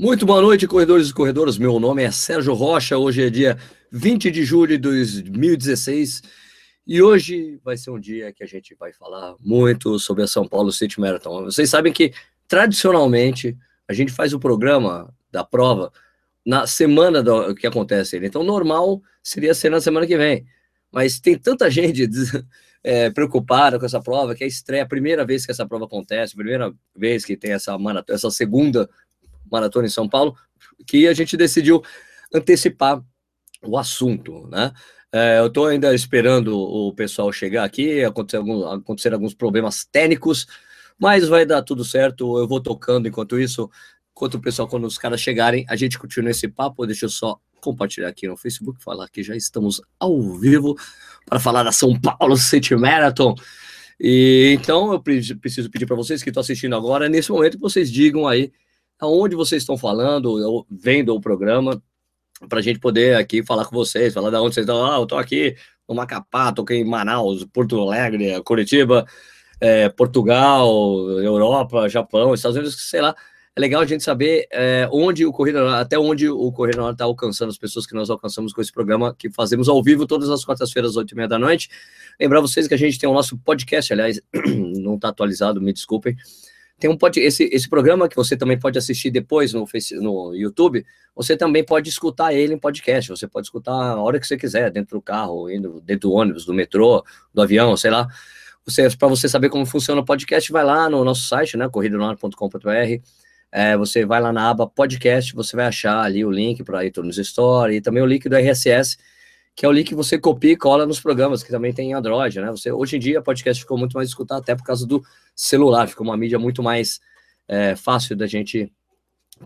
Muito boa noite, corredores e corredoras. Meu nome é Sérgio Rocha. Hoje é dia 20 de julho de 2016 e hoje vai ser um dia que a gente vai falar muito sobre a São Paulo City Marathon. Vocês sabem que, tradicionalmente, a gente faz o programa da prova na semana do que acontece. Então, normal seria ser na semana que vem. Mas tem tanta gente é, preocupada com essa prova, que é estreia, a primeira vez que essa prova acontece, a primeira vez que tem essa maratona, essa segunda maratona em São Paulo, que a gente decidiu antecipar o assunto, né? É, eu estou ainda esperando o pessoal chegar aqui, acontecer, algum, alguns problemas técnicos, mas vai dar tudo certo. Eu vou tocando enquanto isso, enquanto o pessoal, quando os caras chegarem, a gente continua esse papo. Deixa eu só compartilhar aqui no Facebook, falar que já estamos ao vivo para falar da São Paulo City Marathon. E então eu preciso pedir para vocês que estão assistindo agora, nesse momento, que vocês digam aí aonde vocês estão falando, vendo o programa, para a gente poder aqui falar com vocês, falar de onde vocês estão. Ah, eu estou aqui no Macapá, estou aqui em Manaus, Porto Alegre, Curitiba, é, Portugal, Europa, Japão, Estados Unidos, sei lá. É legal a gente saber é, onde o Corrida até onde o Corrida está alcançando as pessoas que nós alcançamos com esse programa que fazemos ao vivo todas as quartas-feiras, oito e meia da noite. Lembrar vocês que a gente tem o nosso podcast, aliás, não está atualizado, me desculpem tem um pod, esse, esse programa que você também pode assistir depois no, face, no YouTube, você também pode escutar ele em podcast. Você pode escutar a hora que você quiser, dentro do carro, indo dentro do ônibus, do metrô, do avião, sei lá. Você, para você saber como funciona o podcast, vai lá no nosso site, né, corridonar.com.br. É, você vai lá na aba podcast, você vai achar ali o link para iTunes Store e também o link do RSS que é o link que você copia e cola nos programas, que também tem Android, né? Você, hoje em dia, podcast ficou muito mais escutado, até por causa do celular, ficou uma mídia muito mais é, fácil da gente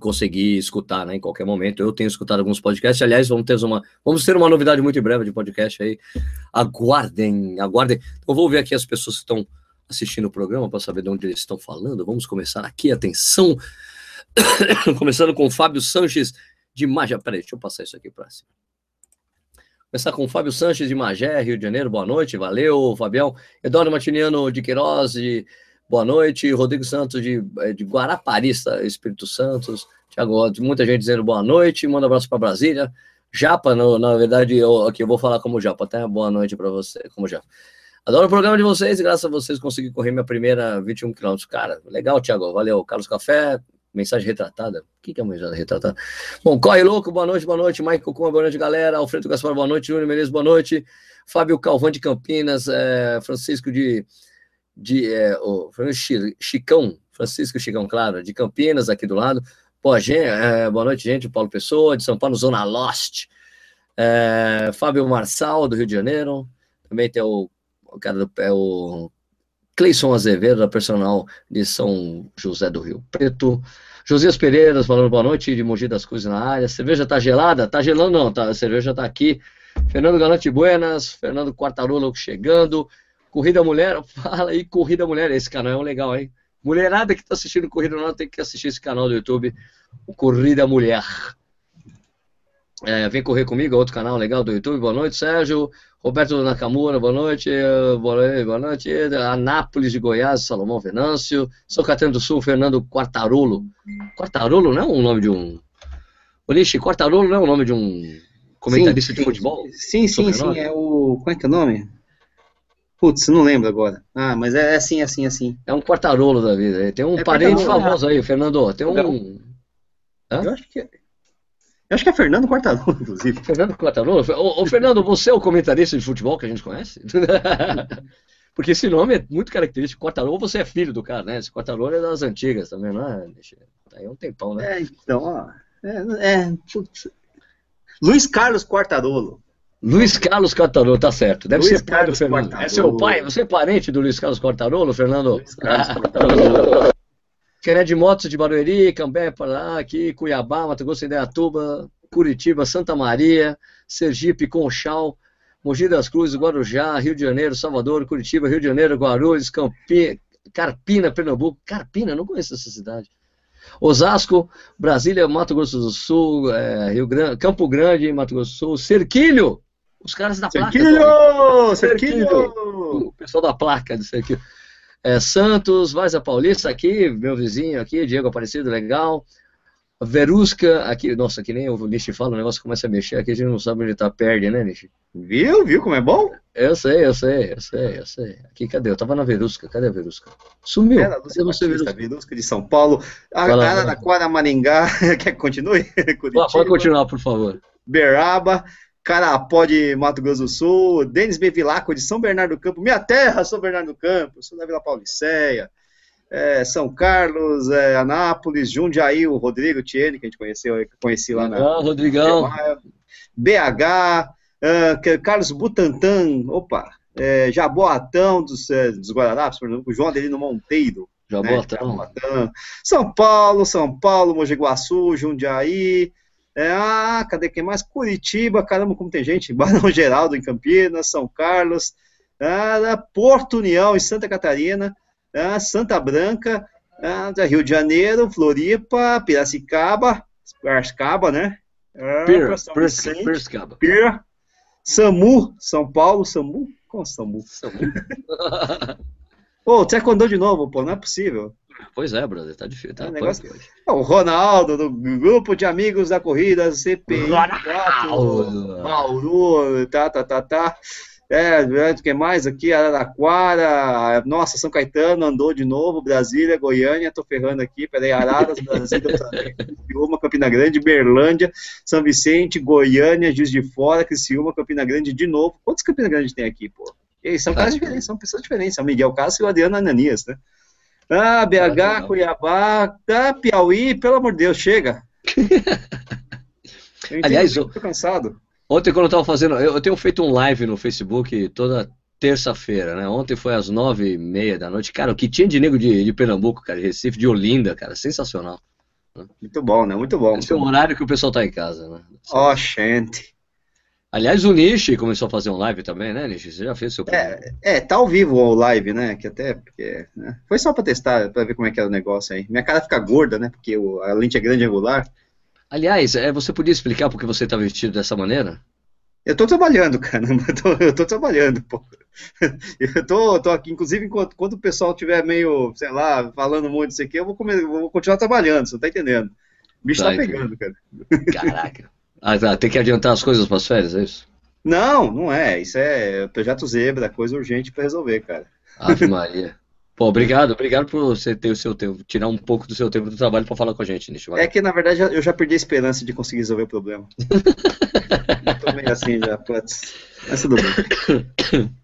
conseguir escutar, né? Em qualquer momento. Eu tenho escutado alguns podcasts, aliás, vamos ter uma, vamos ter uma novidade muito em breve de podcast aí. Aguardem, aguardem. Então, vou ver aqui as pessoas que estão assistindo o programa para saber de onde eles estão falando. Vamos começar aqui, atenção. Começando com o Fábio Sanches de Magia. Peraí, deixa eu passar isso aqui para cima. Começar com o Fábio Sanches de Magé, Rio de Janeiro, boa noite, valeu, Fabião. Eduardo Martiniano de Queiroz, de, boa noite. Rodrigo Santos de, eh, de Espírito Santo. Tiago, muita gente dizendo boa noite, manda um abraço para Brasília. Japa, no, na verdade, eu, aqui eu vou falar como Japa, até boa noite para você, como Japa. Adoro o programa de vocês graças a vocês consegui correr minha primeira 21 quilômetros. Cara, legal, Tiago, valeu. Carlos Café, Mensagem retratada? O que, é mensagem retratada? Bom, corre louco, boa noite, boa noite. Mike Cocuma, boa noite, galera. Alfredo Gaspar, boa noite. Júnior Menezes, boa noite. Fábio Calvão de Campinas, é, Francisco de. de é, oh, Chicão, Francisco Chicão, claro, de Campinas, aqui do lado. Pô, gente, é, boa noite, gente. Paulo Pessoa, de São Paulo, Zona Lost. É, Fábio Marçal, do Rio de Janeiro. Também tem o, o cara do. É o Cleison Azevedo, da personal de São José do Rio Preto. Josias Pereira, falando boa noite, de Mogi das Cruzes na área. Cerveja tá gelada? Tá gelando não, tá? A cerveja tá aqui. Fernando Galante Buenas, Fernando Quartarolo chegando. Corrida Mulher, fala aí, Corrida Mulher. Esse canal é legal, hein? Mulherada que tá assistindo Corrida Mulher tem que assistir esse canal do YouTube, o Corrida Mulher. É, vem correr comigo, outro canal legal do YouTube. Boa noite, Sérgio. Roberto Nakamura, boa noite. Boa noite. Anápolis de Goiás, Salomão Venâncio. São Caetano do Sul, Fernando Quartarolo. Quartarolo não é o nome de um. Olixe, Quartarolo não é o nome de um comentarista sim, de futebol? Sim, sim, sim. É o. Como é que é o nome? Putz, não lembro agora. Ah, mas é assim, assim, assim. É um Quartarolo da vida. Tem um é parente famoso aí, Fernando. Tem um. Eu acho que. Eu acho que é Fernando Quartarolo, inclusive. Fernando Quartarolo? Ô, ô, Fernando, você é o comentarista de futebol que a gente conhece? Porque esse nome é muito característico. Quartarolo, você é filho do cara, né? Esse Quartarolo é das antigas também, não é? Aí é um tempão, né? É, então, ó. É, é, Luiz Carlos Quartarolo. Luiz Carlos Quartarolo, tá certo. Deve Luiz ser pai Carlos do Fernando. Quartarolo. É seu pai? Você é parente do Luiz Carlos Quartarolo, Fernando? Luiz Carlos Quartarolo. Querer de Motos de Barueri, Cambé, Pará, aqui, Cuiabá, Mato Grosso, Indaiatuba, Curitiba, Santa Maria, Sergipe, Conchal, Mogi das Cruzes, Guarujá, Rio de Janeiro, Salvador, Curitiba, Rio de Janeiro, Guarulhos, Campi, Carpina, Pernambuco. Carpina, não conheço essa cidade. Osasco, Brasília, Mato Grosso do Sul, é, Rio Grande, Campo Grande, Mato Grosso do Sul, Cerquilho, os caras da placa. Cerquilho! Cerquilho! O pessoal da placa de Cerquilho. É, Santos, Vaza Paulista aqui, meu vizinho aqui, Diego Aparecido, legal. Verusca, aqui, nossa, que nem o Nishi fala, o negócio começa a mexer, aqui a gente não sabe onde tá, perde, né, Nishi? Viu? Viu como é bom? Eu sei, eu sei, eu sei, eu sei. Aqui, cadê? Eu tava na Verusca, cadê a Verusca? Sumiu. Era, Lúcia você, Verusca? Verusca de São Paulo. Araraquara, Maringá. Quer que continue? Curitiba, pode continuar, por favor. Beraba. Carapó de Mato Grosso do Sul, Denis Bevilacqua de São Bernardo do Campo, minha terra, São Bernardo do Campo, sou da Vila Pauliceia, é, São Carlos, é, Anápolis, Jundiaí, o Rodrigo Tiene, que a gente conheceu, conheci lá na. Rodrigão. BH, uh, Carlos Butantan, opa, é, Jaboatão dos, é, dos Guararapes, por exemplo, o João Adelino Monteiro. Jaboatão. Né, Jaboatão. São Paulo, São Paulo, Mogi Guaçu, Jundiaí, é, ah, cadê quem mais? Curitiba, caramba, como tem gente. Barão Geraldo em Campinas, São Carlos, ah, Porto União em Santa Catarina, ah, Santa Branca, ah, Rio de Janeiro, Floripa, Piracicaba, Piracicaba, né? Ah, Pir, Piracicaba. Pir, Samu, São Paulo, Samu? Como Samu? Samu. Ô, oh, você acordou de novo, pô, não é possível. Pois é, brother, tá difícil. Tá é, negócio... O Ronaldo, do grupo de amigos da corrida CPI, Ronaldo. Mauro, tá, tá, tá, tá. É, o que mais aqui? Araraquara, nossa, São Caetano andou de novo, Brasília, Goiânia, tô ferrando aqui, peraí, Araras, Brasília, Criciúma, Campina Grande, Berlândia, São Vicente, Goiânia, Juiz de Fora, Criciúma, Campina Grande de novo. Quantos Campina Grande tem aqui, pô? São caras diferentes, são pessoas diferentes, são Miguel Castro e o Adriano Ananias, né? Ah, BH, Cuiabá, tá, Piauí, pelo amor de Deus, chega. Aliás, eu tô cansado. Ontem, quando eu tava fazendo. Eu, eu tenho feito um live no Facebook toda terça-feira, né? Ontem foi às nove e meia da noite. Cara, o que tinha de nego de, de Pernambuco, cara, de Recife, de Olinda, cara, sensacional. Muito bom, né? Muito bom. Esse é o horário que o pessoal tá em casa, né? Ó, oh, gente. Aliás, o Nishi começou a fazer um live também, né, Nishi? Você já fez seu é, é, tá ao vivo o live, né? Que até porque, né? foi só para testar, para ver como é que é o negócio aí. Minha cara fica gorda, né? Porque o, a lente é grande angular. Aliás, é, você podia explicar por que você tá vestido dessa maneira? Eu tô trabalhando, cara. Eu tô, eu tô trabalhando, pô. Eu tô, tô aqui, inclusive, enquanto, quando o pessoal tiver meio, sei lá, falando muito disso aqui, eu vou, comer, vou continuar trabalhando, você não tá entendendo. O bicho tá, tá pegando, cara. Caraca. Ah, tá. Tem que adiantar as coisas para as férias, é isso? Não, não é. Isso é projeto zebra, coisa urgente para resolver, cara. Ave Maria. Pô, obrigado, obrigado por você ter o seu tempo, tirar um pouco do seu tempo do trabalho para falar com a gente, Nish. É que, na verdade, eu já perdi a esperança de conseguir resolver o problema. tô meio assim já, putz. Mas tudo bem.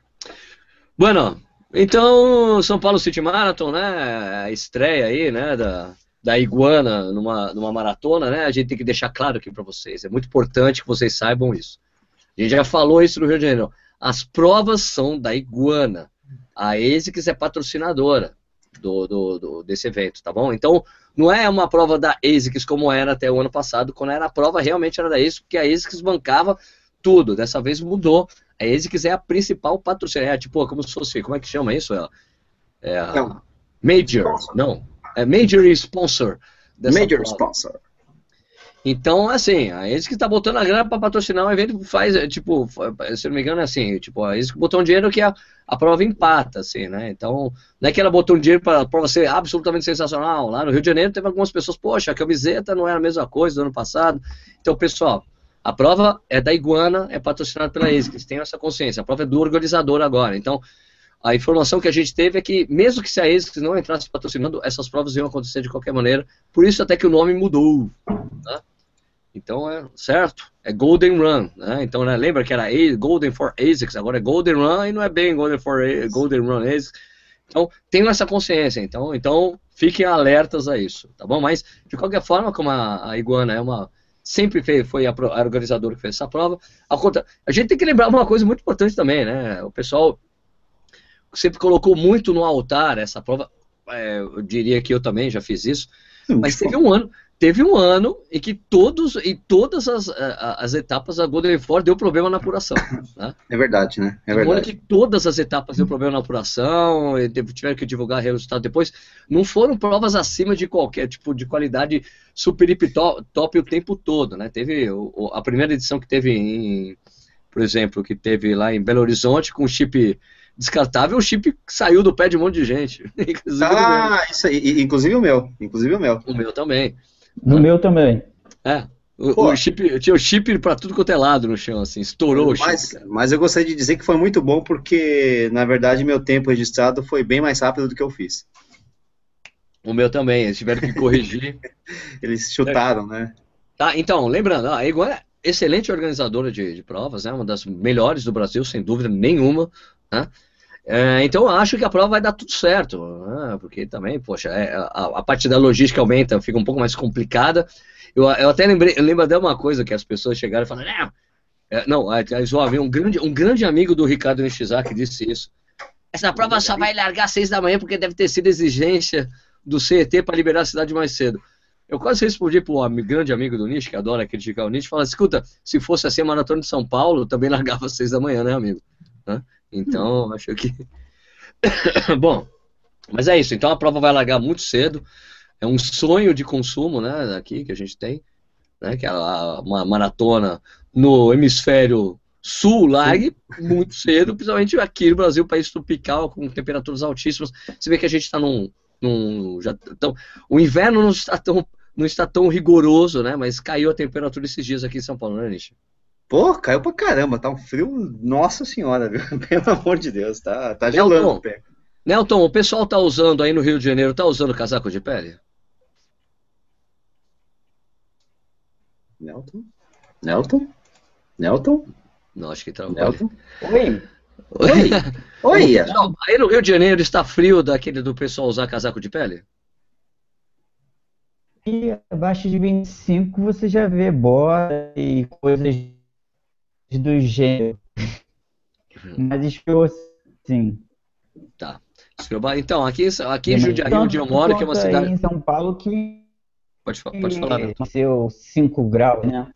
Bueno, então, São Paulo City Marathon, né? A estreia aí, né? Da, da iguana numa, numa maratona, né? A gente tem que deixar claro aqui para vocês. É muito importante que vocês saibam isso. A gente já falou isso no Rio de Janeiro. As provas são da iguana. A ASICS é patrocinadora do, do, do, desse evento, tá bom? Então, não é uma prova da ASICS como era até o ano passado, quando era a prova realmente era da ASICS, porque a ASICS bancava tudo. Dessa vez mudou. A ASICS é a principal patrocinadora. É tipo, como se fosse, como é que chama isso? É, é a Major, não. É major sponsor. Major prova. sponsor. Então, assim, a eles que está botando a grana para patrocinar o evento faz, é, tipo, se não me engano, é assim, tipo, a eles que botou um dinheiro que a, a prova empata, assim, né? Então, não é que ela botou um dinheiro para a prova ser absolutamente sensacional. Lá no Rio de Janeiro teve algumas pessoas, poxa, a camiseta não era a mesma coisa do ano passado. Então, pessoal, a prova é da Iguana, é patrocinada pela ASICS, tenham essa consciência. A prova é do organizador agora. Então, a informação que a gente teve é que, mesmo que se a ASICS não entrasse patrocinando, essas provas iam acontecer de qualquer maneira. Por isso até que o nome mudou. Tá? Então, é certo? É Golden Run. Né? Então, né, lembra que era A Golden for ASICS, agora é Golden Run e não é bem Golden, for A Golden Run ASICS. Então, tenham essa consciência. Então, então, fiquem alertas a isso, tá bom? Mas, de qualquer forma, como a, a Iguana é uma sempre foi, a, organizadora que fez essa prova. A gente tem que lembrar uma coisa muito importante também, né? O pessoal sempre colocou muito no altar essa prova. É, eu diria que eu também já fiz isso. Mas teve um ano, teve um ano em que todos e todas as, as etapas a Golden Ford deu problema na apuração. Né? É verdade, né? É verdade. Um ano que todas as etapas deu problema na apuração, tiveram que divulgar resultado depois. Não foram provas acima de qualquer tipo de qualidade super top, top o tempo todo, né? Teve o, a primeira edição que teve em, por exemplo, que teve lá em Belo Horizonte com chip descartável, o chip saiu do pé de um monte de gente. ah, isso aí. Inclusive o meu. Inclusive o meu. O meu também. No meu também. É. O, o chip, tinha o chip para tudo quanto é lado no chão, assim, estourou mas, o chip. Mas eu gostaria de dizer que foi muito bom porque, na verdade, meu tempo registrado foi bem mais rápido do que eu fiz. O meu também, eles tiveram que corrigir. eles chutaram, né? Tá, então, lembrando, a Egon é excelente organizadora de, de provas, né? Uma das melhores do Brasil, sem dúvida nenhuma, né? É, então eu acho que a prova vai dar tudo certo, né? porque também, poxa, é, a, a, parte da logística aumenta, fica um pouco mais complicada. Eu, eu até lembrei, eu lembro até uma coisa que as pessoas chegaram e falaram, não, é, não, havia um grande, um grande amigo do Ricardo Nishizaki disse isso. Essa prova só vai largar às seis da manhã porque deve ter sido exigência do CET para liberar a cidade mais cedo. Eu quase respondi para um grande amigo do Nish, que adora criticar o Nish, e falei, escuta, se fosse assim a Maratona de São Paulo, também largava às seis da manhã, né, amigo? Né? Então, acho que. Bom, mas é isso. Então a prova vai largar muito cedo. É um sonho de consumo, né, aqui que a gente tem, né, que é uma maratona no hemisfério sul largue muito cedo, principalmente aqui no Brasil, país tropical com temperaturas altíssimas. Você vê que a gente está num, num já, então, o inverno não está tão não está tão rigoroso, né? Mas caiu a temperatura esses dias aqui em São Paulo, né, Nish? Pô, caiu pra caramba, tá um frio, nossa senhora, viu? Pelo amor de Deus, tá, tá gelando Nelton, o pé. Nelton, o pessoal tá usando aí no Rio de Janeiro, tá usando casaco de pele? Nelton? Nelton? Nelton? Não, acho que tá. Nelton? Oi. Oi. Oi. aí no Rio de Janeiro está frio daquele do pessoal usar casaco de pele? E abaixo de 25 você já vê bora e coisas do gênero. Mas esfriou sim. Tá. Então, aqui, aqui em Jundiaí, onde eu moro, que é uma cidade. em São Paulo que. Pode, pode falar, né? Seu 5 graus, né?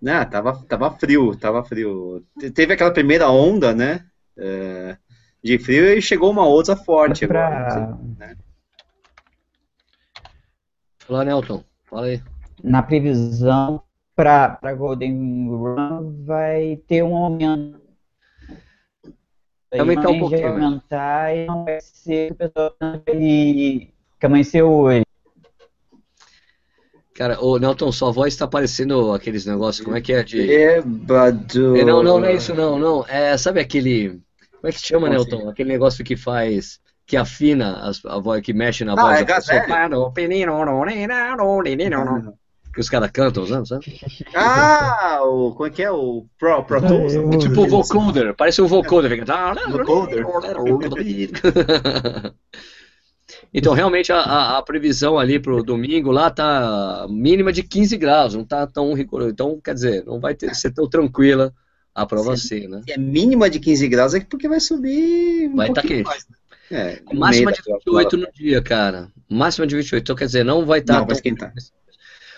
Não, tava, tava frio, tava frio. Teve aquela primeira onda, né? É, de frio e chegou uma outra forte pra... agora. Né? Fala, Nelton. Fala aí. Na previsão para Golden Run vai ter um aumento. Vai aumentar um pouquinho. Aumentar e não vai ser o pessoal que amanheceu hoje. Cara, o Nelton, sua voz tá parecendo aqueles negócios, como é que é de... Ebado. É, não, não, não é isso não, não. É, sabe aquele... Como é que se chama, como Nelton? Assim? Aquele negócio que faz... Que afina a, a voz, que mexe na ah, voz é da pessoa. É que os caras cantam usando, sabe? Ah, o, como é que é? O Pro, Pro Tools? É tipo o vocoder, parece um vocoder. Fica... Vocoder. Então, realmente, a, a, previsão ali para o domingo lá tá mínima de 15 graus, não tá tão rigoroso. Então, quer dizer, não vai ter, ser tão tranquila a prova C, né? Se é mínima de 15 graus, é porque vai subir. Um vai estar tá quente. Mais, né? É, Máxima de 28 no dia, cara. Máxima de 28. Então, quer dizer, não vai estar. Tá não, vai esquentar.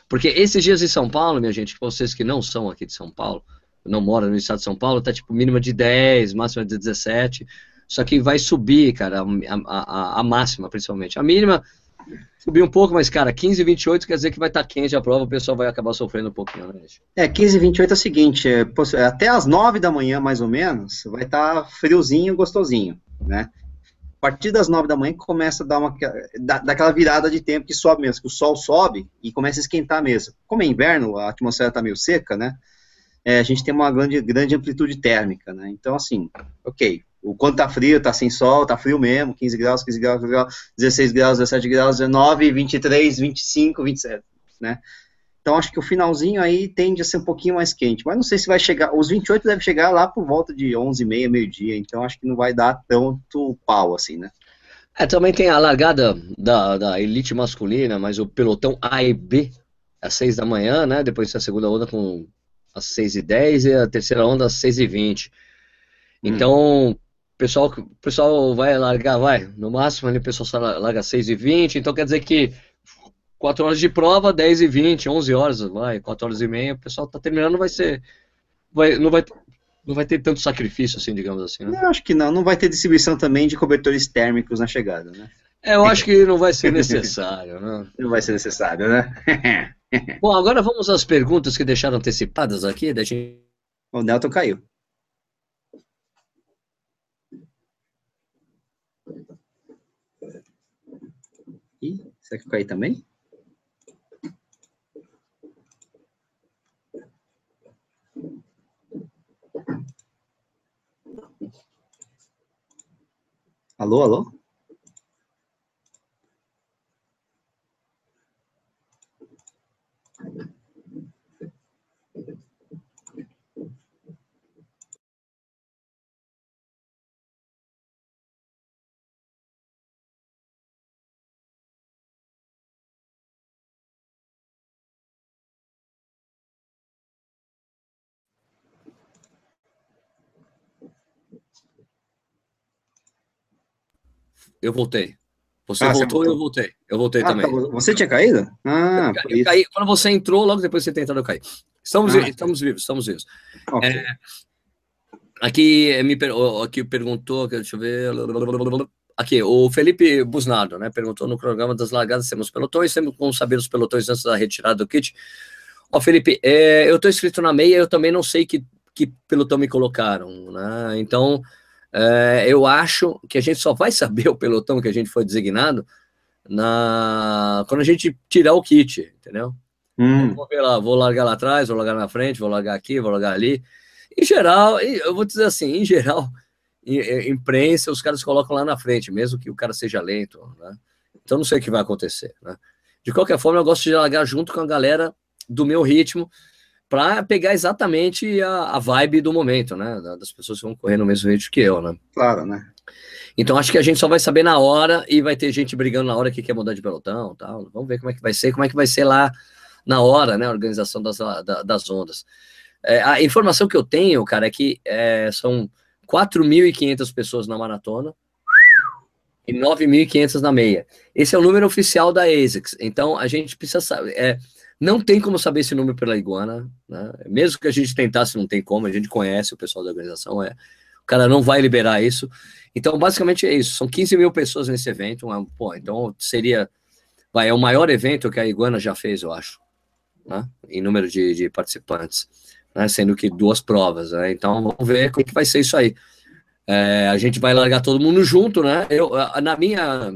Porque esses dias em São Paulo, minha gente, vocês que não são aqui de São Paulo, não moram no estado de São Paulo, tá tipo mínima de 10, máxima de 17. Só que vai subir, cara, a, a, a máxima, principalmente. A mínima subir um pouco, mas, cara, 15 e 28 quer dizer que vai estar tá quente a prova, o pessoal vai acabar sofrendo um pouquinho, né, gente? É, 15 e 28 é o seguinte, é, até as 9 da manhã, mais ou menos, vai estar tá friozinho, gostosinho, né? Partir das 9 da manhã começa a dar uma da, daquela virada de tempo que sobe mesmo, que o sol sobe e começa a esquentar mesmo. Como é inverno, a atmosfera está meio seca, né? É, a gente tem uma grande, grande amplitude térmica, né? Então, assim, ok, o quanto tá frio, tá sem sol, tá frio mesmo, 15 graus, 15 graus, 15 graus 16 graus, 17 graus, 19, 23, 25, 27, né? Então acho que o finalzinho aí tende a ser um pouquinho mais quente, mas não sei se vai chegar, os 28 deve chegar lá por volta de 11 meia, meio-dia, então acho que não vai dar tanto pau assim, né? É, também tem a largada da, da elite masculina, mas o pelotão A e B às 6 da manhã, né? Depois a segunda onda com às 6 e 10 e a terceira onda às 6 e 20. Hum. Então, hum pessoal, o pessoal vai largar, vai, no máximo ali o pessoal larga 6 e 20, então quer dizer que 4 horas de prova, 10 e 20, 11 horas, vai, 4 horas e meia, o pessoal tá terminando, vai ser, vai, não vai, não vai ter tanto sacrifício assim, digamos assim, né? Eu acho que não, não vai ter distribuição também de cobertores térmicos na chegada, né? É, eu acho que não vai ser necessário, né? Não vai ser necessário, né? Bom, agora vamos às perguntas que deixaram antecipadas aqui, da gente... O Nelton caiu. Ih, será que eu caí também? Alô, alô? Eu voltei. Você Ah, você voltou e voltou. eu voltei. Eu voltei Ah, também. tá, você tinha caído? Ah, Eu por caí- quando você entrou, logo depois de você ter entrado, eu caí. Estamos, Ah, vi- estamos vivos, estamos vivos. Ok. É, Aqui eh, me aqui perguntou, deixa eu ver. Aqui, o Felipe Busnardo, né? Perguntou no cronograma das largadas, temos pelotões, temos como saber os pelotões antes da retirada do kit. Ó, Felipe, é, eu estou inscrito na meia, eu também não sei que, que pelotão me colocaram, né? Então, é, eu acho que a gente só vai saber o pelotão que a gente foi designado na quando a gente tirar o kit, entendeu? Hum, Vou lá, vou largar lá atrás, vou largar na frente, vou largar aqui, vou largar ali. Em geral, eu vou dizer assim, em geral, imprensa, os caras colocam lá na frente, mesmo que o cara seja lento, né? Então não sei o que vai acontecer, né? De qualquer forma, eu gosto de largar junto com a galera do meu ritmo para pegar exatamente a, a vibe do momento, né? Da- Das pessoas que vão correr no mesmo ritmo que eu, né? claro, né? Então acho que a gente só vai saber na hora e vai ter gente brigando na hora que quer mudar de pelotão, tal. Vamos ver como é que vai ser, como é que vai ser lá na hora, né? A organização das, da- das ondas. É, a informação que eu tenho, cara, é que é, são 4.500 pessoas na maratona e 9.500 na meia. Esse é o número oficial da ASICS. Então a gente precisa saber. é, não tem como saber esse número pela iguana, né? Mesmo que a gente tentasse, não tem como. A gente conhece o pessoal da organização, é. O cara não vai liberar isso. Então, basicamente é isso. São 15 mil pessoas nesse evento. é um- Pô, então seria. Vai, é o maior evento que a Iguana já fez, eu acho. Né? Em número de, de participantes. Né? Sendo que duas provas. Né? Então, vamos ver como que vai ser isso aí. É, a gente vai largar todo mundo junto, né? Eu, na minha.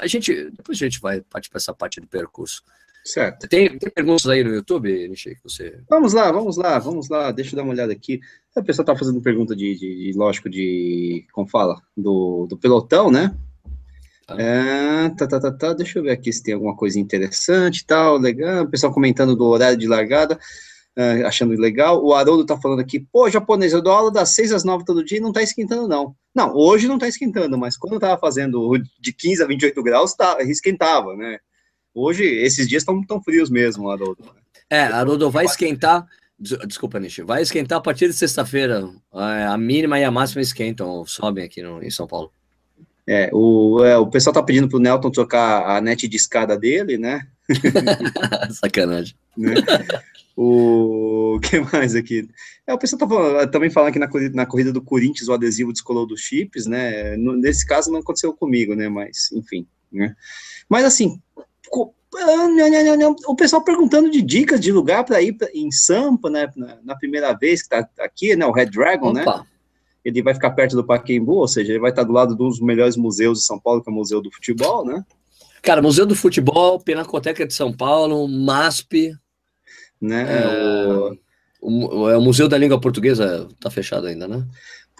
A gente. Depois a gente vai partir para essa parte do percurso. Certo. Tem, tem perguntas aí no YouTube, Nishi, que você. Vamos lá, vamos lá, vamos lá. Deixa eu dar uma olhada aqui. A pessoa tá fazendo pergunta de, de, de, lógico, de, como fala, do, do pelotão, né? Tá. É, tá, tá, tá, tá. Deixa eu ver aqui se tem alguma coisa interessante e tal, legal. O pessoal comentando do horário de largada, é, achando legal. O Haroldo tá falando aqui, pô, japonês, eu dou aula das 6 às 9 todo dia e não tá esquentando, não. Não, hoje não tá esquentando, mas quando eu tava fazendo de 15 a 28 graus, tá, esquentava, né? Hoje, esses dias estão tão frios mesmo, Haroldo. É, Haroldo, vai esquentar. des- Desculpa, Nishi. Vai esquentar a partir de sexta-feira. A mínima e a máxima esquentam, sobem aqui no, em São Paulo. É, o, é, o pessoal tá pedindo pro Nelton trocar a net de escada dele, né? Sacanagem. né? o que mais aqui? É, o pessoal tá falando- também falando aqui na, corrida- na corrida do Corinthians, o adesivo descolou dos chips, né? No- nesse caso não aconteceu comigo, né? Mas, enfim, né? Mas assim, ah, o pessoal perguntando de dicas de lugar para ir em Sampa, né? Na, primeira vez que tá aqui, né? O Red Dragon, né? Opa, Ele vai ficar perto do Pacaembu, ou seja, ele vai estar do lado de um dos melhores museus de São Paulo, que é o Museu do Futebol, né? cara, Museu do Futebol, Pinacoteca de São Paulo, MASP, né? É, o- o, mu- é, o Museu da Língua Portuguesa tá fechado ainda, né?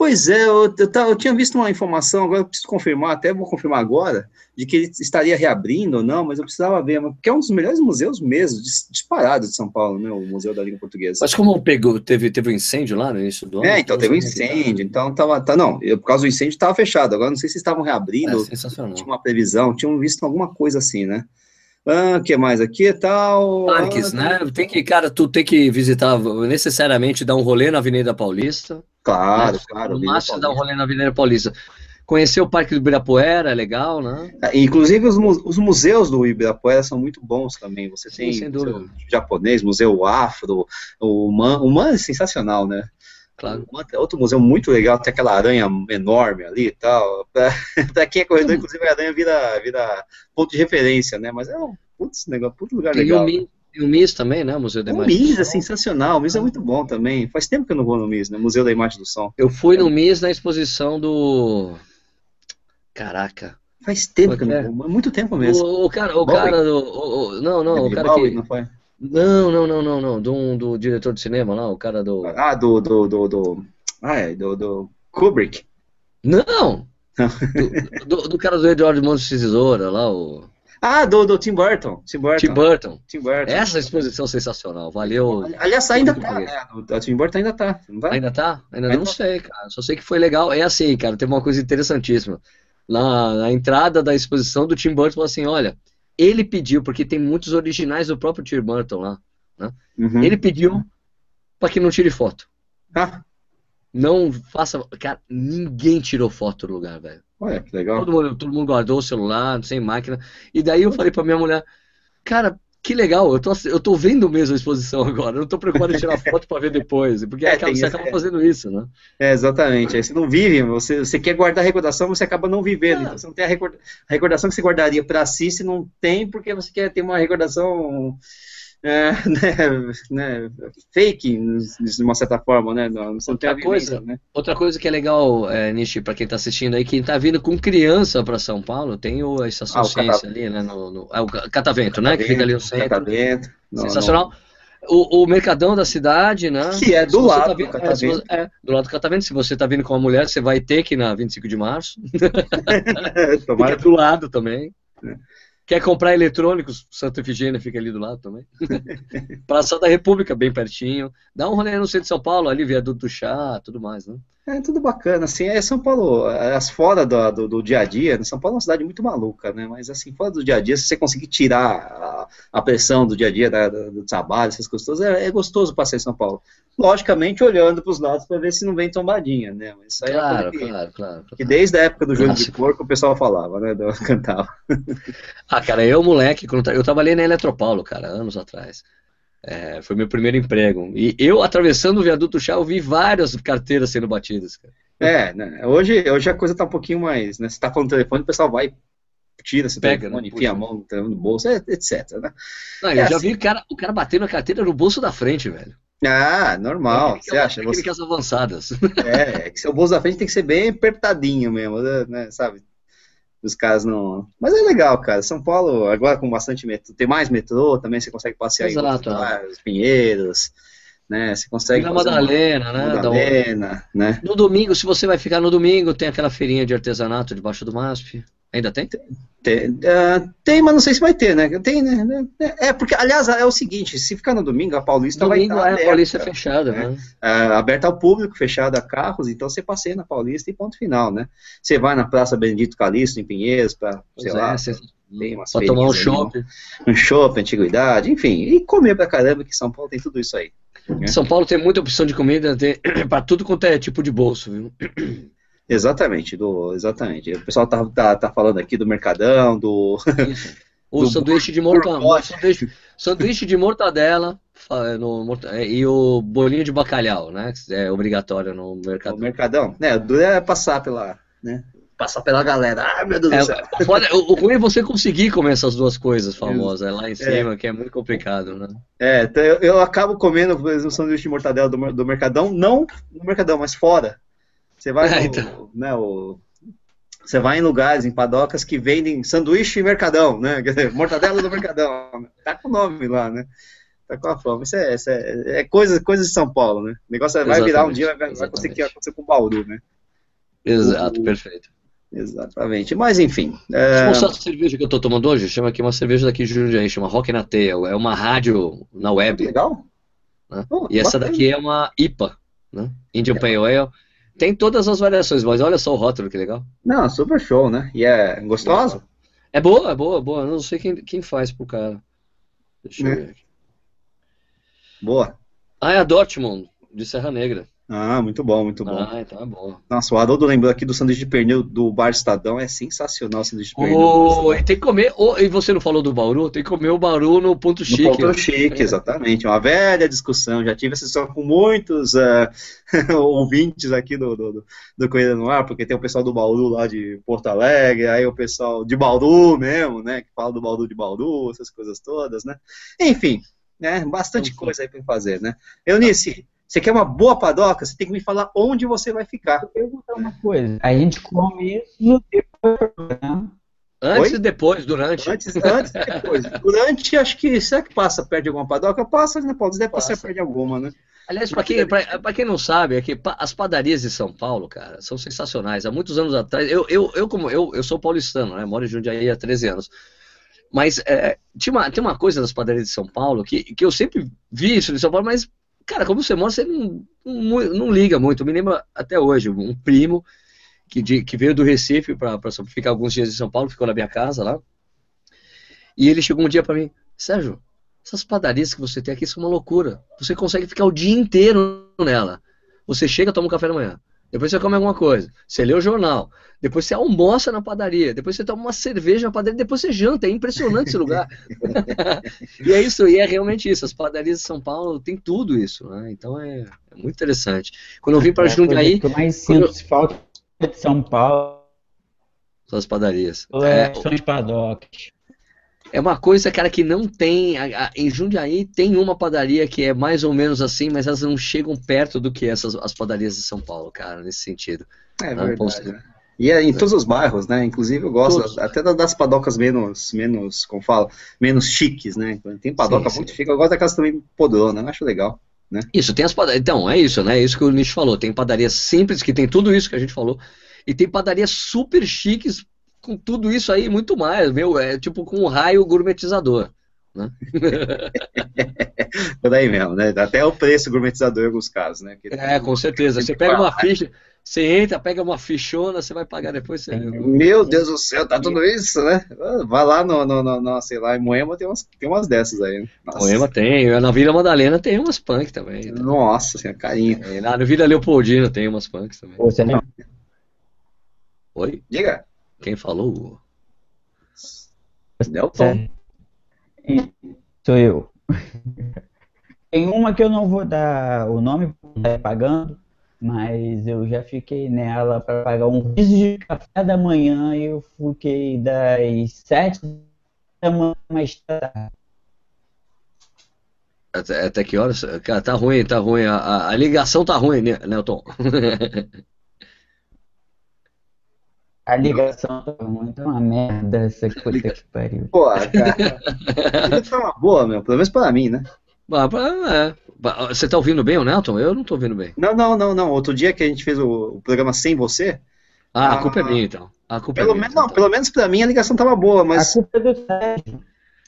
Pois é, eu, eu, eu tinha visto uma informação, agora eu preciso confirmar, até vou confirmar agora, de que ele estaria reabrindo ou não, mas eu precisava ver, porque é um dos melhores museus mesmo, dis- disparado de São Paulo, né? O Museu da Língua Portuguesa. Mas como pegou, teve, teve um incêndio lá no início do ano? É, então teve um incêndio, então tava, tá, não, eu, por causa do incêndio estava fechado, agora não sei se estavam tava. reabrindo, É sensacional. tinha uma previsão, tinham visto alguma coisa assim, né? Ah, o que mais aqui e tal? Parques, Ah, né? Tem que, cara, tu tem que visitar necessariamente dar um rolê na Avenida Paulista. Claro, né? claro. Máximo dar um rolê na Avenida Paulista. Conhecer o Parque do Ibirapuera é legal, né? Ah, Inclusive, os, os museus do Ibirapuera são muito bons também. Você Sim, tem museu japonês, museu afro, o Man, o Man é sensacional, né? Claro. É outro museu muito legal, tem aquela aranha enorme ali e tal. Pra, pra quem é corredor, inclusive, a aranha vira, vira ponto de referência, né? Mas é um putz, negócio, puto lugar Tem legal. o, Mi- tem o MIS também, né? Museu da O Imagem. do MIS é sensacional, o MIS é muito bom também. Faz tempo que eu não vou no MIS, né? Museu da Imagem do Som. Eu fui no MIS na exposição do. Caraca. Faz tempo que eu Como é não vou, muito tempo mesmo. O, o cara, o Bowie? cara do. o- o- não, não, o David cara Bowie, que. não foi? Não, não, não, não, não. Do, do diretor de cinema lá, o cara do. Ah, do, do, do, do, ah, é, do, do Kubrick. Não! do, do, do, cara do Eduardo Montes Tesoura, lá, o... Ah, do, do Tim Burton. Tim Burton. Tim Burton. Tim Burton. Essa exposição sensacional, valeu. Aliás, ainda tá, né? O Tim Burton ainda tá, não tá? Ainda tá? Ainda, ainda não tá. sei, cara. Só sei que foi legal. É assim, cara, teve uma coisa interessantíssima. Na, na entrada da exposição do Tim Burton, falou assim, olha, ele pediu, porque tem muitos originais do próprio Tim Burton lá, né? Uhum. Ele pediu para que não tire foto. Ah. Não faça. Cara, ninguém tirou foto do lugar, velho. Olha, que legal. Todo mundo, todo mundo guardou o celular, sem máquina. E daí eu falei pra minha mulher, cara, que legal, eu tô, eu tô vendo mesmo a exposição agora, eu não tô preocupado em tirar foto para ver depois, porque é, acaba, você acaba fazendo isso, né? É, exatamente, aí você não vive, você, você quer guardar a recordação, você acaba não vivendo, é. então você não tem a, recordação, a recordação que você guardaria para si, se não tem, porque você quer ter uma recordação é, né, né, fake, de uma certa forma, né? Não, outra, coisa, né? outra coisa que é legal, é, Nishi, para quem está assistindo aí, quem está vindo com criança para São Paulo, tem o, a Estação ah, Ciência ali, né? No, no, é o Catavento, né? Que fica ali no centro. Catavento. Sensacional. Não. O, o, Mercadão da cidade, né? Que é do lado tá vindo, do Catavento. É, é, do lado do Catavento. Se você está vindo com uma mulher, você vai ter que ir na 25 de março. Tomara. do lado também. É. Quer comprar eletrônicos? Santa Efigênia fica ali do lado também. Praça da República, bem pertinho. Dá um rolê no centro de São Paulo, ali, viaduto do chá, tudo mais, né? É tudo bacana, assim, é São Paulo, as fora do, do, do, dia a dia, né? São Paulo é uma cidade muito maluca, né? Mas assim, fora do dia a dia, se você conseguir tirar a, a pressão do dia a dia, da, do, trabalho, essas coisas todas, é, é gostoso passear em São Paulo. Logicamente, olhando para os lados para ver se não vem tombadinha, né? Mas isso aí claro, é que, claro, claro, Que desde a época do jogo de porco o pessoal falava, né? Do, cantava. ah, cara, eu, moleque, eu trabalhei na Eletropaulo, cara, anos atrás. É, foi meu primeiro emprego. E eu, atravessando o viaduto chá, eu vi várias carteiras sendo batidas. Cara. É, né, hoje, hoje a coisa tá um pouquinho mais. Né, você tá falando no telefone, o pessoal vai, tira esse Pega, telefone, né, enfia a mão no bolso, etc. Né? Não, eu é já assim. vi o cara, o cara batendo a carteira no bolso da frente, velho. Ah, normal. É, você acha? Técnicas você... avançadas. É, é que seu bolso da frente tem que ser bem apertadinho mesmo, né? Sabe? Os caras não. Mas é legal, cara. São Paulo, agora com bastante metrô, tem mais metrô, também você consegue passear Exato, em lugares, Pinheiros, né? Você consegue. Vila Madalena, uma... né? Madalena, né? No domingo, se você vai ficar no domingo, tem aquela feirinha de artesanato debaixo do MASP. Ainda tem? Tem, uh, tem, mas não sei se vai ter, né? Tem, né? É, porque, aliás, é o seguinte, se ficar no domingo, a Paulista domingo, vai estar é, a Paulista é fechada, né? né? Uh, aberta ao público, fechada a carros, então você passeia na Paulista e ponto final, né? Você vai na Praça Benedito Calixto, em Pinheiros, para, sei é, lá, você... tem umas pra tomar um shopping. Um shopping, antiguidade, enfim, e comer pra caramba, que São Paulo tem tudo isso aí. Né? São Paulo tem muita opção de comida, tem para tudo quanto é tipo de bolso, viu? Exatamente, do, exatamente. O pessoal tá, tá, tá falando aqui do Mercadão, do. O do sanduíche de mortadela. Sanduíche, sanduíche de mortadela no, é, e o bolinho de bacalhau, né? É obrigatório no Mercadão. O Mercadão, né? Duro é passar pela. Né? Passar pela galera. Ai, meu Deus é, do céu. o, ruim é você conseguir comer essas duas coisas famosas é lá em cima, é. que é muito complicado, né? É, então eu, eu acabo comendo, por exemplo, o sanduíche de mortadela do, do Mercadão, não no Mercadão, mas fora. Você vai, é, no, então. né, o, você vai em lugares, em padocas que vendem sanduíche e mercadão, né? Quer dizer, mortadela do mercadão. Tá com o nome lá, né? Tá com a fama. Isso é, isso é, é coisa, coisa de São Paulo, né? O negócio é, vai virar um dia, vai, vai acontecer com o Bauru, né? Exato, o, perfeito. Exatamente. Mas enfim. É... Vou mostrar a cerveja que eu tô tomando hoje. Chama aqui uma cerveja daqui de Jundiaí, chama Rock na Teia. É uma rádio na web. Legal. Né? Oh, e essa daqui é uma IPA, né? Indian Pale Ale. Tem todas as variações, mas olha só o rótulo, que legal. Não, super show, né? E é gostoso? É boa, é boa, boa. Eu não sei quem, quem faz pro cara. Deixa eu né? ver aqui. Boa. Ah, é a Dortmund, de Serra Negra. Ah, muito bom, muito bom. Ah, então é bom. Nossa, o Haroldo lembrou aqui do sanduíche de pernil do Bar Estadão, é sensacional o sanduíche de pernil. Oh, tem que comer, oh, e você não falou do Bauru? Tem que comer o Bauru no ponto chique. No ponto chique, é. exatamente. Uma velha discussão, já tive essa discussão com muitos uh, ouvintes aqui do, do, do Correio no Ar, porque tem o pessoal do Bauru lá de Porto Alegre, aí o pessoal de Bauru mesmo, né, que fala do Bauru de Bauru, essas coisas todas, né. Enfim, né, bastante Enfim. coisa aí para fazer, né. Eunice, você quer uma boa padoca, você tem que me falar onde você vai ficar. Eu vou perguntar uma coisa. A gente come isso depois? Antes e depois, durante. Antes, antes e depois. Durante, acho que. Será que passa perto de alguma padoca? Passa, né, Paulo? Deve passa. passar perto de alguma, né? Aliás, para quem, pra, quem não sabe, é que as padarias de São Paulo, cara, são sensacionais. Há muitos anos atrás, eu, eu, eu como eu, eu sou paulistano, né? Moro em Jundiaí há 13 anos. Mas é, tinha uma, tem uma coisa das padarias de São Paulo que, que eu sempre vi isso em São Paulo, mas, cara, como você mora, você não, não, não liga muito. Eu me lembro até hoje, um primo que, de, que veio do Recife para ficar alguns dias em São Paulo, ficou na minha casa lá. E ele chegou um dia para mim, Sérgio, essas padarias que você tem aqui são uma loucura. Você consegue ficar o dia inteiro nela. Você chega, toma um café da manhã. Depois você come alguma coisa. Você lê o jornal. Depois você almoça na padaria. Depois você toma uma cerveja na padaria. Depois você janta. É impressionante esse lugar. e é isso. E é realmente isso. As padarias de São Paulo tem tudo isso. Né? Então é, é, muito interessante. Quando eu vim para é Jundiaí. O mais sinto eu... falta de São Paulo. São as padarias. É, são os padocas. É uma coisa, cara, que não tem. A, a, em Jundiaí tem uma padaria que é mais ou menos assim, mas elas não chegam perto do que essas as padarias de São Paulo, cara, nesse sentido. É não, verdade. Né? E é em todos os bairros, né? Inclusive eu gosto todos. até das padocas menos, menos, como fala, menos chiques, né? Então, tem padoca sim, muito sim. chique, eu gosto daquelas também podrona, eu acho legal. Né? Isso, tem as padarias. Então, é isso, né? É isso que o Nish falou. Tem padarias simples que tem tudo isso que a gente falou. E tem padarias super chiques com tudo isso aí muito mais, meu, é tipo com um raio gourmetizador. Né? Por aí mesmo, né? Até o preço gourmetizador em alguns casos, né? é, com certeza. Você pega uma ficha, você entra, pega uma fichona, você vai pagar depois. Você... Meu Deus do céu, tá tudo isso, né? Vai lá no, no, no, no sei lá, em Moema tem umas, tem umas dessas aí. Né? Moema tem, na Vila Madalena tem umas punk também. Tá? Nossa, assim, carinho. É, no Vila Leopoldina tem umas punks também. Você não... Oi? Diga. Quem falou? Nelson? Sou eu. Tem uma que eu não vou dar o nome, tá pagando, mas eu já fiquei nela para pagar um piso de café da manhã e eu fiquei das sete da manhã mais tarde. Até, até que horas? Cara, tá ruim, tá ruim. A, a, a ligação tá ruim, né, Nelton? A ligação tá muito uma merda, essa coisa que pariu. Pô, cara. Foi uma boa, meu. Pelo menos para mim, né? É. Você tá ouvindo bem o Nelton? Eu não tô ouvindo bem. Não, não, não, não. Outro dia que a gente fez o, o programa sem você. Ah, a, a culpa é minha, então. A culpa pelo é minha, menos, então. Não, pelo menos pra mim a ligação tava boa, mas. A culpa é do Sérgio.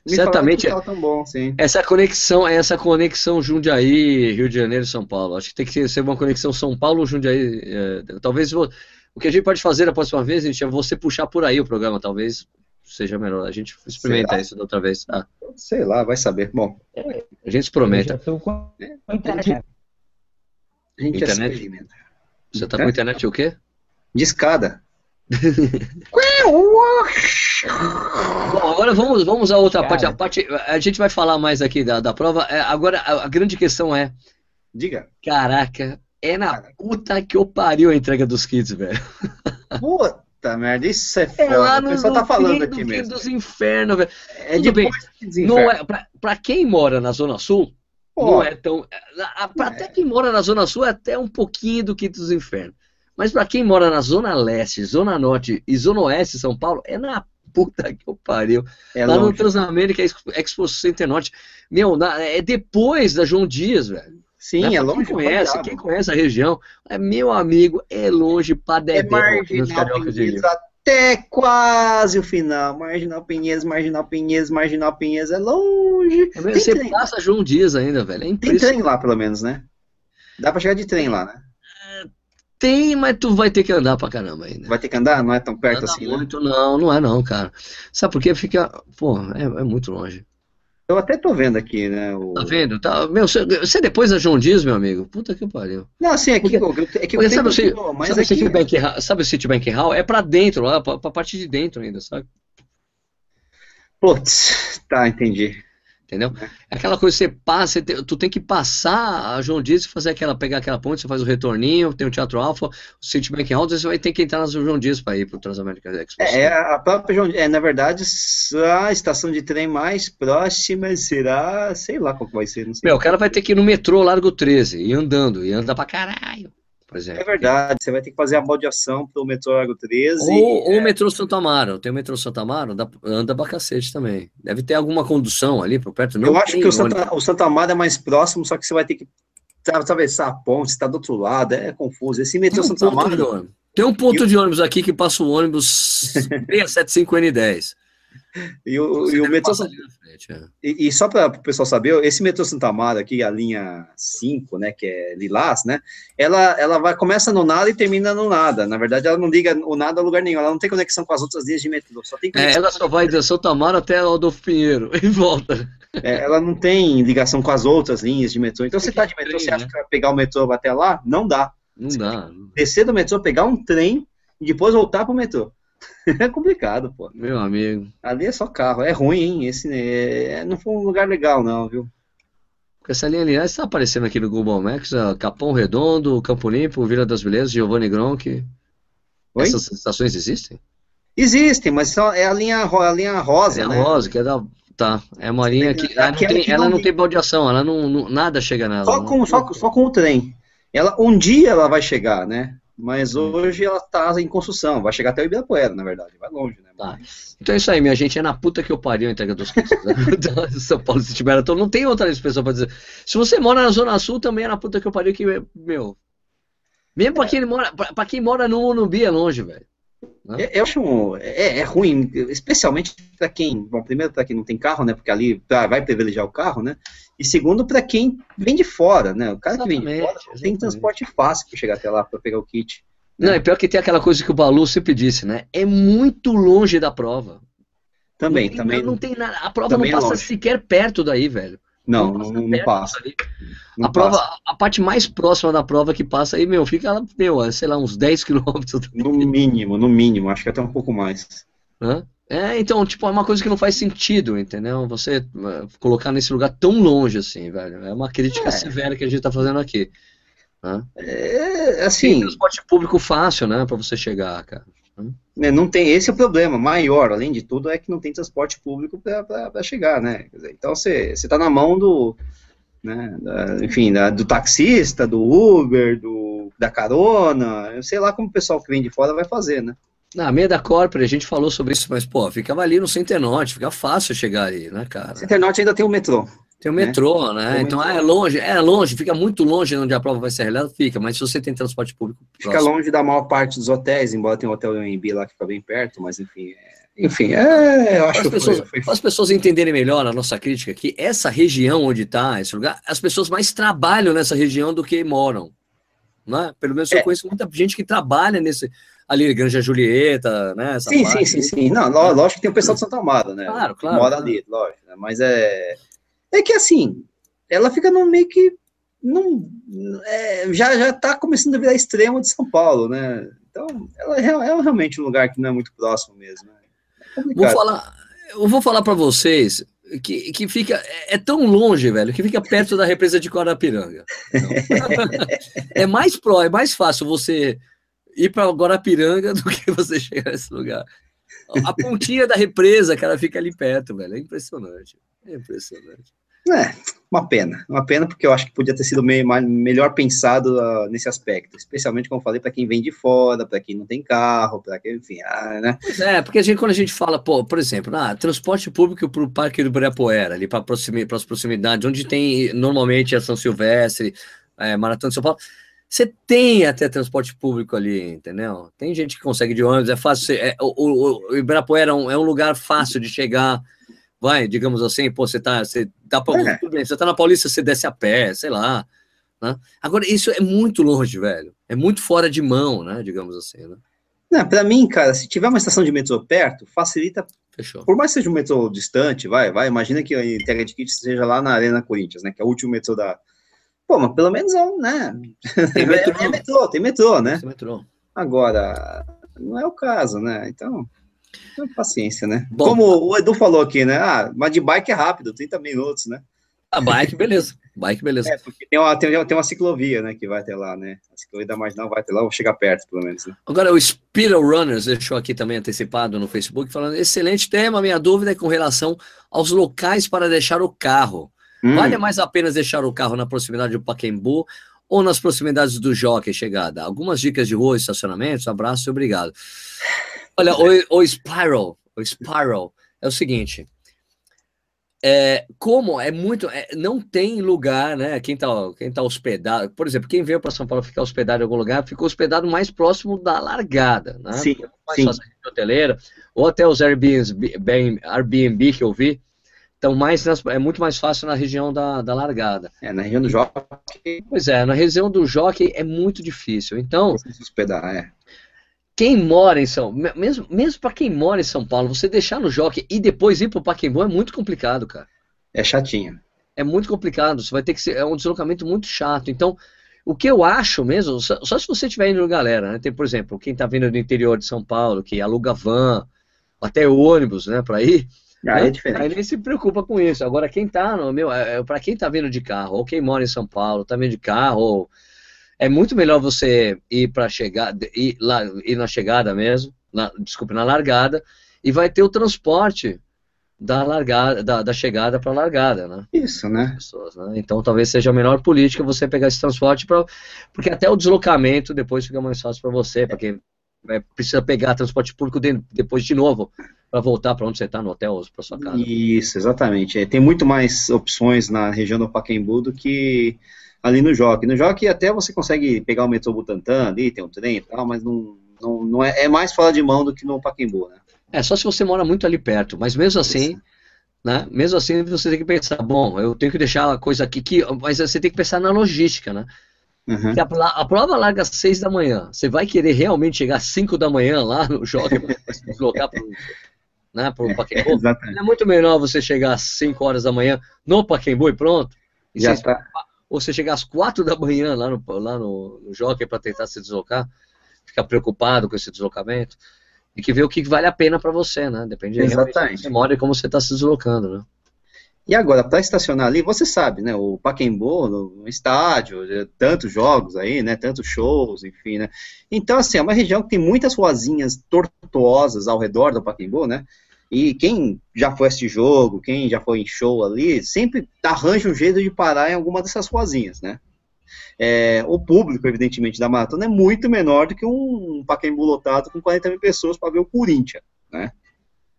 Certamente. Bom, essa conexão, essa conexão Jundiaí, Rio de Janeiro e São Paulo. Acho que tem que ser uma conexão São Paulo, Jundiaí. É, talvez o que a gente pode fazer da próxima vez, gente, é você puxar por aí o programa, talvez seja melhor. A gente experimenta isso da outra vez. Ah. Sei lá, vai saber. Bom, a gente experimenta. Eu já tô com a internet. A gente internet? experimenta. Você tá com internet o quê? De escada. Bom, agora vamos, vamos à outra parte. A parte. A gente vai falar mais aqui da, da prova. É, agora, a, a grande questão é. Diga. Caraca, é na puta que eu pariu a entrega dos kits, velho. Puta merda, isso é foda. É lá no, o pessoal tá falando aqui do mesmo. dos infernos, velho. É Tudo bem. Não é, pra, pra, quem mora na Zona Sul, Pô. não é tão. Pra, é. Até quem mora na Zona Sul é até um pouquinho do kit dos infernos. Mas pra quem mora na Zona Leste, Zona Norte e Zona Oeste São Paulo, é na puta que eu pariu. É lá longe. no Transamérica Expo Center Norte. Meu, na, é depois da João Dias, velho. Sim, né? é longe. Quem conhece, quem conhece a região, é meu amigo, é longe pra dedéu. É marginal Pinheiros até quase o final. Marginal Pinheiros, Marginal Pinheiros, Marginal Pinheiros é longe. É mesmo, você trem. passa João Dias ainda, velho. É Tem trem lá, pelo menos, né? Dá pra chegar de trem lá, né? É, tem, mas tu vai ter que andar pra caramba ainda. Vai ter que andar? Não é tão perto assim, né? muito, né? Não, não é não, cara. Sabe por quê? Fica, pô, é, é muito longe. Eu até tô vendo aqui, né? O... Tá vendo? Tá, meu, você depois da João Dias, meu amigo? Puta que pariu. Não, assim, é que, porque, é que porque sabe, se, mas sabe, aqui... Citibank, sabe o Citibank Hall? É pra dentro, lá, pra, pra parte de dentro ainda, sabe? Putz, tá, entendi entendeu? É aquela coisa que você passa, tu tem que passar a João Dias e fazer aquela, pegar aquela ponte, você faz o retorninho, tem o Teatro Alfa, o Citibank Hall, você vai ter que entrar na João Dias para ir para o Transamérica Expo. É, a própria João é, na verdade, a estação de trem mais próxima será, sei lá qual vai ser, não sei. Meu, o cara vai ter que ir no metrô Largo 13, e andando, e andar pra caralho por exemplo. É verdade, você vai ter que fazer a baldeação pro metrô Largo 13. Ou, é... o metrô Santo Amaro. Tem o metrô Santo Amaro, anda pra cacete também. Deve ter alguma condução ali por perto. Não Eu acho que o Santa, o Santo Amaro é mais próximo, só que você vai ter que atravessar a ponte, está do outro lado, é confuso. Esse metrô Tem um de Amaro, ônibus. Tem um ponto de ônibus aqui que passa o ônibus 675N10. E o, Você e o metrô frente, é. E, e só para o pessoal saber, esse metrô Santa Amaro aqui, a linha 5, né, que é Lilás, né, ela, ela vai, começa no nada e termina no nada. Na verdade, ela não liga o nada a lugar nenhum, ela não tem conexão com as outras linhas de metrô, só tem É, ela só vai de Santa Amaro até Adolfo Pinheiro e volta. é, ela não tem ligação com as outras linhas de metrô. Então, você tá de metrô, você acha que vai pegar o metrô até lá? Não dá. Não dá. Descer do metrô, pegar um trem e depois voltar pro metrô. é complicado, pô. Meu amigo. Ali é só carro, é ruim, hein? Esse é, não foi um lugar legal, não, viu? Porque essa linha aliás está aparecendo aqui no Google Maps, ó, Capão Redondo, Campo Limpo, Vila das Belezas, Giovanni Gronk. Oi? Essas estações existem? Existem, mas só é a linha, a linha rosa, É a né? Rosa, que é da. Tá, é uma linha que. Ela não tem, ela não tem- baldeação, ela não, não- nada chega nela. Só não- com, só, só com o trem. Ela, um dia ela vai chegar, né? Mas Hum. hoje ela está em construção. Vai chegar até o Ibirapuera, na verdade. Vai longe, né? Tá. Então é isso aí, minha gente. É na puta que eu pariu a entrega dos kits. né? Da São Paulo City Marathon. Não tem outra expressão pra dizer. Se você mora na Zona Sul, também é na puta que eu pariu que, meu. Mesmo pra quem mora, pra, pra quem mora no Morumbi é longe, velho. Eu, eu acho é, é ruim, especialmente para quem, bom, primeiro para quem não tem carro, né? Porque ali tá, vai privilegiar o carro, né? E segundo para quem vem de fora, né? O cara que vem de Exatamente, fora não tem exatamente. transporte fácil para chegar até lá para pegar o kit. Não, é pior que tem aquela coisa que o Balu sempre disse, né? É muito longe da prova. Também, não tem, também. Não, não tem nada. A prova não é passa longe. sequer perto daí, velho. Não, não, não, perto passa. não a prova, passa. a parte mais próxima da prova que passa aí, meu, fica, meu, sei lá, uns 10 quilômetros. No mínimo, no mínimo, acho que até um pouco mais. Né? É, então, tipo, é uma coisa que não faz sentido, entendeu? Você eh, colocar nesse lugar tão longe assim, velho. É uma crítica É. severa que a gente tá fazendo aqui. Né? É, Tem assim, transporte público fácil, né, pra você chegar, cara. Né, não tem esse é o problema maior, além de tudo, é que não tem transporte público para chegar, né? Dizer, então você está na mão do, né, da- enfim, da- do taxista, do Uber, do, da carona, eu sei lá como o pessoal que vem de fora vai fazer, né? Na meia da Corpore, a gente falou sobre isso, mas, pô, ficava ali no Centenorte, fica fácil chegar ali, né, cara? Internet ainda tem o metrô. Tem o né? metrô, né? Tem o então, metrô. é longe, é longe, fica muito longe de onde a prova vai ser realizada, fica, mas se você tem transporte público Fica próximo, longe da maior parte dos hotéis, embora tenha um hotel em lá que fica bem perto, mas enfim, é, enfim, é, eu acho as que pessoas, foi, foi as pessoas entenderem melhor a nossa crítica aqui, essa região onde está esse lugar, as pessoas mais trabalham nessa região do que moram. Né? Pelo menos eu É. conheço muita gente que trabalha nesse. Ali, Granja Julieta, né? Sim, sim, parte sim, aí. sim. Não, ló- lógico que tem o pessoal de Santa Amaro, né? Claro, Que claro, Mora claro. ali, lógico. né? Mas é. É que assim, ela fica no meio que. Não, é, já, já tá começando a virar extremo de São Paulo, né? Então, ela é, é realmente um lugar que não é muito próximo mesmo. né? É Vou falar, eu vou falar para vocês que, que fica. É, tão longe, velho, que fica perto da represa de Guarapiranga. É mais pró, é mais fácil você ir para Guarapiranga do que você chegar nesse lugar. A pontinha da represa, cara, fica ali perto, velho. É impressionante. É impressionante. É, uma pena. Uma pena, porque eu acho que podia ter sido meio, melhor pensado ah, nesse aspecto. Especialmente, como eu falei, para quem vem de fora, para quem não tem carro, para quem, enfim, ah, né? É, porque a gente, quando a gente fala, pô, por exemplo, ah, transporte público para o Parque do Ibirapuera, ali para as proximidades, onde tem normalmente a São Silvestre, é, Maratona de São Paulo, você tem até transporte público ali, entendeu? Tem gente que consegue de ônibus, é fácil. é, o, o, o Ibirapuera é um, é um lugar fácil de chegar. Vai, digamos assim, pô, você tá, você dá pra, É. tudo bem, você tá na Paulista, você desce a pé, sei lá. Né? Agora, isso é muito longe, velho. É muito fora de mão, né? Digamos assim, né? Não, para mim, cara, se tiver uma estação de metrô perto, facilita Fechou. Por mais que seja um metrô distante, vai, vai, imagina que a entrega de kit seja lá na Arena Corinthians, né, que é o último metrô da... Pô, mas pelo menos é um, né, Tem metrô. é, é metrô, tem metrô, né, Esse metrô. agora, não é o caso, né, então, paciência, né. Bom. Como o Edu falou aqui, né, ah, mas de bike é rápido, 30 minutos, né, A bike, beleza. Bike, beleza. é, porque tem uma, tem, tem uma ciclovia, né, que vai até lá, né, a ciclovia da Marginal vai até lá, ou chegar perto, pelo menos, né. Agora, o Spiral Runners deixou aqui também antecipado no Facebook, falando: excelente tema. Minha dúvida é com relação aos locais para deixar o carro. Hum, Vale mais a pena deixar o carro na proximidade do Paquembu ou nas proximidades do Jockey chegada? Algumas dicas de rua, estacionamentos, abraço e obrigado. Olha, o, o Spiral, o Spiral é o seguinte. é, como é muito, é, não tem lugar, né? Quem está quem tá hospedado, por exemplo, quem veio para São Paulo ficar hospedado em algum lugar, ficou hospedado mais próximo da largada, né? Sim, mais sim. hoteleira, ou até os Airbnb, Airbnb que eu vi, então mais nas, é muito mais fácil na região da, da largada. É, na região do Jockey. Pois é, na região do Jockey é muito difícil. Então, se hospedar, é. Quem mora em São mesmo mesmo para quem mora em São Paulo, você deixar no Jockey e depois ir para o Pacaembu é muito complicado, cara. É chatinho. É muito complicado. Você vai ter que ser é um deslocamento muito chato. Então, o que eu acho mesmo, só, só se você estiver indo galera, né? Tem, por exemplo, quem está vindo do interior de São Paulo, que aluga van, até ônibus, né, para ir. Aí né? é diferente. Aí nem se preocupa com isso. Agora, quem tá no meu, é, para quem tá vindo de carro, ou quem mora em São Paulo, tá vindo de carro, ou, é muito melhor você ir para chegar, ir lá, ir na chegada mesmo, na, desculpe, na largada, e vai ter o transporte da largada, da, da chegada para a largada, né? Isso, né? Pessoas, né? Então, talvez seja a melhor política você pegar esse transporte para, porque até o deslocamento depois fica mais fácil para você, para quem é, precisa pegar transporte público de, depois de novo para voltar para onde você está no hotel ou para sua casa. Isso, exatamente. É, tem muito mais opções na região do Pacaembu do que ali no Jockey. No Jockey até você consegue pegar o metrô Butantã ali, tem um trem e tal, mas não, não, não é, é mais fora de mão do que no Pacaembu, né? É só se você mora muito ali perto, mas mesmo assim, né? Mesmo assim você tem que pensar, bom, eu tenho que deixar a coisa aqui, que, mas você tem que pensar na logística, né? Uhum. A, a prova larga às 6 da manhã. Você vai querer realmente chegar às 5 da manhã lá no jogo para se deslocar para né, o Pacaembu? Exatamente. É muito melhor você chegar às 5 horas da manhã no Pacaembu e pronto. E Já você- tá. Ou você chegar às 4 da manhã lá no, lá no, no jockey para tentar se deslocar, ficar preocupado com esse deslocamento. E que ver o que vale a pena para você, né? Depende Exatamente. você mora e como você está se deslocando, né? E agora, para estacionar ali, você sabe, né? O Pacaembu, no, estádio, é, tantos jogos aí, né? Tantos shows, enfim, né? Então, assim, é uma região que tem muitas ruazinhas tortuosas ao redor do Pacaembu, né? E quem já foi assistir jogo, quem já foi em show ali, sempre arranja um jeito de parar em alguma dessas ruazinhas, né? É, o público, evidentemente, da maratona é muito menor do que um Pacaembu lotado com 40 mil pessoas para ver o Corinthians, né?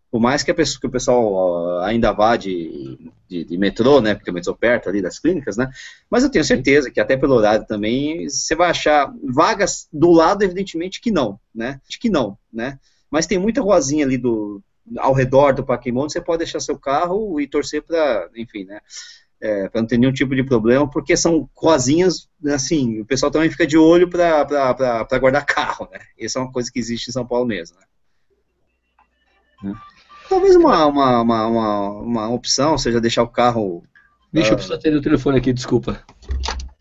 Por mais que, a pessoa, que o pessoal ainda vá de, de, de metrô, né? Porque o metrô perto ali das clínicas, né? Mas eu tenho certeza que até pelo horário também você vai achar vagas do lado, evidentemente que não, né? De que não, né? Mas tem muita ruazinha ali do, ao redor do onde você pode deixar seu carro e torcer para, enfim, né? É, para não ter nenhum tipo de problema, porque são ruazinhas, assim, o pessoal também fica de olho para guardar carro, né? Isso é uma coisa que existe em São Paulo mesmo, né? Né? Talvez uma, uma, uma, uma, uma opção seja deixar o carro. Ah. eu preciso atender o telefone aqui, desculpa.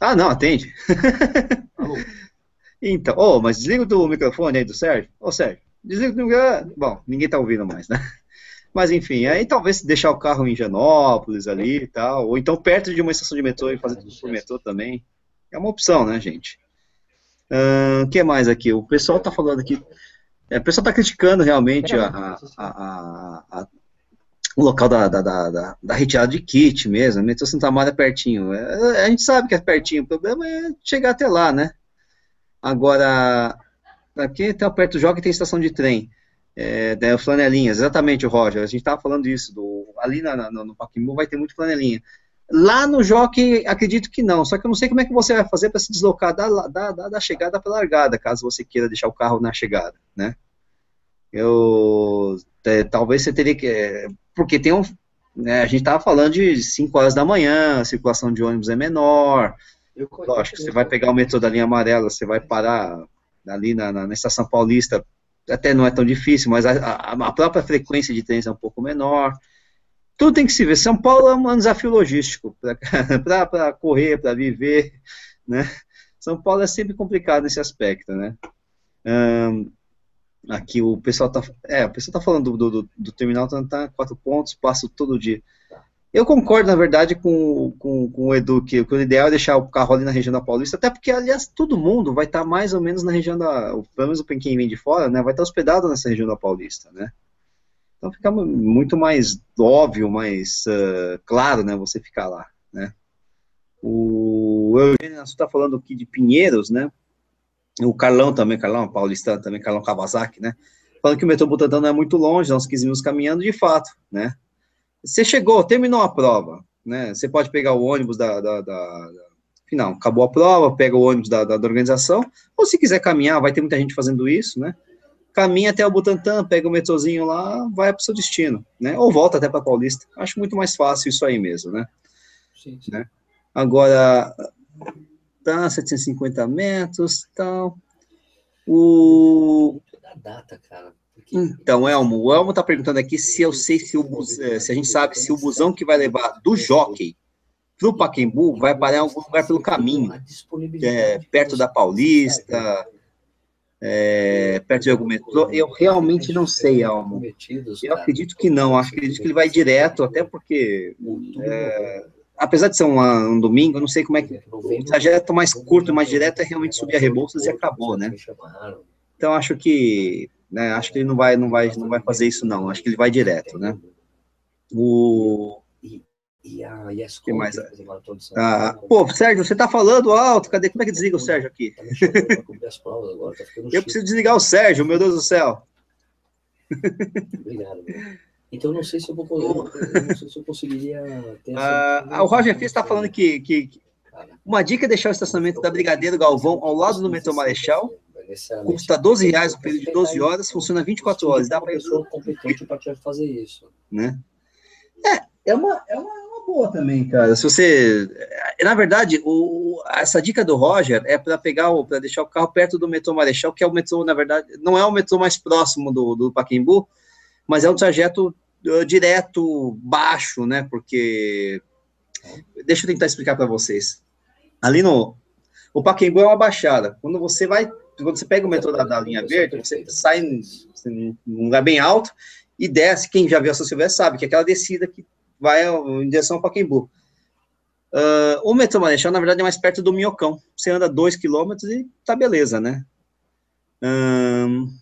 Ah, não, atende. então, ô, mas desliga o microfone aí do Sérgio. Ô, Sérgio, o microfone. Bom, ninguém tá ouvindo mais, né? Mas enfim, aí talvez deixar o carro em Janópolis ali e tal, ou então perto de uma estação de metrô e fazer tudo por metrô também. É uma opção, né, gente? O que mais aqui? O pessoal tá falando aqui. é, o pessoal tá criticando realmente a, a- a- a- o local da, da, da, da- da retirada de kit mesmo. O metrô Santa Amaro é pertinho. É, a gente sabe que é pertinho, o problema é chegar até lá, né? Agora, aqui tá perto do jogo tem estação de trem. É, flanelinhas, exatamente, Roger. A gente estava falando isso. Do, ali na, na- no Pacaembu vai ter muito flanelinha. Lá no Jockey, acredito que não. Só que eu não sei como é que você vai fazer para se deslocar da, da, da, da chegada para a largada, caso você queira deixar o carro na chegada, né? Eu é, talvez você teria que, é, porque tem um, né, a gente estava falando de 5 horas da manhã, a circulação de ônibus é menor. Lógico, você vai pegar o metrô da linha amarela, você vai parar ali na, na, na estação paulista, até não é tão difícil, mas a, a, a própria frequência de trens é um pouco menor. Tudo tem que se ver. São Paulo é um desafio logístico para correr, para viver, né? São Paulo é sempre complicado nesse aspecto, né? Ahn, aqui o pessoal tá, é, o pessoal tá falando do, do, do terminal, tá, tá quatro pontos, passo todo dia. Eu concordo, na verdade, com, com, com o Edu, que, que o ideal é deixar o carro ali na região da Paulista, até porque, aliás, todo mundo vai estar mais ou menos na região da, pelo menos quem vem de fora, né, vai estar hospedado nessa região da Paulista, né. Então fica mu- muito mais óbvio, mais ah, claro, né, você ficar lá, né. O Eugênio está falando aqui de Pinheiros, né, o Carlão também, Carlão paulistano também, Carlão Kawasaki, né, falando que o metrô Butantã não é muito longe, 15 minutos caminhando, de fato, né. Você chegou, terminou a prova, né? Você pode pegar o ônibus da, da, da, final, acabou a prova, pega o ônibus da, da, da, organização, ou se quiser caminhar, vai ter muita gente fazendo isso, né? Caminha até o Butantã, pega o metrozinho lá, vai para o seu destino, né? Ou volta até para Paulista. Acho muito mais fácil isso aí mesmo, né? Sim. né? Agora, tá, 750 metros, tal. O... Da data, cara. Então, Elmo, o Elmo tá perguntando aqui se eu sei se, o, eh, se a gente sabe se o busão que vai levar do jockey para o Paquembu vai parar em algum lugar pelo caminho, é perto da Paulista, é, perto de algum metrô. Eu realmente não sei, Elmo. Eu acredito que não, acredito que ele vai direto, até porque, é, apesar de ser um, um, domingo, eu não sei como é que. O trajeto mais curto, mais direto é realmente subir a Rebouças e acabou, né? Então acho que né? Acho que ele não vai, não vai, não vai fazer isso não. Acho que ele vai direto, né? O e a e que mais? Ah, pô, Sérgio, você tá falando alto, cadê? Como é que desliga o Sérgio aqui? Tá eu preciso desligar o Sérgio, meu Deus do céu. Obrigado. Meu. Então não sei se eu vou não sei se eu conseguiria ah, O Roger Fies está falando que, que uma dica é deixar o estacionamento da Brigadeiro Galvão ao lado do metrô Marechal Custa 12 reais o período de 12 horas, funciona 24 horas. Dá para pessoa competente para fazer isso. Né? É, é uma, é uma, uma, boa também, cara. Se você. Na verdade, o, essa dica do Roger é para pegar para deixar o carro perto do metrô Marechal, que é o metrô, na verdade, não é o metrô mais próximo do, do Paquembu, mas é um trajeto uh, direto, baixo, né? Porque. Deixa eu tentar explicar para vocês. Ali no. O Paquembu é uma baixada. Quando você vai quando você pega o metrô da, da linha verde, você sai num lugar bem alto e desce. Quem já viu a São Silvestre sabe que é aquela descida que vai em direção ao Pacaembu. Uh, o metrô Marechal, na verdade, é mais perto do Minhocão. Você anda dois quilômetros e tá beleza, né? Um,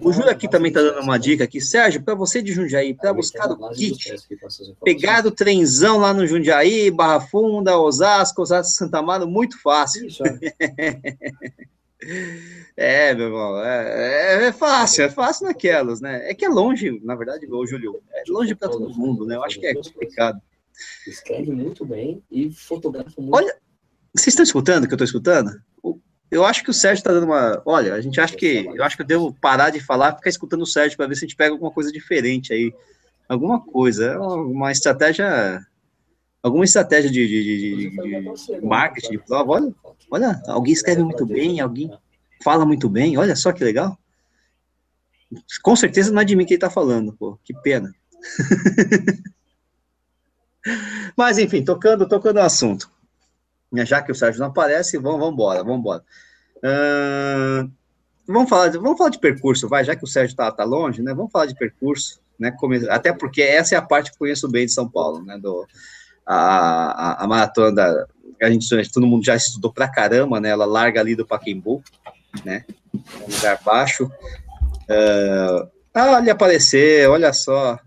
o Júlio aqui também está dando uma dica aqui. Sérgio, para você de Jundiaí, para buscar o kit, pegar o trenzão lá no Jundiaí, Barra Funda, Osasco, Osasco, Santa Amaro, muito fácil. Isso, É, meu irmão, é, é, é, fácil, é fácil naquelas, né? É que é longe, na verdade, o Júlio, é longe para todo mundo, né? Eu acho que é complicado. Escreve muito bem e fotografa muito. Olha, vocês estão escutando o que eu estou escutando? Eu acho que o Sérgio está dando uma. Olha, a gente acha que. Eu acho que eu devo parar de falar e ficar escutando o Sérgio para ver se a gente pega alguma coisa diferente aí. Alguma coisa. É uma estratégia alguma estratégia de, de, de, de marketing de prova. Olha, olha, alguém escreve muito bem, alguém fala muito bem, olha só que legal. Com certeza não é de mim que ele está falando, pô, que pena. Mas, enfim, tocando, tocando o assunto. Já que o Sérgio não aparece, vamos, vamos embora, vamos embora. Uh, vamos, falar de, vamos falar de percurso, vai, já que o Sérgio está tá longe, né? Vamos falar de percurso, né? Até porque essa é a parte que eu conheço bem de São Paulo, né? Do, a, a, a maratona da, a gente, todo mundo já estudou pra caramba, né? Ela larga ali do Paquembu, né? Um lugar baixo. Uh, ah, ele aparecer, olha só.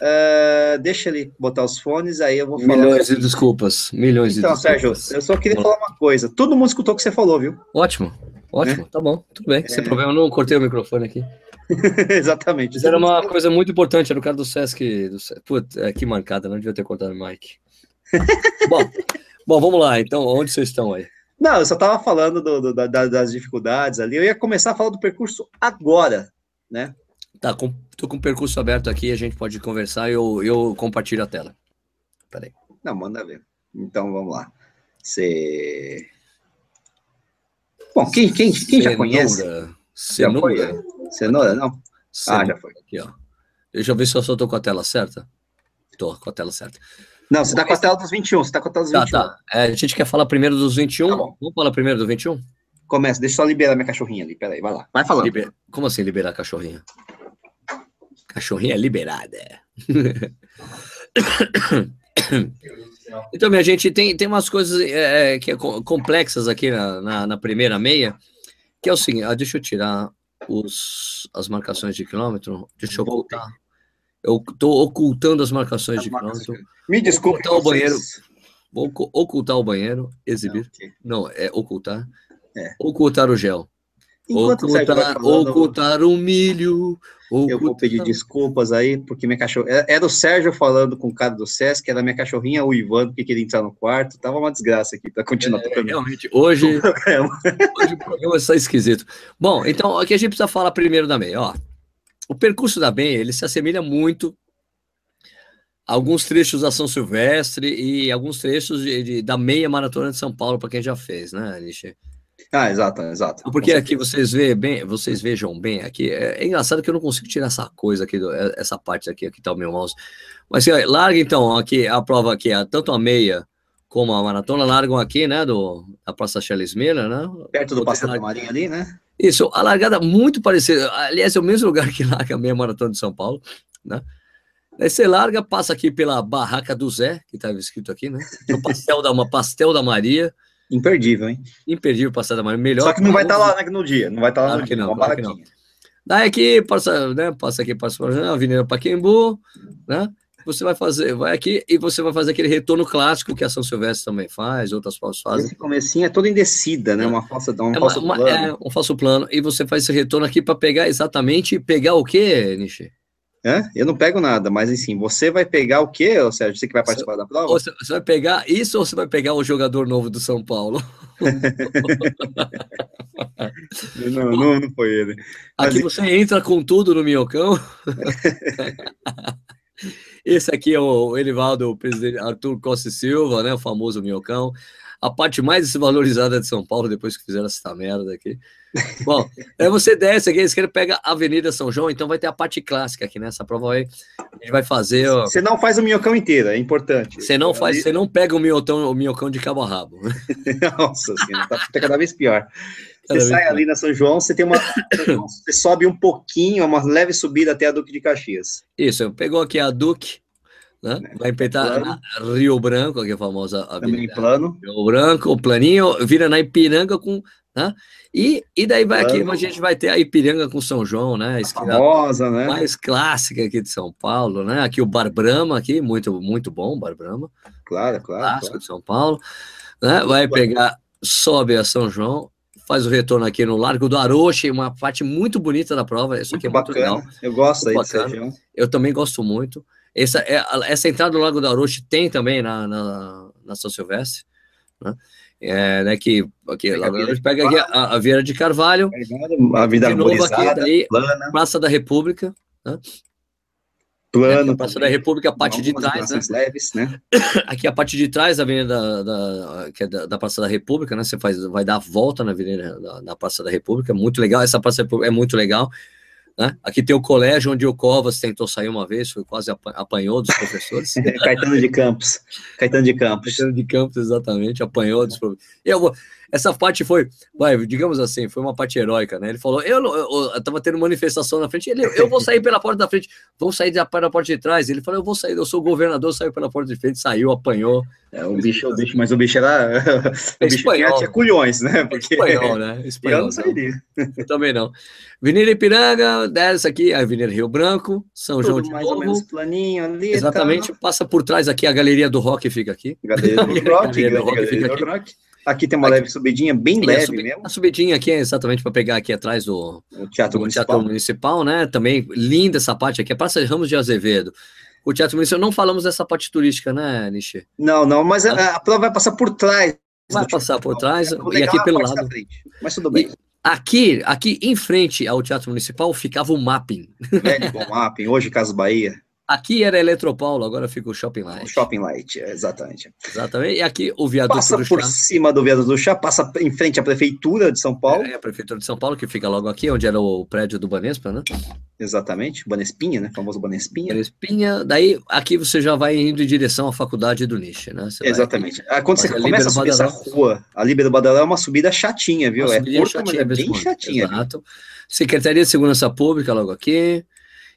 Uh, deixa ele botar os fones, aí eu vou falar. Milhões de desculpas. Milhões então, de desculpas. Sérgio, eu só queria falar uma coisa. Todo mundo escutou o que você falou, viu? Ótimo, ótimo, é? tá bom, tudo bem. Sem é. problema, eu não cortei o microfone aqui. Exatamente. Isso era uma coisa muito importante, era o cara do Sesc. Do Sesc. Putz, é, que mancada, não devia ter cortado o mic. bom, bom, vamos lá, então, onde vocês estão aí? Não, eu só estava falando do, do, da, das dificuldades ali, eu ia começar a falar do percurso agora, né? Tá, com, tô com o percurso aberto aqui, a gente pode conversar e eu, eu compartilho a tela. Peraí. Não, manda ver. Então, vamos lá. Você... Bom, quem, quem, quem já conhece... Cenoura. Já foi, Cenoura, não? Cenoura. Ah, já foi. Aqui, ó. Deixa eu ver se eu só tô com a tela certa. Tô com a tela certa. Não, você tá com a tela dos 21, você tá com a tela dos 21. Tá, tá. É, a gente quer falar primeiro dos 21. Tá Vamos falar primeiro do 21? Começa, deixa eu só liberar minha cachorrinha ali, peraí, vai lá. Vai falando. Liber... Como assim liberar a cachorrinha? Cachorrinha liberada. então, minha gente, tem, tem umas coisas é, é que é complexas aqui na, na, na primeira meia, que é o seguinte, ah, deixa eu tirar os, as marcações de quilômetro, deixa eu ocultar. Eu estou ocultando as marcações as de marcações quilômetro. Me desculpe. Ocultar o banheiro. Vou ocultar o banheiro, exibir. Não, okay. Não é ocultar. É. Ocultar o gel. Enquanto o Ocultar, falando, ocultar um milho. eu vou pedir ocultar- desculpas aí, porque minha cachorra. Era o Sérgio falando com o cara do Sesc, era minha cachorrinha uivando porque queria entrar no quarto. Tava uma desgraça aqui para continuar É, realmente, hoje, o programa. hoje o programa está esquisito. Bom, então, aqui a gente precisa falar primeiro da meia. Ó, o percurso da meia, ele se assemelha muito a alguns trechos da São Silvestre e alguns trechos de, de- da meia maratona de São Paulo, para quem já fez, né, Nishi? Ah, exato, exato. Porque aqui vocês vê bem, vocês vejam bem aqui. É, é engraçado que eu não consigo tirar essa coisa aqui, é- essa parte aqui, aqui tá o meu mouse. Mas assim, ó, larga então aqui a prova aqui, tanto a meia como a maratona, largam aqui, né, do, da Praça Charles Miller, né? Perto do Passeio da Marinha ali, né? Isso, a largada muito parecida. Aliás, é o mesmo lugar que larga a meia maratona de São Paulo, né? Daí você larga, passa aqui pela barraca do Zé, que estava escrito aqui, né? O pastel da, uma pastel da Maria, Imperdível, hein? imperdível pastel da Maria, melhor. Só que não vai estar lá né, no dia, não vai estar lá Claro no que dia, não, uma claro barraquinha. Daí aqui, passa, né, passa aqui, passa para a Avenida Paquembu, né? Você vai fazer, vai aqui e você vai fazer aquele retorno clássico que a São Silvestre também faz, outras provas fazem. Esse comecinho é todo em descida, né? Uma falsa, um É, uma- falso uma- plano. é um falso plano. E você faz esse retorno aqui para pegar exatamente, pegar o quê, Nishi? Hã? Eu não pego nada, mas assim, você vai pegar o quê, Sérgio? Você que vai participar da prova? Você, você vai pegar isso ou você vai pegar o jogador novo do São Paulo? Não, não, não foi ele. Aqui Mas- você entra com tudo no minhocão. Esse aqui é o Elivaldo, o presidente Arthur Costa e Silva, né? O famoso minhocão. A parte mais desvalorizada de São Paulo, depois que fizeram essa merda aqui. Bom, aí você desce aqui, a esquerda pega a Avenida São João, então vai ter a parte clássica aqui nessa prova aí. A gente vai fazer. ó, Você não faz o minhocão inteiro, é importante. Você não faz, você não pega o minhocão, o minhocão de cabo a rabo. Nossa senhora, tá, tá cada vez pior. Cada Você sai pior. ali na São João, você tem uma. você sobe um pouquinho, uma leve subida até a Duque de Caxias. Isso, pegou aqui a Duque, né? Vai empetar Plano. na Rio Branco, aqui a famosa Também avenida. plano. Rio Branco, o planinho, vira na Ipiranga com. Né? E, e daí vai aqui, a gente vai ter a Ipiranga com São João, né? Famosa, né? mais clássica aqui de São Paulo, né? Aqui o Bar Brahma, aqui, muito, muito bom, Bar Brahma, Claro, claro. clássico claro. de São Paulo. Né? Vai pegar, sobe a São João, faz o retorno aqui no Largo do Aroche, uma parte muito bonita da prova. Isso aqui é Muito muito legal. bacana. Eu gosto aí Muito dessa bacana. Eu também gosto muito. Essa, é, essa entrada do Lago da Aroche tem também na, na, na São Silvestre, né? É, né, que aqui, Pega Lago da pega aqui a, a Vieira de Carvalho, A vida de novo aqui, daí, plana, Praça da República, plano. aqui, a Praça da República, a parte de trás, né? leves, né? Aqui a parte de trás da Avenida da, da, é da, da Praça da República, né? Você faz, vai dar a volta na Avenida da, da Praça da República, muito legal. Essa Praça é muito legal. Né? Aqui tem o colégio onde o Covas tentou sair uma vez, foi quase apa- apanhou dos professores. Caetano de Campos. Caetano de Campos. Cristiano de Campos, exatamente, apanhou dos problemas. Eu vou- essa parte foi, vai, digamos assim, foi uma parte heróica, né? Ele falou, eu, não- eu, eu tava tendo manifestação na frente, ele, eu vou sair pela porta da frente, vamos sair da, pela porta de trás. Ele falou, eu vou sair, eu sou governador, saiu pela porta de frente, saiu, apanhou. É, o bicho, o bicho, mas o bicho era. o bicho espanhol. tinha culhões, né? Porque Espanhol, né? eu Espanhol. não sairia. Eu também não. Avenida Ipiranga, desce aqui, a Avenida Rio Branco, São João Tudo de mais ou Novo. menos planinho ali. Exatamente, passa por trás aqui, a Galeria do Rock fica aqui. Tá. Galeria do Rock, Galeria do Rock Galeria fica do aqui. Rock. Aqui tem uma Aqui. leve subidinha, bem E leve subi- mesmo. a subidinha aqui é exatamente para pegar aqui atrás do, O Teatro do Municipal. Teatro Municipal, né? Também linda essa parte aqui, a Praça de Ramos de Azevedo. O Teatro Municipal, não falamos dessa parte turística, né, Nishi? Não, não, mas a, a prova vai passar por trás. Vai passar por trás O e aqui é pelo lado. frente. Mas tudo bem. Aqui, aqui em frente ao Teatro Municipal ficava o Mapping. Velho Bom Mapping, hoje Casas Bahia, Aqui era Eletropaulo, agora fica o Shopping o Light. Shopping Light, é, exatamente. Exatamente. E aqui o viaduto Passa do por Chá. cima do viaduto do chá, passa em frente à prefeitura de São Paulo, É a Prefeitura de São Paulo, que fica logo aqui, onde era o prédio do Banespa, né? exatamente, Banespinha, né? Famoso Banespinha. Era Espinha. Daí, aqui você já vai indo em direção à faculdade do Niche, né? Você vai- Exatamente. Ah, quando você a começa a subir essa rua, a Líbero Badaró é uma subida chatinha, viu? Uma É curta, mas é bem chatinha. viu? Exato. Secretaria de Segurança Pública, logo aqui.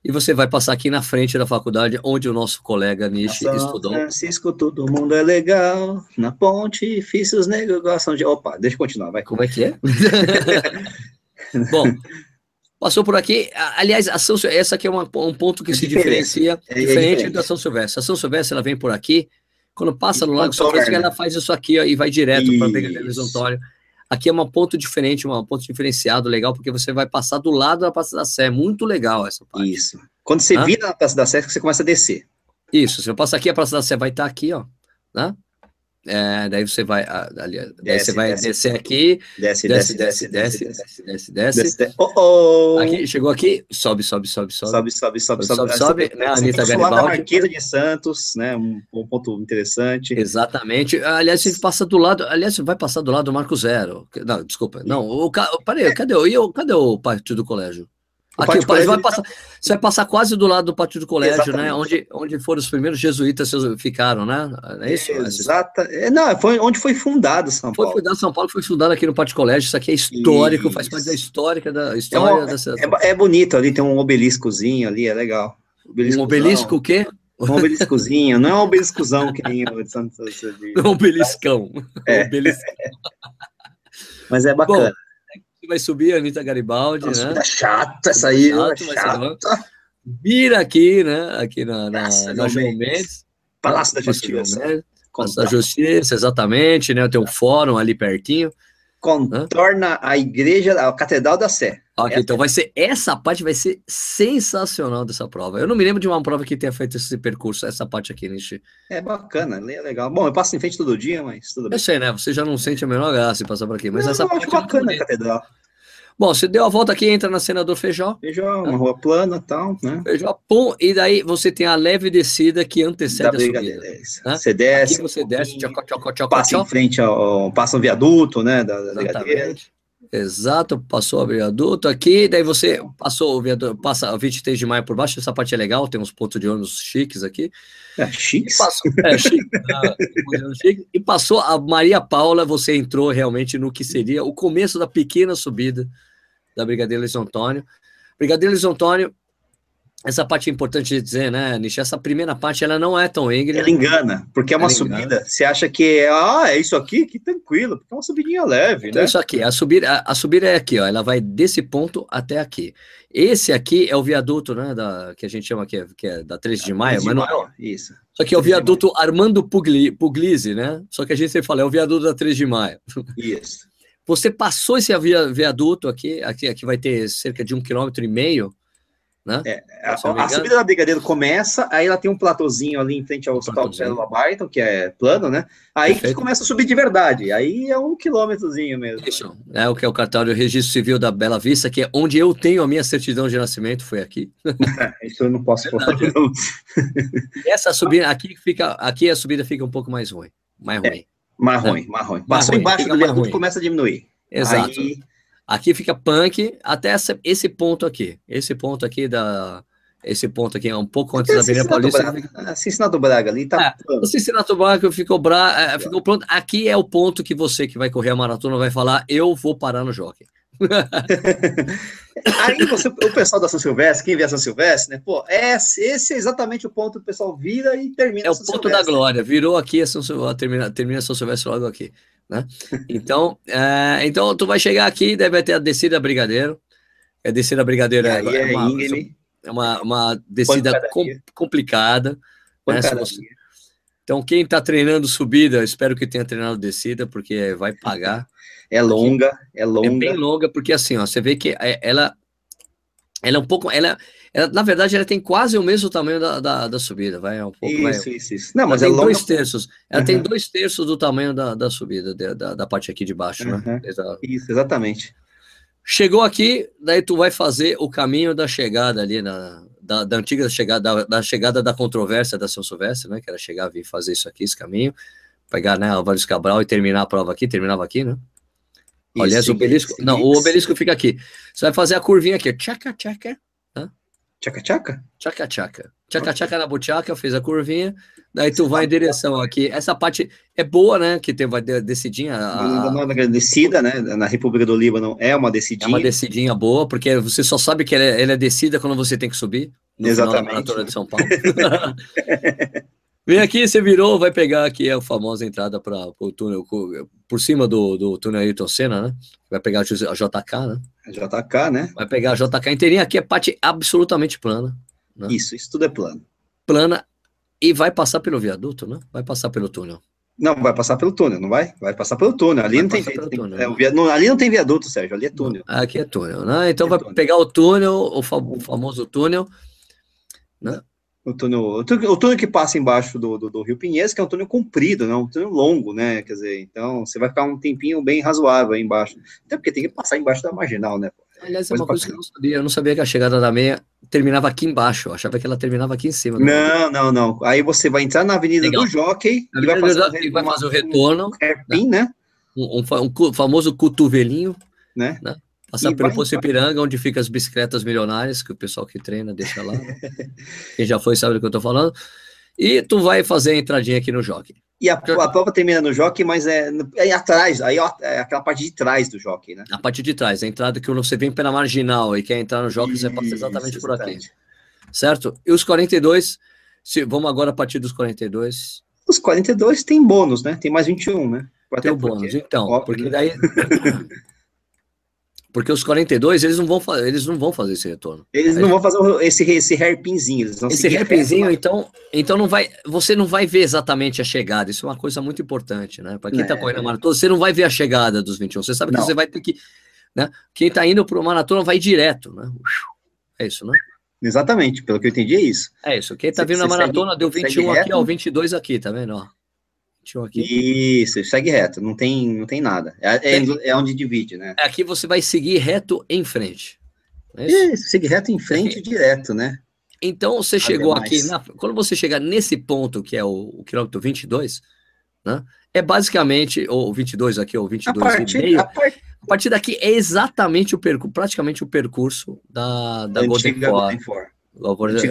E você vai passar aqui na frente da faculdade, onde o nosso colega Nishi São estudou. Francisco, todo mundo é legal. Na ponte, fiz os negros gostam de. Opa, deixa eu continuar, vai. Como é que é? Bom, passou por aqui. Aliás, a São essa aqui é uma- um ponto que É se diferencia, É- é diferente diferente. da São Silvestre. A São Silvestre, ela vem por aqui, quando passa no Lago São. Francisco, ela faz isso aqui ó, e vai direto para a Antônio. Aqui é uma ponto diferente, um ponto diferenciado, legal, porque você vai passar do lado da Praça da Sé. É muito legal essa parte. Isso. Quando você vira na Praça da Sé, você começa a descer. Isso, se eu passar aqui, a Praça da Sé vai estar aqui, ó. Né? É, daí você vai, ali, desce, daí você vai desce, descer aqui, desce, desce, desce, desce, desce, desce, desce, desce. Oh, oh. Aqui, chegou aqui, sobe, sobe, sobe, sobe, sobe, sobe, sobe, sobe, sobe, né? Anitta Garibaldi. da Marquesa de Santos, né? Um, um, ponto interessante. Exatamente. Aliás, você passa do lado, aliás, você vai passar do lado do Marco Zero. Não, desculpa, não. O, parei, cadê o, cadê o partido do colégio? Aqui, o vai passar, você vai passar quase do lado do pátio do colégio, né? Exatamente. né? Onde, onde foram os primeiros jesuítas ficaram, né? É isso? Exata. É, não, foi onde foi fundado São Paulo. Foi fundado São Paulo, foi fundado aqui no pátio do colégio. Isso aqui é histórico, isso. faz parte da histórica da história é, uma, dessa. É, é, bonito ali, tem um obeliscozinho ali, é legal. Um obelisco o quê? Um obeliscozinho, não é um obeliscozão que nem o de Santos. De... Um obeliscão. É. Um obeliscão. Mas é bacana. Bom, vai subir a Anitta Garibaldi, Nossa, né? chata essa aí, chato, chata. Vira aqui, né? Aqui na, na, Nossa, na João Mendes. Palácio da Justiça. Palácio da Justiça, exatamente, né? Tem um fórum ali pertinho. Contorna Hã? a igreja, a Catedral da Sé. Ok, então vai ser, essa parte vai ser sensacional dessa prova. Eu não me lembro de uma prova que tenha feito esse percurso, essa parte aqui, Nishi. É bacana, é legal. Bom, eu passo em frente todo dia, mas tudo bem. Eu sei, né? Você já não sente a menor graça em passar por aqui, mas não, essa parte. É bacana a catedral. Bom, você deu a volta aqui, entra na Senador Feijó. Feijó, uma rua plana e tal, né? Feijó, pum, e daí você tem a leve descida que antecede da a subida. Né? Você desce. Aqui você desce, passa em frente ao, passa um viaduto, né, da, da Exato, passou o viaduto aqui, daí você passou o viaduto, passa a 23 de maio por baixo, essa parte é legal, tem uns pontos de ônibus chiques aqui. É? Passou, é, chique, ah, e passou a Maria Paula, você entrou realmente no que seria o começo da pequena subida da Brigadeiro Luiz Antônio. Brigadeiro Luiz Antônio essa parte é importante de dizer, né, Nish? Essa primeira parte ela não é tão íngreme. Ela engana, porque é uma subida. Você acha que ah, é isso aqui, que tranquilo, porque é uma subidinha leve, então, né? Isso aqui, a subida, a, a subida é aqui, ó. Ela vai desse ponto até aqui. Esse aqui é o viaduto, né? Da, que a gente chama aqui, que é da 13 de maio, mas não é. Isso. Só que é o viaduto Armando Pugli, Puglisi, né? Só que a gente sempre fala, é o viaduto da 13 de maio. Isso. Você passou esse viaduto aqui, aqui, aqui vai ter cerca de um quilômetro e meio né? É, a, a, subida da Brigadeiro começa, aí ela tem um platôzinho ali em frente ao Hospital de Célula Barton, que é plano, né? Aí que começa a subir de verdade, aí é um quilômetrozinho mesmo. Isso, é o que é o cartório Registro Civil da Bela Vista, que é onde eu tenho a minha certidão de nascimento, foi aqui. Isso eu não posso falar. Essa subida, aqui fica, aqui a subida fica um pouco mais ruim, mais é, ruim. É, mais ruim, mais ruim. Passou embaixo do viaduto começa a diminuir. Exato. Aí Aqui fica punk até essa, esse ponto aqui. Esse ponto aqui da. Esse ponto aqui é um pouco antes da Avenida Paulista. Braga, fica... Cincinnati Braga ali tá. É, o Cincinnati Braga ficou, bra... É, ficou pronto. Aqui é o ponto que você que vai correr a maratona vai falar: eu vou parar no jockey. Aí você, o pessoal da São Silvestre, quem vê a São Silvestre, né? Pô, esse, esse é exatamente o ponto que o pessoal vira e termina. É o ponto Silvestre. da glória. Virou aqui a São Silvestre, termina, termina a São Silvestre logo aqui. Né? Então, é, então tu vai chegar aqui, deve ter a descida Brigadeiro. A descida Brigadeiro é, é, é, uma, é uma, uma descida com, complicada. Né? Você... Então, quem está treinando subida, espero que tenha treinado descida, porque vai pagar. É longa, é longa. É bem longa, porque assim, ó, você vê que é, ela, ela é um pouco. Ela, ela, na verdade, ela tem quase o mesmo tamanho da, da, da subida, vai um pouco. Isso, vai, isso, isso. Não, mas ela é tem longa... dois terços. Ela uhum. tem dois terços do tamanho da, da subida, da, da parte aqui de baixo, uhum. né? Isso, exatamente. Chegou aqui, daí tu vai fazer o caminho da chegada ali, na, da, da antiga chegada, da, da, chegada da controvérsia da São Silvestre, né? Que era chegar, vir fazer isso aqui, esse caminho, pegar, né, Álvares Cabral e terminar a prova aqui, terminava aqui, né? Isso, Aliás, o obelisco. Isso, não, isso. o obelisco fica aqui. Você vai fazer a curvinha aqui, tchaca, tchaca, Tchaca-tchaca? Tchaca-tchaca. Tchaca-tchaca na buchaca, fez a curvinha, daí tu vai em direção aqui. Essa parte é boa, né? Que tem, vai decidinha. A... Na descida, né? Na República do Líbano é uma decidinha. É uma decidinha boa, porque você só sabe que ela é, ela é descida quando você tem que subir. No Exatamente. Final da maratona de São Paulo. Vem aqui, você virou, vai pegar aqui a famosa entrada para o túnel, por cima do, do túnel Ayrton Senna, né? Vai pegar a JK, né? A JK, né? Vai pegar a JK inteirinha, aqui é parte absolutamente plana. Né? Isso, isso tudo é plano. Plana e vai passar pelo viaduto, né? Vai passar pelo túnel. Não, vai passar pelo túnel, não vai? Vai passar pelo túnel. Ali, não tem, tem, túnel, é, não, ali não tem viaduto, Sérgio, ali é túnel. Aqui é túnel, né? Então vai túnel. pegar o túnel, o, o famoso túnel, né? O túnel, o túnel, que passa embaixo do, do, do, Rio Pinheiros, que é um túnel comprido, não, um túnel longo, né? Quer dizer, então você vai ficar um tempinho bem razoável aí embaixo. Até porque tem que passar embaixo da marginal, né? Aliás, é uma coisa que eu não sabia. Eu não sabia que a chegada da meia terminava aqui embaixo. Eu achava que ela terminava aqui em cima. Não, não, não. Aí você vai entrar na Avenida Legal. do Jockey e vai fazer, vai fazer o retorno. Um hairpin, né? Um, um, um, famoso cotovelinho, né? né? Passar e pelo Poço Ipiranga, onde ficam as bicicletas milionárias, que o pessoal que treina deixa lá. Né? Quem já foi sabe do que eu tô falando. E tu vai fazer a entradinha aqui no Jockey. E a, a prova termina no jockey, mas é, é atrás, aí ó, é aquela parte de trás do jockey, né? A parte de trás, a entrada que você vem pela marginal e quer entrar no jockey, Isso, você passa exatamente por aqui. Certo? E os 42, se, vamos agora a partir dos 42. Os 42 tem bônus, né? Tem mais 21, né? Tem o bônus, então, Óbvio, porque daí Porque os 42, eles não vão, eles não vão fazer esse retorno. Eles não vão fazer esse, esse hairpinzinho. Esse hairpinzinho, então, então não vai, você não vai ver exatamente a chegada. Isso é uma coisa muito importante, né? Para quem está é, correndo a maratona, você não vai ver a chegada dos 21. Você sabe que não. você vai ter que. Né? Quem está indo para o maratona vai direto, né? É isso, né? Exatamente, pelo que eu entendi é isso. É isso. Quem está vindo na maratona segue, deu 21 aqui, ó, 22 aqui, tá vendo? Ó. Aqui. Isso, segue reto, não tem, não tem nada. É, é, é, onde divide, né? Aqui você vai seguir reto em frente. É isso? isso, segue reto em frente direto, né? Então você chegou aqui, na, quando você chegar nesse ponto, que é o, o quilômetro 22, né? É basicamente, ou 22 aqui, ou 22 a partir, e meio. A, par... a partir daqui é exatamente o percurso, praticamente o percurso da, da Golden Four.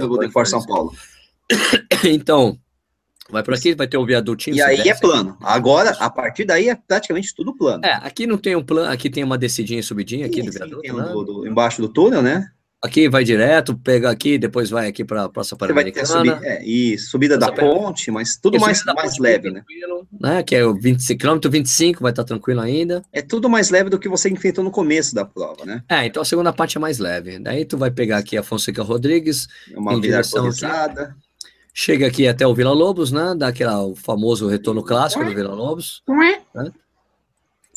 Golden Four São Paulo. então, Vai por aqui, vai ter um viadutinho. E aí é plano. Agora, a partir daí é praticamente tudo plano. É, aqui não tem um plano, aqui tem uma descidinha e subidinha aqui sim, do viaduto. Um né? do, do, embaixo do túnel, né? Aqui vai direto, pega aqui, depois vai aqui para a Praça Pan-Americana. Subida, é, e subida da ponte, mas tudo mais, mais leve, né? né? Que é o 25, quilômetro 25, vai estar tá tranquilo ainda. É tudo mais leve do que você enfrentou no começo da prova, né? É, então a segunda parte é mais leve. Daí tu vai pegar aqui a Fonseca Rodrigues, uma em direção aqui. Chega aqui até o Vila Lobos, né? Dá aquele o famoso retorno clássico do Vila Lobos. Né?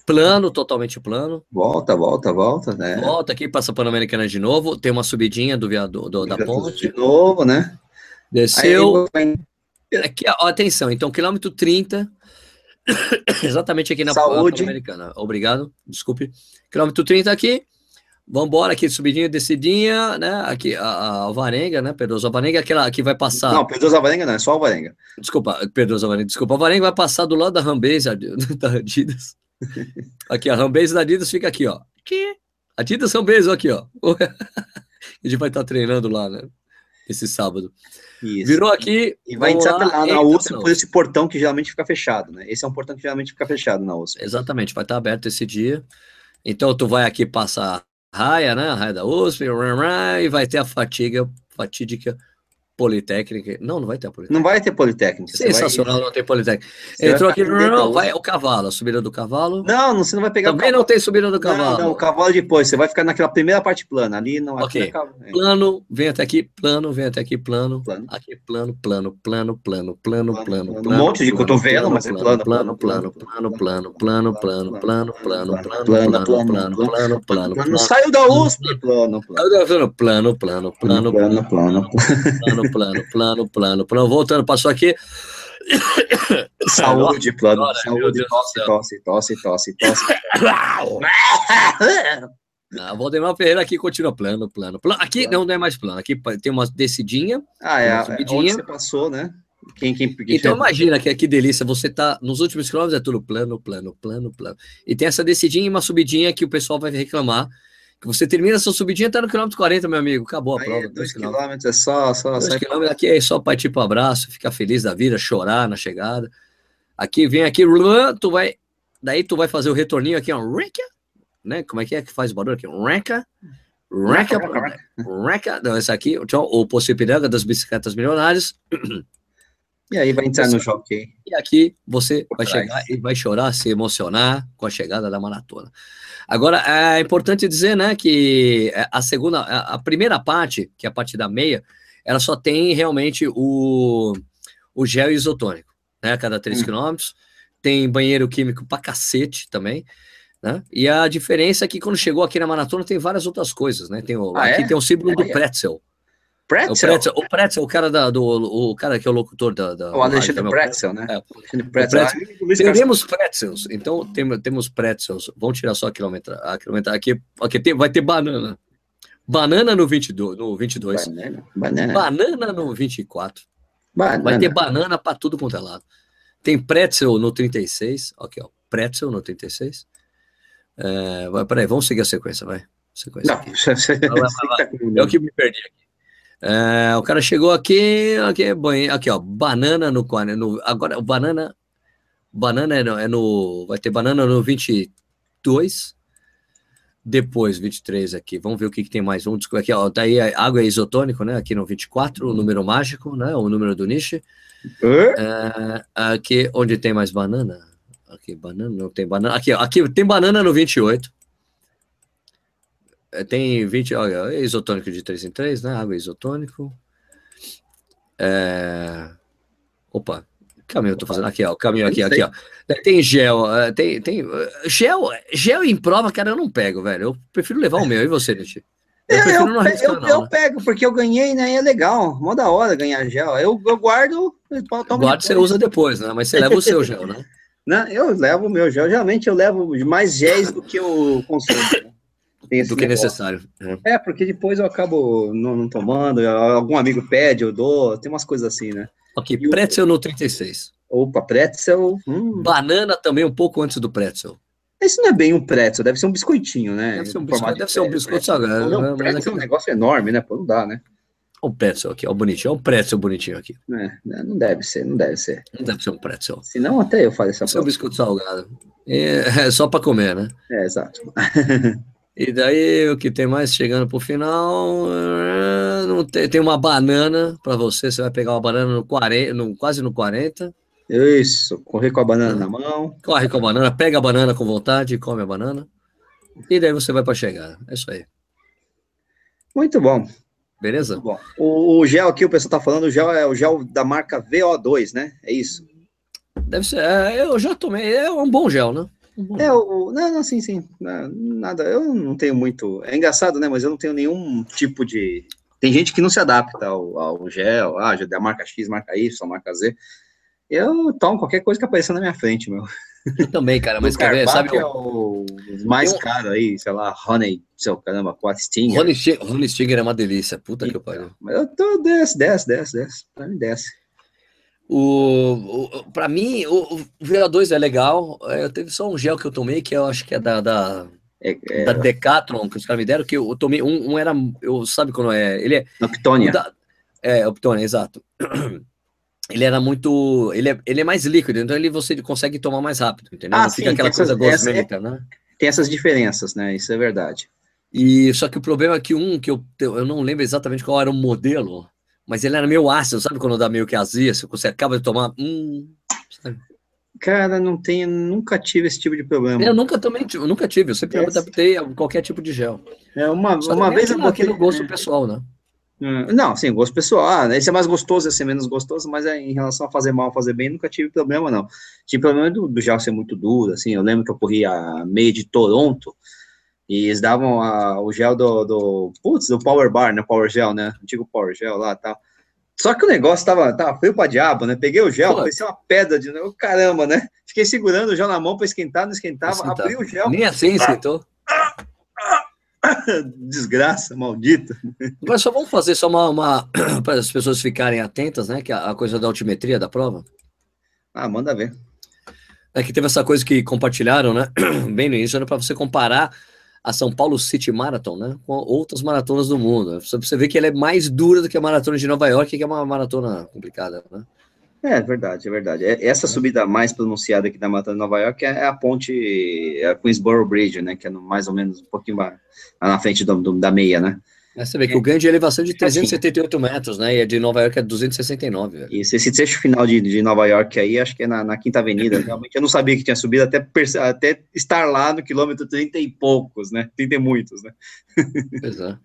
Plano, totalmente plano. Volta, volta, volta, né? Volta aqui, passa Pan-Americana de novo. Tem uma subidinha do, do da ponte. De novo, né? Desceu. Aí, aqui, ó, atenção, então, quilômetro 30. exatamente aqui na Pan-Americana. Obrigado, desculpe. Quilômetro 30 aqui. Vamos embora aqui, subidinha, descidinha, né? Aqui, a, a Alvarenga, né? Pedroso Alvarenga, aquela que vai passar. Não, Pedroso Alvarenga não, é só Alvarenga. Desculpa, Pedroso Alvarenga, desculpa. Alvarenga vai passar do lado da Rambase da Adidas. Aqui, a Rambase da Adidas fica aqui, ó. Que? Adidas Rambase, aqui, ó. a gente vai estar treinando lá, né? Esse sábado. Isso. Virou aqui. E vai entrar lá, na USP por esse portão que geralmente fica fechado, né? Esse é um portão que geralmente fica fechado na USP. Exatamente, vai estar aberto esse dia. Então tu vai aqui passar raia, né? Raia da USP, e vai ter a fatiga, fatídica Politécnica. Não, não vai ter a Politécnica. Não vai ter Politécnica. Sensacional, vai... não tem Politécnica. Você Entrou aqui, não, vai o cavalo, a subida do cavalo. Não, não você não vai pegar Também não tem subida do cavalo. Não, não, o cavalo depois, você vai ficar naquela primeira parte plana, ali não Ok, é. plano, vem até aqui, plano, vem até aqui, plano, plano. aqui, plano, plano, plano, plano, plano, plano, plano. Um monte de cotovelo, mas é plano, plano, plano, plano, plano, plano, plano, plano, plano, plano, plano, plano, plano, plano, plano. Saiu da USP, plano, plano, plano, plano, plano, plano, plano, plano, plano, plano, plano, plano, voltando, passou aqui. Saúde, plano, Agora, saúde, tosse, tosse, tosse, tosse, tosse. Ah, Valdemar Ferreira aqui continua plano, plano, plano. Aqui. Não, não é mais plano, aqui tem uma descidinha. Ah, é, uma é onde você passou, né? Quem, quem, quem então imagina que, que delícia, você tá nos últimos quilômetros é tudo plano, plano, plano, plano. E tem essa descidinha e uma subidinha que o pessoal vai reclamar que você termina sua subidinha, tá no quilômetro 40, meu amigo. Acabou a Aí, prova. Dois quilômetros é só. só dois quilômetros aqui é só partir pro abraço, ficar feliz da vida, chorar na chegada. Aqui vem aqui, tu vai. Daí tu vai fazer o retorninho aqui, ó. Né? Como é que é que faz o barulho aqui? Reca. Reca. Reca. Não, esse aqui, o Possipiranga das bicicletas milionárias. E aí vai entrar no jockey. E aqui você vai chegar e vai chorar, se emocionar com a chegada da maratona. Agora, é importante dizer, né, que a segunda, a primeira parte, que é a parte da meia, ela só tem realmente o, o gel isotônico, né, a cada 3 hum. quilômetros. tem banheiro químico pra cacete também. Né? E a diferença é que quando chegou aqui na maratona tem várias outras coisas, né? Tem o, Ah, aqui é? tem o símbolo É, do é. Pretzel. O Pretzel? o pretzel, o cara da, do, o cara que é o locutor da. da O Alexandre também, Pretzel, né? É. Alexandre Pretzel. Pretzel. Teremos pretzels, então tem, temos pretzels. Vamos tirar só a quilometragem. A quilometragem aqui, aqui tem, vai ter banana. Banana no 22, no 22. Banana. Banana. Banana no 24. Banana. Vai ter banana para tudo quanto é lado. Tem pretzel no 36. Aqui, ó. Pretzel no 36. É, vai, peraí, vamos seguir a sequência, vai. Sequência Não, Vai, vai, vai. É o que me perdi aqui. É, o cara chegou aqui, aqui, banhe- aqui ó, banana no, 40, no agora o banana, banana é no, é no- vai ter banana no 22, depois 23 aqui, vamos ver o que, que tem mais um, aqui ó, tá aí água é isotônico, né, aqui no 24, o número mágico, né, o número do nicho, é, aqui onde tem mais banana, aqui banana, não tem banana, aqui ó, aqui tem banana no 28, é, tem 20, olha, é isotônico de 3 em 3, né? Água isotônico. É... Opa, que caminho eu tô fazendo aqui, ó. O caminho aqui, aqui, ó. Tem gel, é, tem, tem eh, gel, gel em prova, cara, eu não pego, velho. Eu prefiro levar o meu. E você, Nietzsche? Eu Eu, eu, não eu- não. eu né? pego, porque eu ganhei, né? É legal. Mó da hora ganhar gel. Eu, eu guardo. Guarda, você usa depois, né? Mas você leva o seu gel, né? Né? Eu levo o meu gel. Geralmente eu levo mais géis do que eu consumo. né? Do que negócio. necessário. É. É, porque depois eu acabo não, não tomando. Algum amigo pede, eu dou. Tem umas coisas assim, né? Ok, E o- pretzel no 36. Opa, pretzel. Hum. Banana também um pouco antes do pretzel. Esse não é bem um pretzel, deve ser um biscoitinho, né? Deve ser um biscoito, de deve ser um biscoito salgado. Não, né? um pretzel é um aqui- negócio enorme, né? Pô, não dá, né? O pretzel aqui, ó, bonitinho. Ó, o pretzel bonitinho aqui. É, né, não deve ser, não deve ser. Não deve ser um pretzel. Senão até eu faço essa um biscoito salgado. É, é só para comer, né? É, exato. E daí, o que tem mais chegando pro final? eh, Não tem, tem uma banana para você. Você vai pegar uma banana no 40, no, quase no 40. Isso, correr com a banana na mão. Corre com a banana, pega a banana com vontade, come a banana. E daí você vai para chegar. É isso aí. Muito bom. Beleza? Muito bom. O, o gel aqui, o pessoal tá falando, o gel é o gel da marca VO2, né? É isso. Deve ser. é, eu já tomei. É um bom gel, né? Um bom É, o, não, não, sim, sim. Nada, eu não tenho muito. É engraçado, né? Mas eu não tenho nenhum tipo de. Tem gente que não se adapta ao, ao gel, ah, da marca X, marca Y, marca Z. Eu tomo qualquer coisa que apareça na minha frente, meu. Eu também, cara. Mas quer ver? Sabe é o mais um- caro aí, sei lá, Honey, seu caramba, quatro Stinger. Stinger, Rony Stinger é uma delícia. Puta que pariu. Mas eu tô, desce, desce, desce, desce. Pra mim, desce. O, o, para mim, o, o VO2 é legal. É, Eu teve só um gel que eu tomei, que eu acho que é da, da, É, é da Decathlon, que os caras me deram, que eu, eu tomei. Um, um era. Eu, sabe quando é? Ele é. Noctonia. o da- é, Optone, exato. Ele era muito. Ele é, ele é mais líquido, então ele você consegue tomar mais rápido, entendeu? Ah, Não sim, fica aquela tem coisa essas- essa- gosmenta, né? Tem essas diferenças, né? Isso é verdade. E só que o problema é que um que eu, eu não lembro exatamente qual era o modelo, mas ele era meio ácido, sabe quando dá meio que azia, você acaba de tomar. Hum, sabe? Cara, não tenho, nunca tive esse tipo de problema. Eu nunca também tive, eu nunca tive, eu sempre Esse- adaptei a qualquer tipo de gel. É, uma, Só uma vez eu botei. aquilo gosto pessoal, né? Hum, Não, sim, gosto pessoal. Ah, esse é mais gostoso, esse é menos gostoso, mas é, em relação a fazer mal, fazer bem, nunca tive problema, não. Tive problema do, do gel ser muito duro, assim. Eu lembro que eu corri a meia de Toronto e eles davam a- o gel do, do. Putz, do Power Bar, né? Power Gel, né? Antigo Power Gel lá e tal. Só que o negócio tava, tava frio pra diabo, né? Peguei o gel, Pô. parecia uma pedra de. Caramba, né? Fiquei segurando o gel na mão pra esquentar, não esquentava, Esquentava. abri o gel, Nem assim esquentou. desgraça, maldita. Agora só vamos fazer só uma, uma para as pessoas ficarem atentas, né? Que a, a coisa da altimetria da prova. Ah, manda ver. É que teve essa coisa que compartilharam, né? Bem no início, era para você comparar a São Paulo City Marathon, né? Com outras maratonas do mundo. Você ver que ela é mais dura do que a maratona de Nova York, que é uma maratona complicada, né? É verdade, é verdade. É- Essa subida mais pronunciada aqui da Mata de Nova York é a ponte, é a Queensboro Bridge, né? Que é mais ou menos um pouquinho lá na frente do- do- da meia, né? Aí você vê que o ganho de elevação é de Assim. 378 metros, né? E a de Nova York é 269, velho. E esse, trecho final de, de Nova York aí, acho que é na, na Quinta Avenida. Realmente, eu não sabia que tinha subido até, até estar lá no quilômetro 30 e poucos, né? 30 e muitos, né? Pois é.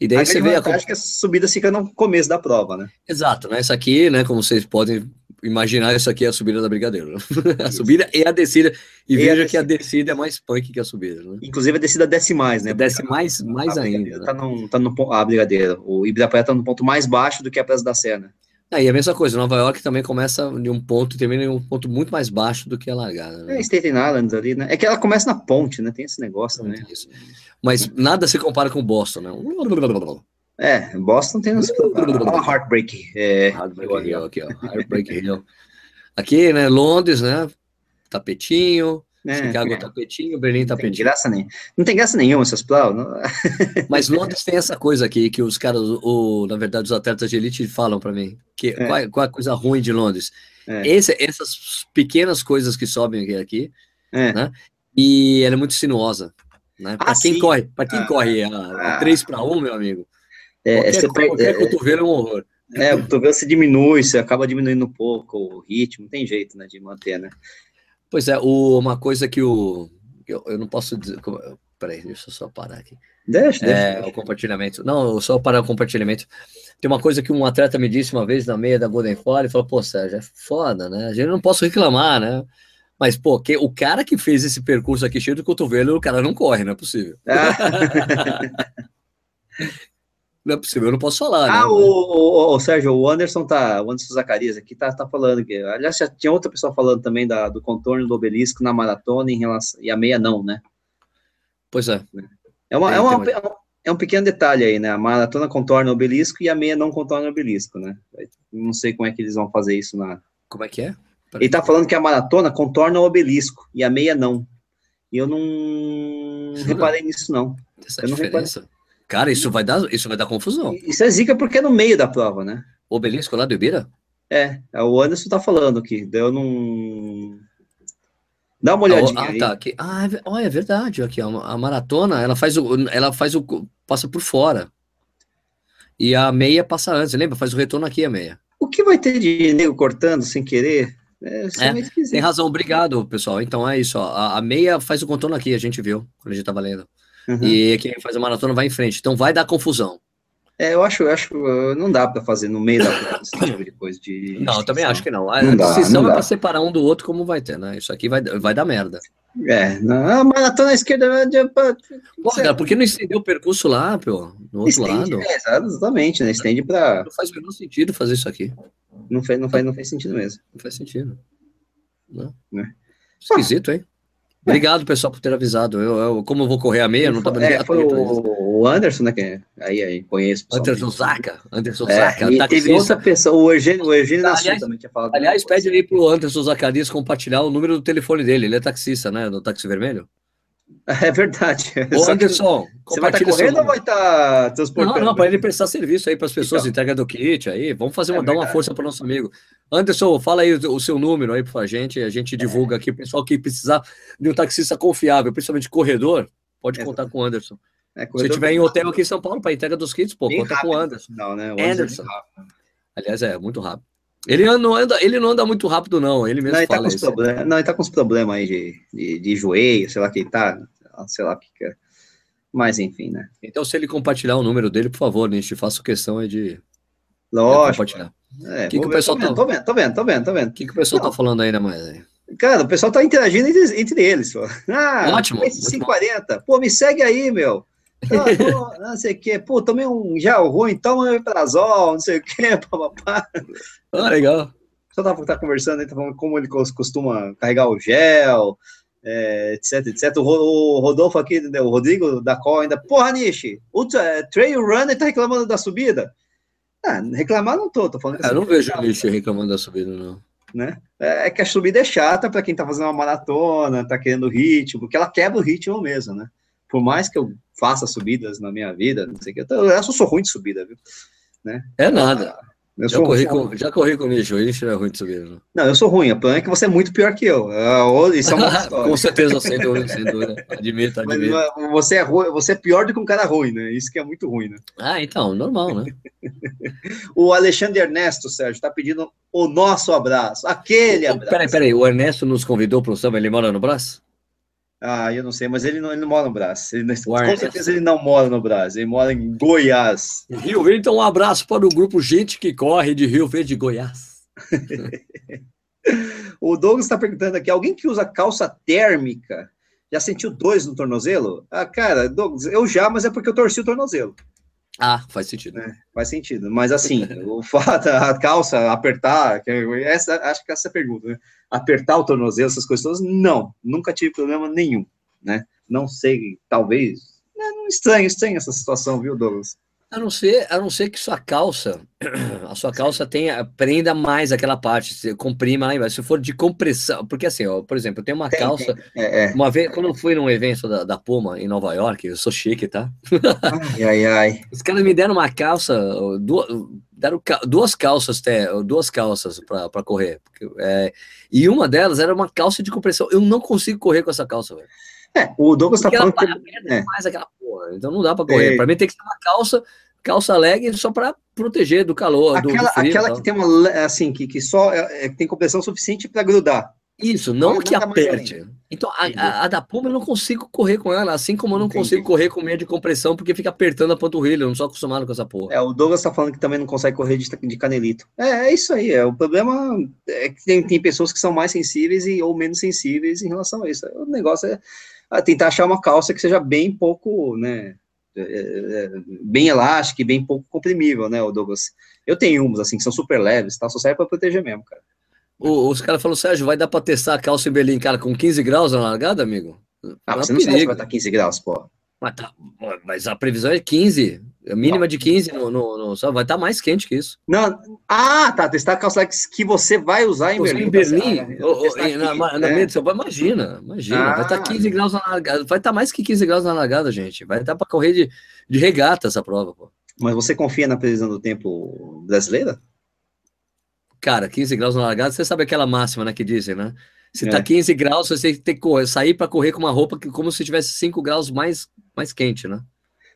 E daí a você vê a. é que a subida fica no começo da prova, né? Exato, né? Isso aqui, né? Como vocês podem imaginar, isso aqui é a subida da Brigadeiro. né? a subida e a descida. E, E a veja que a descida. é mais punk que a subida, né? Inclusive a descida desce mais, né? Desce mais, mais a ainda. Né? Tá no, tá no, a Brigadeiro. O Ibirapuera tá no ponto mais baixo do que a Praça da né? Ah, e a mesma coisa, Nova York também começa de um ponto e termina em um ponto muito mais baixo do que a largada. Né? É, Staten Island ali, né? É que ela começa na ponte, né? Tem esse negócio, né? Mas nada se compara com Boston, né? É, Boston tem uns... Olha a Heartbreak. É, Heartbreak Hill aqui, ó. Heartbreak Hill. Aqui, né? Londres, né? Tapetinho. né? Chicago tapetinho, Berlim Não tem tapetinho. graça nem. Não tem graça nenhuma essas não- Mas Londres tem essa coisa aqui que os caras, o, na verdade, os atletas de elite falam pra mim. Que, É. qual, é, qual é a coisa ruim de Londres? É. Esse- essas pequenas coisas que sobem aqui, É. né? E ela é muito sinuosa. Né? Para Ah, quem sim. corre, para quem Ah. corre a, a Ah. 3 para 1, meu amigo, É, qualquer, você perde- qualquer cotovelo é um horror. é, é, o cotovelo se diminui, você acaba diminuindo um pouco o ritmo, não tem jeito, né, de manter, né? Pois é, o- uma coisa que o. Eu, eu não posso dizer. como- Peraí, deixa eu só parar aqui. Deixa, É, deixa. o compartilhamento. Não, só para o compartilhamento. Tem uma coisa que um atleta me disse uma vez na meia da Golden Four, ele falou, pô, Sérgio, é foda, né? A gente não posso reclamar, né? Mas, pô, que, o cara que fez esse percurso aqui cheio de cotovelo, o cara não corre, não é possível. Ah, Não é possível, eu não posso falar, ah, né? o, o- o Sérgio, o Anderson tá, o Anderson Zacarias aqui tá, tá falando que, aliás, já tinha outra pessoa falando também da, do contorno do obelisco na maratona em relação, e a meia não, né? Pois é. É, uma, é, uma- é um- é um pequeno detalhe aí, né? A maratona contorna o obelisco e a meia não contorna o obelisco, né? Não sei como é que eles vão fazer isso na, Como é que é? Ele tá falando que a maratona contorna o obelisco e a meia não. E eu não reparei nisso, não. Essa eu não diferença. Cara, isso vai dar, isso vai dar confusão. Isso é zica porque é no meio da prova, né? O obelisco lá do Ibira? É, o Anderson tá falando aqui. Eu não. Dá uma olhadinha ah, aí. tá. Aqui. Ah, é, é verdade. Aqui, ó, a maratona, ela faz o, ela faz o, passa por fora. E a meia passa antes, lembra? Faz o retorno aqui a meia. O que vai ter de nego cortando sem querer? É, é, É. Tem razão, obrigado, pessoal. Então é isso, ó. A, a meia faz o contorno aqui, a gente viu quando a gente tava lendo. Uhum. E quem faz a maratona vai em frente. Então vai dar confusão. É, eu acho, eu acho uh, não dá pra fazer no meio da esse tipo de coisa. De Não, eu também acho que não. A Não dá, decisão não é pra separar um do outro, como vai ter, né? Isso aqui vai, vai dar merda. É, não, a maratona à esquerda. Porra, cara, por que não estendeu o percurso lá, pô? No outro Estende, lado? é, exatamente, né? Estende pra. Não faz o menor sentido fazer isso aqui. Não faz, não faz, não faz sentido mesmo. Não faz sentido. Não. Né? Esquisito, hein? Obrigado, pessoal, por ter avisado. Eu, eu- como eu vou correr a meia, eu não tava nem É, foi atento a isso. o, o Anderson, né? Que aí, aí conheço. Anderson. Zaca. Anderson É, Zaca. e taxista. teve outra pessoa, o Eugênio, o Eugênio Aliás- Nassu também tinha falado. Aliás, pede aí pro Anderson Zacarias compartilhar o número do telefone dele. Ele é taxista, né? Do táxi vermelho. É verdade. Ô, Anderson, Você vai estar seu correndo ou vai estar Não, transportando? não, para ele prestar serviço aí para as pessoas, Então. entrega do kit aí. Vamos fazer É uma, dar uma força para o nosso amigo. Anderson, fala aí o, o seu número aí para a gente, a gente divulga aqui. O pessoal que precisar de um taxista confiável, principalmente corredor, pode É. contar com o Anderson. É, Se tiver em hotel aqui em São Paulo, para entrega dos kits, pô, bem conta com o rápido, Anderson. Não, né? O Anderson. é rápido. Aliás, é muito rápido. Ele não anda, ele não anda muito rápido, não. Ele mesmo Não, ele tá com isso. problemas. Não, ele tá com uns problemas aí de, de, de joelho, sei lá que ele tá, sei lá o que é. Mas enfim, né? Então, se ele compartilhar o número dele, por favor, né, gente faça questão aí de, de Lógico. compartilhar. É, Que que o pessoal tô vendo, tá- tô vendo, tô vendo, tô vendo, tô vendo. O que, que o pessoal Não. tá falando ainda mais aí? Cara, o pessoal tá interagindo entre, entre eles, pô. Ah, Ótimo, esse muito 540. Pô, me segue aí, meu. Ah, pô, não sei o quê. Pô, tomei um gel ruim, toma um eprazol, não sei o quê, papapá. Ah, legal. Só tá, tá conversando aí, tá falando como ele cos- costuma carregar o gel, é, etc, etc. O, Ro- o Rodolfo aqui, né, o Rodrigo da Col ainda, porra, Nishi, o tra- Trail Runner tá reclamando da subida? Ah, reclamar não tô, tô falando que a Eu não é vejo o chata, lixo reclamando da subida, não. né? É é que a subida é chata para quem tá fazendo uma maratona, tá querendo ritmo, porque ela quebra o ritmo mesmo, né? Por mais que eu faça subidas na minha vida, não sei o que, eu, tô- eu só sou ruim de subida, viu? É nada. Eu Já sou, corri, sou- com, já corri com o lixo, lixo não é ruim de subida. Não. Não, eu sou ruim, o problema é que você é muito pior que eu. É, Isso é uma com certeza, sem dúvida, sem dúvida. Admito, Mas admito. é- você é ruim, você é pior do que um cara ruim, né? Isso que é muito ruim, né? Ah, então, normal, né? O Alexandre Ernesto, Sérgio, tá pedindo o nosso abraço. Aquele abraço. Peraí, peraí, o Ernesto nos convidou para o samba, ele mora no Brás? Ah, eu não sei, mas ele não, ele não mora no Brás. Ele, com certeza ele não mora no Brás, ele mora em Goiás. Rio Verde, então um abraço para o grupo Gente que Corre de Rio Verde, Goiás. o Douglas está perguntando aqui: alguém que usa calça térmica já sentiu dois no tornozelo? Ah, cara, Douglas, eu já, mas é porque eu torci o tornozelo. Ah, faz sentido. É, faz sentido. Mas assim, o fato, a calça, apertar, essa, acho que essa é a pergunta, né? Apertar o tornozelo, essas coisas todas, não, nunca tive problema nenhum, né? Não sei, talvez. É estranho, estranho essa situação, viu, Douglas? A não ser, a não ser que sua calça, a sua calça tenha, prenda mais aquela parte, se comprima lá embaixo. Se for de compressão, porque assim, ó, por exemplo, eu tenho uma tem, calça. Tem. É, é. Uma vez, quando eu fui num evento da, da Puma em Nova York, eu sou chique, tá? Ai, ai, ai. Os caras me deram uma calça, duas, deram duas calças, duas calças para correr. Porque, é, e uma delas era uma calça de compressão. Eu não consigo correr com essa calça, velho. É, o Douglas tá falando que. É. Mais aquela porra, então não dá para correr. É. Para mim tem que ser uma calça calça leg só para proteger do calor. Aquela, do, frio, aquela que tem uma, assim, que, que só é, é tem compressão suficiente para grudar. Isso, não que aperte. Então, a, a, da Puma eu não consigo correr com ela, assim como eu não Entendi. consigo correr com meia de compressão, porque fica apertando a panturrilha, eu não sou acostumado com essa porra. É, o Douglas tá falando que também não consegue correr de, de canelito. É, é isso aí, é, o problema é que tem, tem pessoas que são mais sensíveis e, ou menos sensíveis em relação a isso. O negócio é, é tentar achar uma calça que seja bem pouco, né, é, é, bem elástica e bem pouco comprimível, né, o Douglas? Eu tenho umas, assim, que são super leves, tá? Só serve para proteger mesmo, cara. O, os caras falaram, Sérgio, vai dar para testar a calça em Berlim, cara, com 15 graus na largada, amigo? Ah, você não sabe se vai estar 15 graus, pô. Mas, tá, mas a previsão é 15, a mínima de 15, no, no, no, só vai estar tá mais quente que isso. Não, ah, tá, testar a calça que você vai usar em Berlim. Em Berlim, tá, ou, aqui, na, na é. Imagina, imagina, ah. vai estar tá 15 graus na largada, vai estar tá mais que 15 graus na largada, gente, vai estar para correr de, de regata essa prova, pô. Mas você confia na previsão do tempo brasileira? Cara, 15 graus na largada, você sabe aquela máxima, né, que dizem, né? Se tá é. tá 15 graus, você tem que correr, sair para correr com uma roupa que como se tivesse 5 graus mais, mais quente, né?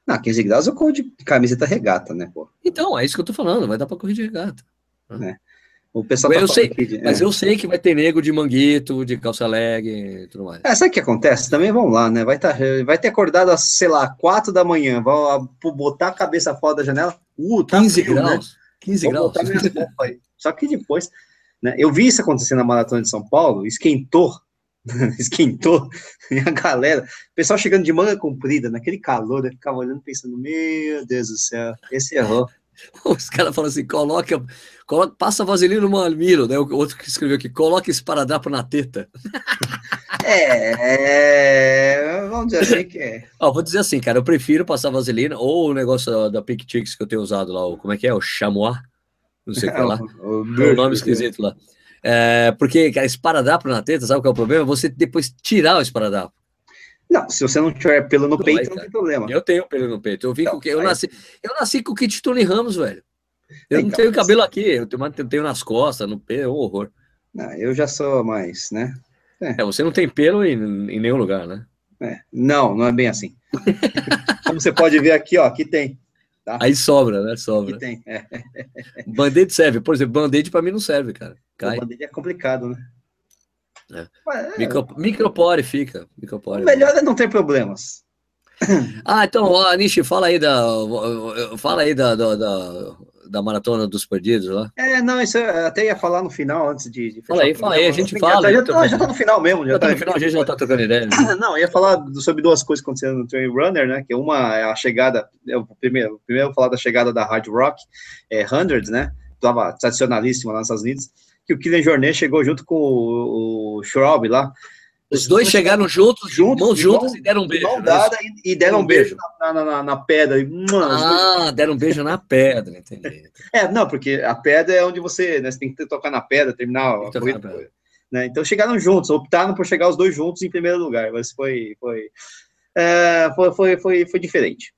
Não, 15 graus eu corro de camiseta regata, né, pô? Então, é isso que eu tô falando, vai dar para correr de regata. Né? É. O pessoal tá eu sei, de, mas é. eu sei que vai ter nego de manguito, de calça leg e tudo mais. É, sabe o que acontece? Também vamos lá, né? Vai, tá, vai ter acordado às, sei lá, 4 da manhã, vai botar a cabeça fora da janela. Uh, tá 15 frio, graus. Né? 15 Vou graus. Só que depois, né? Eu vi isso acontecer na Maratona de São Paulo, esquentou, esquentou, e a galera, o pessoal chegando de manga comprida, naquele calor, eu ficava olhando pensando, meu Deus do céu, esse errou. Os caras falam assim, coloca, coloca, passa vaselina no mamilo, né? O outro que escreveu aqui, coloca esparadrapo na teta. É, vamos dizer assim que é. Ó, vou dizer assim, cara, eu prefiro passar vaselina ou o negócio da, da Chicks que eu tenho usado lá, o, como é que é? O chamois? não sei o que lá. o, o nome esquisito lá. É, porque, cara, esparadrapo na teta, sabe qual é o problema? Você depois tirar o esparadrapo. Não, se você não tiver pelo no não peito, vai, não tem problema. Eu tenho pelo no peito. Eu vim então, com eu nasci, eu nasci com o kit Tony Ramos, velho. Eu então, não tenho cabelo aqui, eu tenho, eu tenho nas costas, no pelo, é um horror. Não, eu já sou mais, né? É, é você não tem pelo em, em nenhum lugar, né? É. Não, não é bem assim. Como você pode ver aqui, ó, aqui tem. Tá? Aí sobra, né? Sobra. Que tem. É. Band-aid serve. Por exemplo, band-aid para mim não serve, cara. Cai. Band-aid é complicado, né? É. é. Micro, micropore fica. Micropore, o melhor é não ter problemas. Ah, então, ó, Nishi, fala aí da. Fala aí da, da, da, da maratona dos perdidos lá? É, não, isso eu até ia falar no final, antes de, de Fala aí, fala aí, a gente fala. Já, tá, já tá no final mesmo. Já, já tá, tá no final, a gente já tá trocando ideia. Né? Não, ia falar sobre duas coisas que aconteceram no Trail Runner, né? Que uma é a chegada, é o primeiro, primeiro eu vou falar da chegada da Hard Rock é, Hundreds, né? Tava tradicionalíssima lá nos Estados Unidos, que o Kylian Jornet chegou junto com o, o Schraub lá, os dois chegaram juntos, juntos, mãos juntas e deram um beijo. Mão né? dada e, deram um beijo, na, na, na, na pedra. Ah, deram um beijo na pedra, entendi. É, não, porque a pedra é onde você, né, você tem que tocar na pedra, terminar a corrida. Né? Então chegaram juntos, optaram por chegar os dois juntos em primeiro lugar, mas foi, foi, é, foi, foi, foi, foi diferente.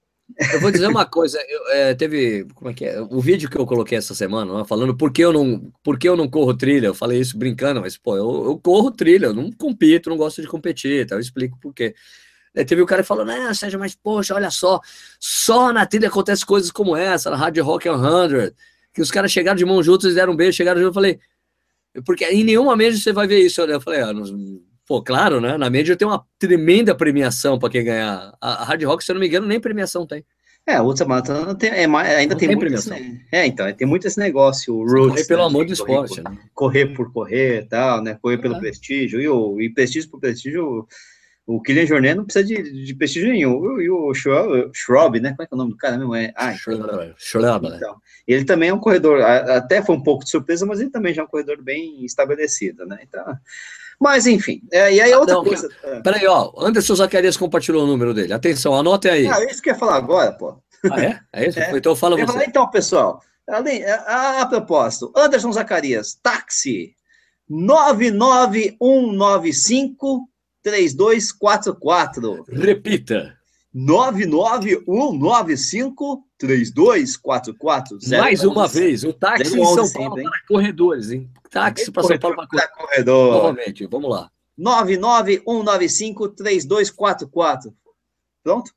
Eu vou dizer uma coisa, eu, é, teve, como é que é, o vídeo que eu coloquei essa semana, né, falando por que eu não, por que eu não corro trilha, eu falei isso brincando, mas pô, eu, eu corro trilha, eu não compito, não gosto de competir, tá? eu explico por quê. Teve o um cara falou, né, Sérgio, mas poxa, olha só, só na trilha acontece coisas como essa, na Hard Rock 100, que os caras chegaram de mão juntos e deram um beijo, chegaram junto, eu falei, porque em nenhuma mesa você vai ver isso, eu falei, ah, não, Pô, claro, né? Na média tem uma tremenda premiação para quem ganhar. A, Hard Rock, se eu não me engano, nem premiação tem. É, a ultramaratona tem, é, ainda não tem, tem muito esse, É, então, tem muito esse negócio, o roots, Correr pelo né, amor do esporte, correr, né? Correr por correr e tal, né? Correr pelo é. prestígio. E, o, e prestígio por prestígio, o Kylian Jornet não precisa de, de prestígio nenhum. E o Schrob, né? Como é que é o nome do cara mesmo? É, ah, Schrob, né? então, Ele também é um corredor, até foi um pouco de surpresa, mas ele também já é um corredor bem estabelecido, né? Então, mas, enfim. É, e aí, outra não, coisa. É. Peraí, ó. Anderson Zacarias compartilhou o número dele. Atenção, anotem aí. Ah, é isso que eu ia falar agora, pô. Ah, é? É isso? É. Então fala você. Falar, então, pessoal. Além, a, a propósito, Anderson Zacarias, táxi 99195 3244. Repita. 99195 3244. Mais uma vez, o táxi em São Paulo para corredores, hein? Táxi para São Paulo para corredor. corredor. Novamente, vamos lá. 991953244. Pronto?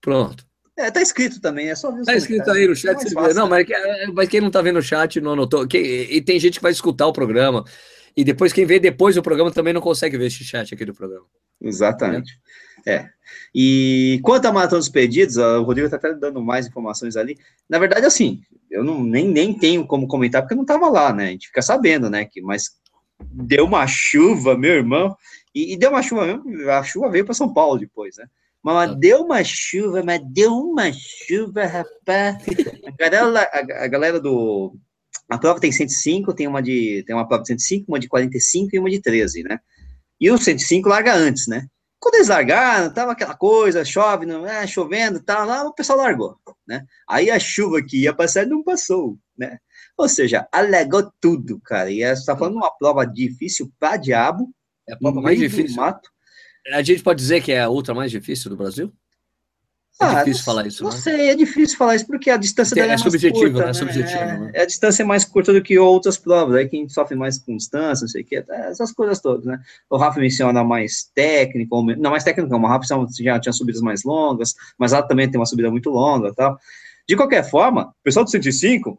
Pronto. É, tá escrito também, é só ver Tá escrito aí no chat. É não, mas, mas, quem não tá vendo o chat não anotou. Quem, e tem gente que vai escutar o programa. E depois, quem vê depois o programa também não consegue ver esse chat aqui do programa. Exatamente. É. E quanto à maratona dos pedidos, o Rodrigo está até dando mais informações ali. Na verdade, assim, eu não, nem, nem tenho como comentar porque eu não estava lá, né? A gente fica sabendo, né? Que, mas deu uma chuva, meu irmão, e, e deu uma chuva mesmo, a chuva veio para São Paulo depois, né? Mas ah. deu uma chuva, mas deu uma chuva, rapaz. A galera, a, a galera do. A prova tem 105, tem uma de. Tem uma prova de 105, uma de 45 e uma de 13, né? E o 105 larga antes, né? Quando eles largaram, tava aquela coisa, chove, não, é, chovendo, tá lá, o pessoal largou, né? Aí a chuva que ia passar não passou, né? Ou seja, alegou tudo, cara. E você tá falando uma prova difícil pra diabo. É a prova mais difícil. Mato. A gente pode dizer que é a outra mais difícil do Brasil? É ah, difícil falar isso, Não né? sei, é difícil falar isso porque a distância dela é, é subjetivo, curta, né? né? Subjetivo, né? É, a distância é mais curta do que outras provas, aí quem sofre mais com distância, não sei o que, essas coisas todas, né? O Rafa menciona mais técnico, não, mais técnico não, o Rafa já tinha subidas mais longas, mas ela também tem uma subida muito longa tal. De qualquer forma, o pessoal do 105,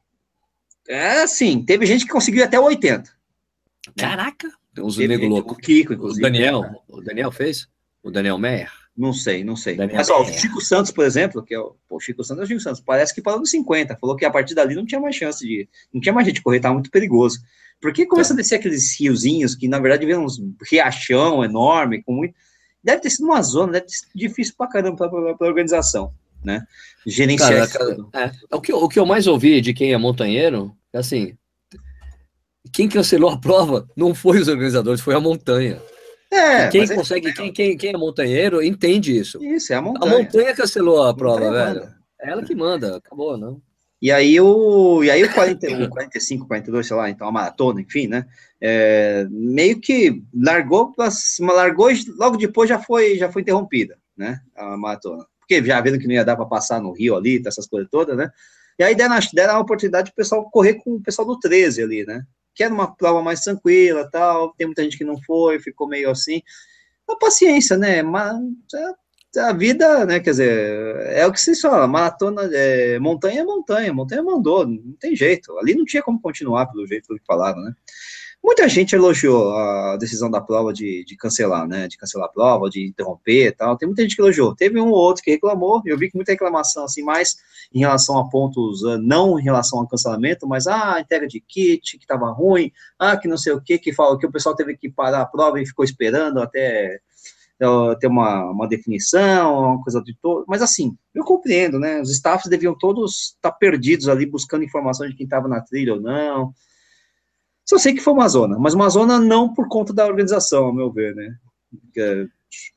é assim, teve gente que conseguiu até 80. Né? Caraca! Tem uns nego louco. O Kiko, inclusive. O Daniel, né? o Daniel fez? O Daniel Meyer? Não sei, não sei. Mas ó, o Chico Santos, por exemplo, que é o, pô, Chico Santos é o Chico Santos, parece que parou nos 50, falou que a partir dali não tinha mais chance de, não tinha mais gente correr, estava muito perigoso. Porque começa tá. a descer aqueles riozinhos que, na verdade, vem uns riachão enorme, com muito, deve ter sido uma zona, deve ter sido difícil pra caramba para a organização, né? Gerenciar cara, cara, é, o, que, o que eu mais ouvi de quem é montanheiro, é assim, quem cancelou a prova não foi os organizadores, foi a montanha. É, quem consegue, quem, quem, quem é montanheiro entende isso. Isso, é a montanha. A montanha cancelou a, a prova, velho. Manda. É ela que manda, acabou, não. E aí o, e aí o 41, 45, 42, sei lá, então a maratona, enfim, né? É, meio que largou, largou logo depois já foi, já foi interrompida, né? A maratona. Porque já vendo que não ia dar para passar no Rio ali, essas coisas todas, né? E aí deram, deram a oportunidade pro pessoal correr com o pessoal do 13 ali, né? Que era uma prova mais tranquila, tal, tem muita gente que não foi, ficou meio assim. A paciência, né? Mas é, a vida, né? Quer dizer, é o que se fala, maratona, é, montanha é montanha, montanha mandou, não tem jeito. Ali não tinha como continuar pelo jeito que falaram, né? Muita gente elogiou a decisão da prova de, de cancelar, né? De cancelar a prova, de interromper e tal. Tem muita gente que elogiou. Teve um ou outro que reclamou. Eu vi que muita reclamação, assim, mais em relação a pontos, uh, não em relação ao cancelamento, mas ah, entrega de kit, que estava ruim, ah, que não sei o que, que fala que o pessoal teve que parar a prova e ficou esperando até uh, ter uma, uma definição, uma coisa de todo. Mas assim, eu compreendo, né? Os staffs deviam todos estar tá perdidos ali buscando informação de quem estava na trilha ou não só sei que foi uma zona, mas uma zona não por conta da organização, ao meu ver, né? É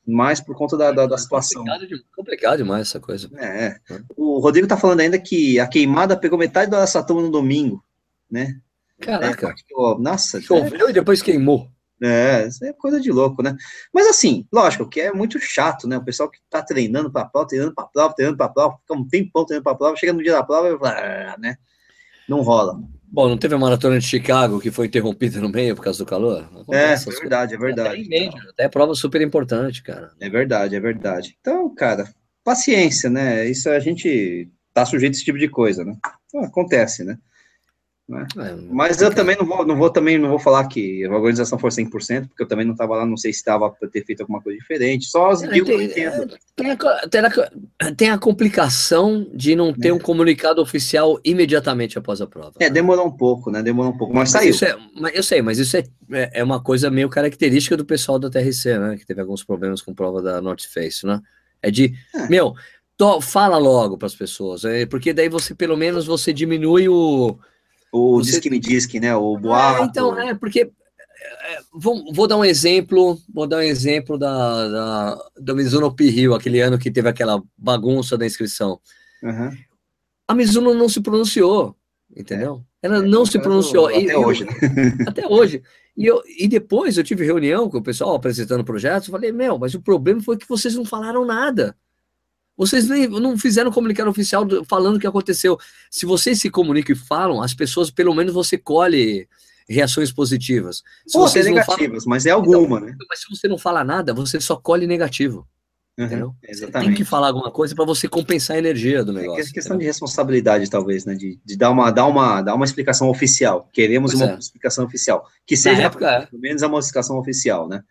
mais por conta da, da, da situação. Complicado, complicado, demais essa coisa. É. O Rodrigo tá falando ainda que a queimada pegou metade da Saturno no domingo, né? Caraca. É, nossa. Choveu é... e depois queimou. É, isso é coisa de louco, né? Mas assim, lógico que é muito chato, né? O pessoal que tá treinando para prova, treinando para prova, treinando para prova, fica um tempão treinando para prova, chega no dia da prova e né? Não rola. Bom, não teve a maratona de Chicago que foi interrompida no meio por causa do calor? É, é verdade, é verdade. Até, média, até é prova super importante, cara. É verdade, é verdade. Então, cara, paciência, né? Isso a gente tá sujeito a esse tipo de coisa, né? Então, acontece, né? Né? É, Mas eu também não vou, não vou também não vou falar que a organização foi 100%, porque eu também não estava lá, não sei se estava para ter feito alguma coisa diferente. Só as é, tem, eu entendo. Tem a, tem, a, tem a, complicação de não ter é. um comunicado oficial imediatamente após a prova. É, demorou um pouco, né? Demorou um pouco, mas, mas saiu. É, mas eu sei, mas isso é, é, é uma coisa meio característica do pessoal da TRC, né? Que teve alguns problemas com prova da North Face, né? É de, é. meu, to, fala logo para as pessoas, porque daí você pelo menos você diminui o o Você... Disque Me Disque, né? O boato. É, então, é, porque é, vou, vou, dar um exemplo, vou dar um exemplo da, da, da Mizuno P-Hill, aquele ano que teve aquela bagunça da inscrição. Uhum. A Mizuno não se pronunciou, entendeu? É. Ela não se pronunciou. Até e, hoje. Eu, até hoje. E, eu, e depois eu tive reunião com o pessoal apresentando projetos, falei, meu, mas o problema foi que vocês não falaram nada. Vocês nem, não fizeram comunicado oficial falando o que aconteceu. Se vocês se comunicam e falam, as pessoas, pelo menos você colhe reações positivas. Se Pô, vocês negativas, mas é alguma, então, né? Mas se você não fala nada, você só colhe negativo. Uhum, entendeu? Exatamente. Tem que falar alguma coisa para você compensar a energia do é negócio. É questão entendeu? de responsabilidade, talvez, né? De, de, dar, uma, dar, uma, dar uma explicação oficial. Queremos pois uma é. explicação oficial. Que seja, época, é. pelo menos, uma explicação oficial, né?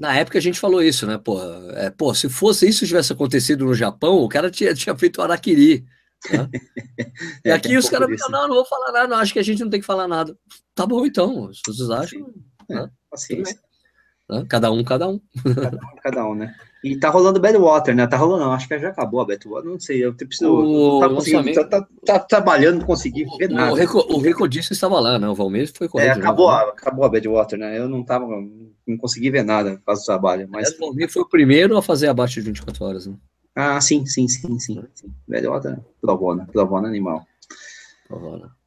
Na época a gente falou isso, né? Pô, é, pô se fosse isso tivesse acontecido no Japão, o cara tinha, tinha feito Araquiri. Né? e aqui os caras, não, não vou falar nada, não, acho que a gente não tem que falar nada. Tá bom, então, se vocês acham. É, né? Né? Cada um, cada um. Cada um, cada um, né? E tá rolando Badwater, né? Tá rolando, não, acho que já acabou a Badwater, não sei, eu preciso. O, tá, conseguindo, tá, tá, tá, trabalhando, não consegui ver nada. O, Rico, disse estava lá, né? O Valmir foi correto. É, acabou, a, acabou a Badwater, né? Eu não tava, não consegui ver nada por causa do trabalho. Mas... O Valmir foi o primeiro a fazer abaixo de 24 horas, né? Ah, sim, sim, sim, sim. sim. Badwater, provona, provona animal. Provona.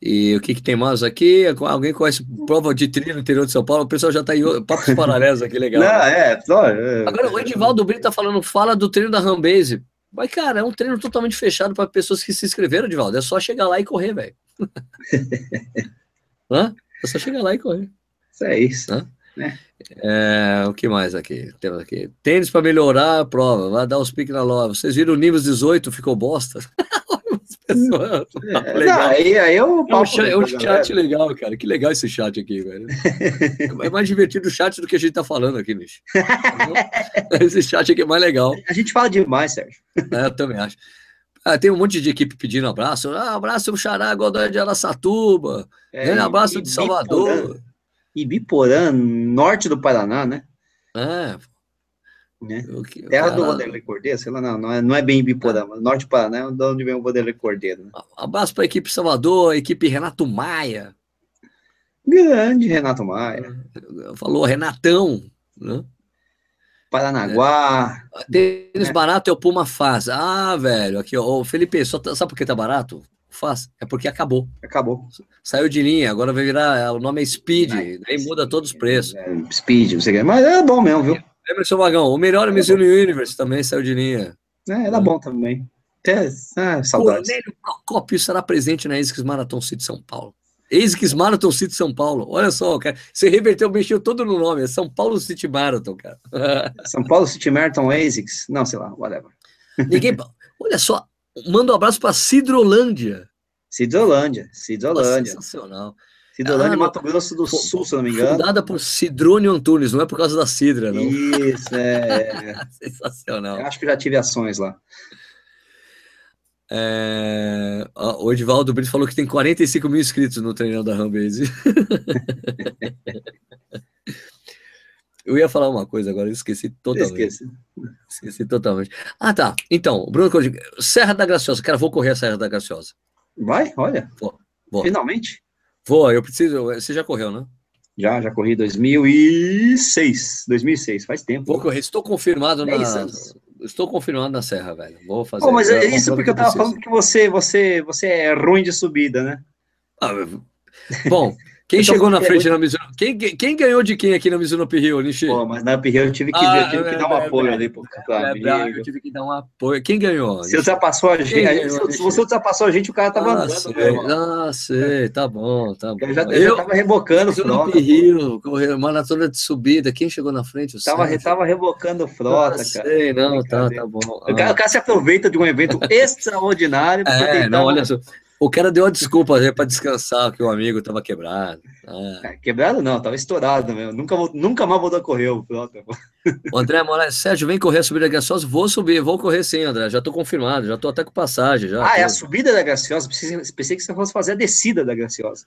E o que, que tem mais aqui? Alguém conhece prova de trilha no interior de São Paulo? O pessoal já está em papos paralelos aqui, legal. Não, é, só, é, Agora, o Edivaldo Brito está falando, fala do treino da Rambase. Mas, cara, é um treino totalmente fechado para pessoas que se inscreveram, Edivaldo. É só chegar lá e correr, velho. é só chegar lá e correr. Isso é isso. Hã? É. É, o que mais aqui? Temos aqui. Tênis para melhorar a prova, vai dar os piques na loja. Vocês viram o Nimbus 18, ficou bosta? É, legal. Não, aí, aí eu é um, chat, é um chat legal, cara. Que legal esse chat aqui, velho. É mais divertido o chat do que a gente tá falando aqui, Nish. esse chat aqui é mais legal. A gente fala demais, Sérgio. É, eu também acho. Ah, tem um monte de equipe pedindo abraço. Ah, abraço o Xará Godoy de Araçatuba. É, um abraço de Salvador. Ibiporã, norte do Paraná, né? É, né? Que, Terra do Vanderlei Cordeiro, sei lá, não, não é, não é bem Biporã, mas Norte do Paraná é de onde vem o Vanderlei Cordeiro. Né? Abraço para a equipe Salvador, a equipe Renato Maia. Grande Renato Maia. Falou Renatão, né? Paranaguá. É. Tênis é. barato é o Puma Faz. Ah, velho, aqui, ó, Felipe, só, tá, sabe por que tá barato? Faz. É porque acabou. Acabou. Saiu de linha, agora vai virar. O nome é Speed, aí muda todos os preços. É, speed, sei o Mas é bom mesmo, viu? Emerson Magão, o melhor Miss Universe também saiu de linha. É, era bom também. Até, ah, saudades. Cornélio Procópio estará presente na ASICS Marathon City São Paulo. ASICS Marathon City São Paulo. Olha só, cara. Você reverteu, mexeu todo no nome. É São Paulo City Marathon, cara. São Paulo City Marathon ASICS? Não, sei lá, whatever. Ninguém... Olha só, manda um abraço para Cidrolândia. Cidrolândia, Cidrolândia. Sensacional. Cidrolândia, ah, Mato Grosso do Sul, se não me engano. Fundada por Cidrônio Antunes, não é por causa da Cidra, não. Isso, é. Sensacional. Eu acho que já tive ações lá. É... O Edivaldo Brito falou que tem 45 mil inscritos no treinão da Rambase. eu ia falar uma coisa agora, eu esqueci totalmente. Esqueci. Esqueci totalmente. Ah, tá. Então, Bruno, Serra da Graciosa. Cara, vou correr a Serra da Graciosa. Vai? Olha. Vou. Vou. Finalmente? Vou, eu preciso. Você já correu, né? Já, já corri 2006. 2006, faz tempo. Vou correr, estou confirmado na. Estou confirmado na Serra, velho. Vou fazer. Oh, mas é isso porque eu tava falando que você, você, você é ruim de subida, né? Ah, bom, quem então, chegou na frente na Mizuno? Quem, quem ganhou de quem aqui na Mizuno Uphill, Nishi? Pô, mas na Uphill eu tive que, ah, eu tive que é, dar um é, apoio é, ali pro é, Eu tive que dar um apoio. Quem ganhou? Se ultrapassou a gente, ganhou, se, você ultrapassou a gente, o cara tava ah, andando. Sei, ah, sei, tá bom, tá bom. Eu já, eu, já tava rebocando o frota. Uphill, maratona de subida, quem chegou na frente? O tava, tava rebocando o frota, ah, cara. Sei, não, tá, tá bom. O cara, o cara se aproveita de um evento extraordinário. É, não, olha só. O cara deu uma desculpa né, para descansar, que o amigo estava quebrado. Ah. É, quebrado não, estava estourado mesmo. Nunca, nunca mais voltou a correr o André Moraes, Sérgio, vem correr a subida da Graciosa? Vou subir, vou correr sim, André. Já estou confirmado, já estou até com passagem. Já, ah, tô... é a subida da Graciosa? Pensei, pensei que você fosse fazer a descida da Graciosa.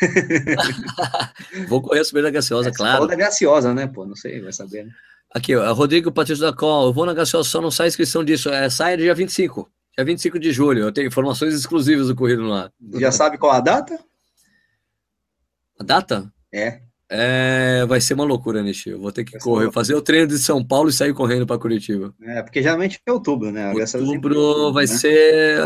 vou correr a subida da Graciosa, é, claro. Falou da Graciosa, né, pô? Não sei, vai saber, né? Aqui, ó, Rodrigo Patrício da Col, eu vou na Graciosa, só não sai inscrição disso. É, sai dia 25. É 25 de julho, eu tenho informações exclusivas do Corrido lá. Já sabe qual a data? A data? É. É, vai ser uma loucura, Nishi. Eu vou ter que correr, fazer o treino de São Paulo e sair correndo para Curitiba. É, porque geralmente é outubro, né? Outubro vai né? ser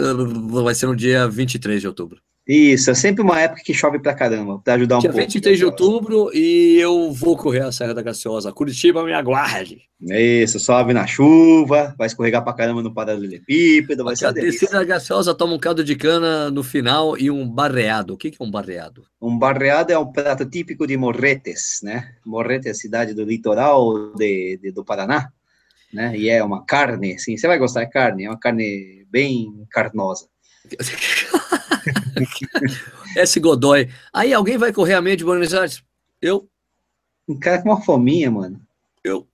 vai ser no dia 23 de outubro. Isso, é sempre uma época que chove pra caramba, pra ajudar um Dia pouco. 23 de outubro e eu vou correr a Serra da Graciosa. Curitiba, me aguarde. Isso, sobe na chuva, vai escorregar pra caramba no paralelepípedo, vai ser A descida da Graciosa toma um caldo de cana no final e um barreado. O que, é um barreado? Um barreado é um prato típico de Morretes, né? Morretes é a cidade do litoral de, de, do Paraná, né? E é uma carne, sim, você vai gostar, é carne, é uma carne bem carnosa. S. Godoy. Aí alguém vai correr a meia de Buenos Aires? Eu. Um cara com uma fominha, mano. Eu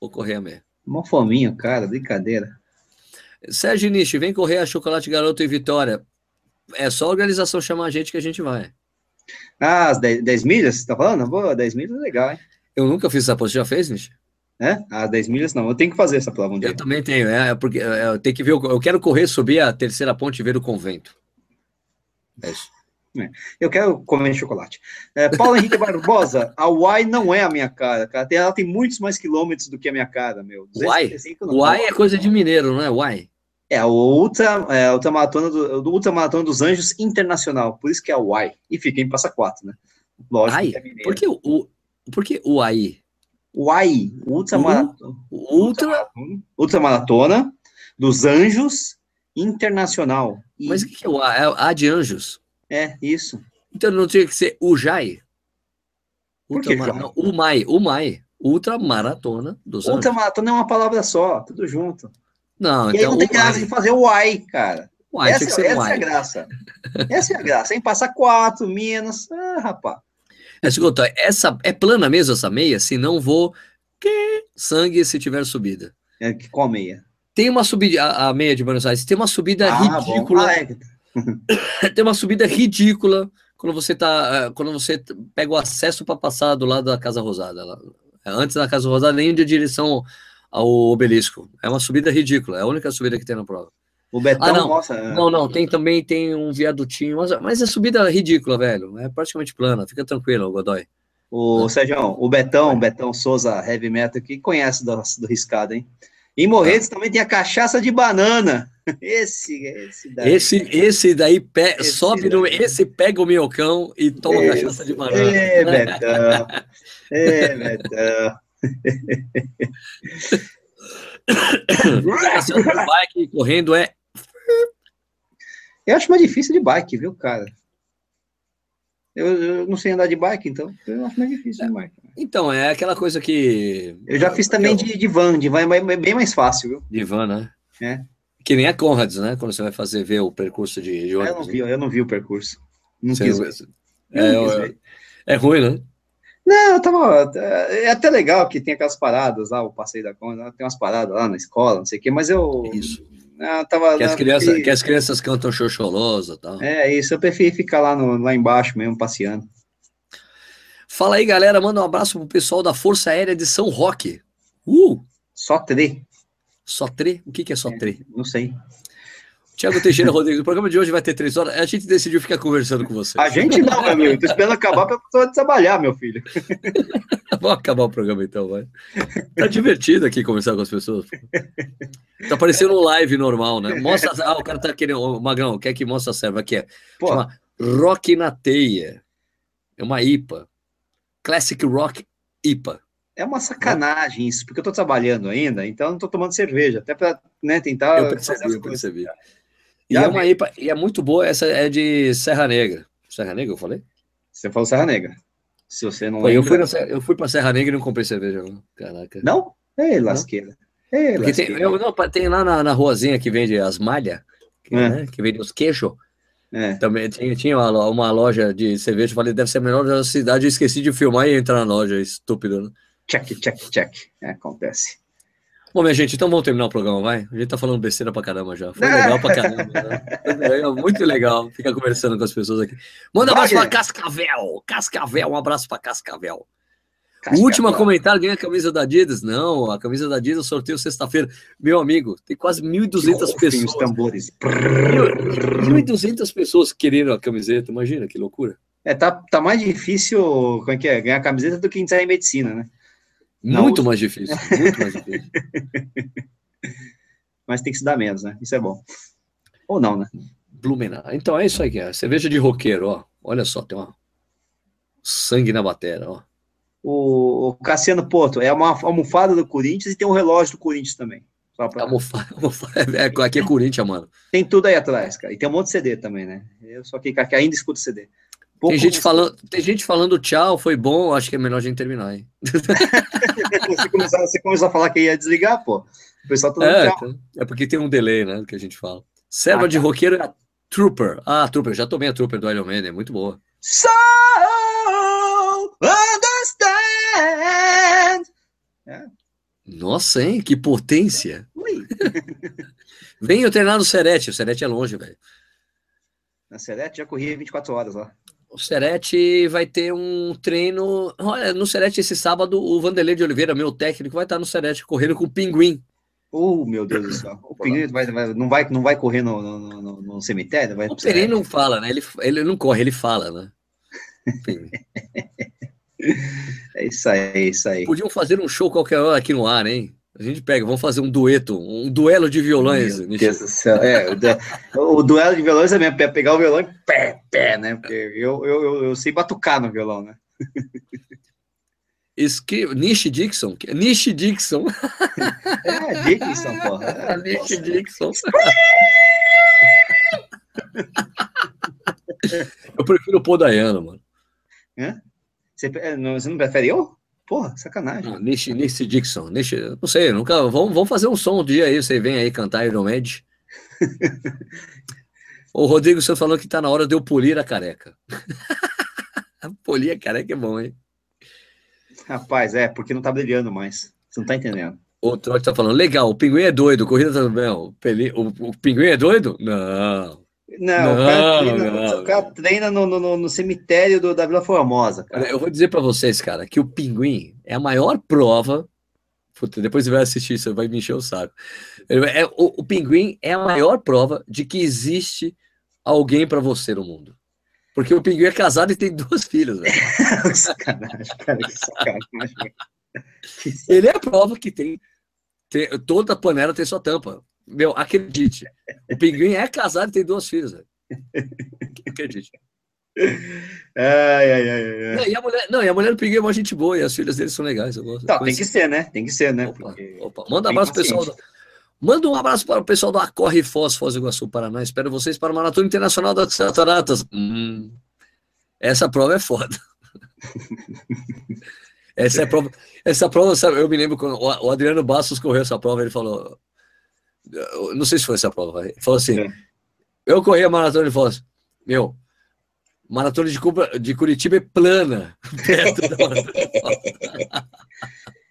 vou correr a meia. Uma fominha, cara, brincadeira. Sérgio Nishi, vem correr a Chocolate Garoto e Vitória. É só a organização chamar a gente que a gente vai. Ah, as 10, 10 milhas, você tá falando? Boa, 10 milhas é legal, hein? Eu nunca fiz essa prova, você já fez, Nishi? É? As 10 milhas não, eu tenho que fazer essa prova um dia. Eu também tenho, é, porque é, eu tenho que ver, eu quero correr, subir a terceira ponte e ver o convento. É isso. É. Eu quero comer chocolate. É, Paulo Henrique Barbosa, a Uai não é a minha cara, cara. Ela tem muitos mais quilômetros do que a minha cara, meu. Uai? Uai é coisa de mineiro, não é? Uai. É, o Ultra, é, ultramaratona do, do Ultramaratona dos Anjos Internacional, por isso que é a Uai. E fica em Passa Quatro, né? Lógico Ai, que é. Por que o, por que Uai? Uai, Ultramaratona. Ultra... Ultramaratona dos Anjos Internacional. E... Mas o que é o A? É A de anjos? É, isso. Então não tinha que ser o Jai? Ultramaratona. O Mai, o Mai. Ultramaratona dos Ultramaratona é uma palavra só, tudo junto. Não, e então. Aí não tem graça de fazer o ai, cara. Uai, essa, essa é a graça. essa é a graça. Sem passar quatro, menos. Ah, rapaz. É, escuta, essa é plana mesmo essa meia? Se não vou. Que sangue se tiver subida. É, qual meia? Tem uma subida, a, a, meia de Buenos Aires, tem uma subida ah, ridícula. Ah, é. tem uma subida ridícula quando você tá, eh, quando você pega o acesso para passar do lado da Casa Rosada. Antes da Casa Rosada, nem de direção ao obelisco. É uma subida ridícula, é a única subida que tem na prova. O Betão, ah, não. nossa. Não, não, tem também tem um viadutinho, mas, mas é subida ridícula, velho. É praticamente plana, fica tranquilo, Godoy. O é. Sérgio, o Betão, o Betão Souza Heavy Metal, que conhece do, do riscado, hein? Em Morretes também tem a cachaça de banana. Esse, esse daí. Esse, esse daí pe... esse sobe daí. no. Esse pega o minhocão e toma esse. cachaça de banana. É, Betão. É, Betão. bike correndo é. Eu acho mais difícil de bike, viu, cara? Eu, eu, não sei andar de bike, então eu acho mais difícil de bike. Então, é aquela coisa que. Eu já fiz também eu... de, de van, de van é bem mais fácil, viu? De van, né? É. Que nem a Conrads, né? Quando você vai fazer ver o percurso de, de ônibus. Eu não vi, eu não vi o percurso. Não você quis ver. É, não quis ver. é ruim, né? Não, eu tava. É até legal que tem aquelas paradas lá, o passeio da Conrads, tem umas paradas lá na escola, não sei o quê, mas eu. Isso. Não, tava, que, as crianças, que as crianças cantam xoxolosa e tal. É, isso, eu prefiro ficar lá, no, lá embaixo mesmo, passeando. Fala aí, galera, manda um abraço pro pessoal da Força Aérea de São Roque. Uh! Só tre. Só tre? O que, que é só tre? É, não sei. Tiago Teixeira Rodrigues, o programa de hoje vai ter três horas. A gente decidiu ficar conversando com você. A gente não, meu amigo. Tô esperando acabar para pessoa trabalhar, meu filho. Vamos acabar o programa então, vai. Tá divertido aqui conversar com as pessoas. Tá parecendo um live normal, né? Mostra. Ah, o cara tá querendo. O Magrão, quer que mostra a serva aqui? É. Chama Rock na Teia. É uma IPA. Classic Rock IPA. É uma sacanagem isso, porque eu tô trabalhando ainda, então não tô tomando cerveja, até para né, tentar. Eu percebi, eu percebi. E é, uma IPA, e é muito boa, essa é de Serra Negra. Serra Negra, eu falei? Você falou Serra Negra. Se você não Pô, lembra... eu, fui na, eu fui pra Serra Negra e não comprei cerveja. Caraca. Não? Ei, lasqueira. Ei, lasqueira. Tem, eu, não, tem lá na, na ruazinha que vende as malhas, que, é. né, que vende os queijos. É. Também tinha, tinha uma, uma, loja de cerveja, falei, deve ser a menor da cidade, eu esqueci de filmar e entrar na loja, estúpido, né? Check, check, check. É, acontece. Bom, minha gente, então vamos terminar o programa, vai? A gente tá falando besteira pra caramba já. Foi legal pra caramba. Né? muito legal ficar conversando com as pessoas aqui. Manda um abraço pra Cascavel. Cascavel, um abraço pra Cascavel. Cascavel. O último comentário ganha a camisa da Adidas. Não, a camisa da Adidas sorteio sexta-feira. Meu amigo, tem quase 1.200 pessoas. tambores. 1.200 pessoas querendo a camiseta. Imagina que loucura. É, tá, tá mais difícil como é que é, ganhar a camiseta do que entrar em medicina, né? Muito mais difícil, muito mais difícil. Mas tem que se dar menos, né? Isso é bom. Ou não, né? Blumenau. Então é isso aí, é. Cerveja de roqueiro, ó. Olha só, tem uma sangue na batera, ó. O, Cassiano Porto é uma almofada do Corinthians e tem um relógio do Corinthians também. Só pra... almofada, almofada, é, aqui é Corinthians, mano. Tem tudo aí atrás, cara. E tem um monte de CD também, né? Eu só que, que ainda escuto CD. Pouco tem, gente falando, tem gente falando tchau, foi bom, acho que é melhor a gente terminar, hein? você, começou, você começou a falar que ia desligar, pô. O pessoal tá é, tchau. É porque tem um delay, né, que a gente fala. Serva ah, de tá. roqueiro é a Trooper. Ah, Trooper, já tomei a Trooper do Iron Man, é muito boa. So understand. É. Nossa, hein? Que potência. Venha treinar no Serete. O Serete é longe, velho. Na Serete já corri 24 horas lá. O Serete vai ter um treino. Olha, no Serete esse sábado, o Vanderlei de Oliveira, meu técnico, vai estar no Serete correndo com o Pinguim. Oh, meu Deus do céu. O Pinguim vai, vai, não, vai, não vai correr no, no, no, no cemitério? Vai o Pinguim não fala, né? Ele, ele não corre, ele fala, né? é isso aí, é isso aí. Podiam fazer um show qualquer hora aqui no ar, hein? A gente pega, vamos fazer um dueto, um duelo de violões. Meu Deus do céu. É, o, du o, duelo de violões é mesmo, pegar o violão e pé, pé, né? Porque eu, eu, eu, eu sei batucar no violão, né? Escreva, Nish Dixon, Nish Dixon. É, Dixon, porra. É, Nish Dixon. eu prefiro o Podaiano, mano. É? Você, você não prefere eu? Porra, sacanagem. Não, Nish, Nish Dixon. Nish, não sei, nunca. Vamos, vamos fazer um som um dia aí. Você vem aí cantar Iron Mad. o Rodrigo, você falou que tá na hora de eu polir a careca. polir a careca é bom, hein? Rapaz, é, porque não tá brilhando mais. Você não tá entendendo. O Trote tá falando, legal, o pinguim é doido, corrida também. O, o, o pinguim é doido? Não. Não, não, o cara treina, não, o cara treina no, no, no, cemitério do, da Vila Formosa. Cara. Eu vou dizer para vocês, cara, que o Pinguim é a maior prova. Puta, depois você vai assistir isso, vai me encher o saco. É, o, o Pinguim é a maior prova de que existe alguém para você no mundo. Porque o Pinguim é casado e tem duas filhas, velho. sacanagem, cara, que sacanagem. Ele é a prova que tem, tem toda panela tem sua tampa. Meu, acredite. O pinguim é casado e tem duas filhas. Acredite. Ai, ai, ai. Não, e a mulher, não, e a mulher do pinguim é uma gente boa e as filhas dele são legais. Eu gosto. Tem que ser, né? Tem que ser, né? Opa, opa. Manda um abraço pro pessoal. Do, manda um abraço para o pessoal do Acorre Foz, Foz do Iguaçu, Paraná. Espero vocês para a Maratona Internacional das Cataratas. Hum, essa prova é foda. essa é prova. Essa prova, sabe, eu me lembro quando o Adriano Bastos correu essa prova, ele falou: não sei se foi essa prova, falou assim, é. eu corri a maratona e falou assim, meu, maratona de, Cuba, de Curitiba é plana,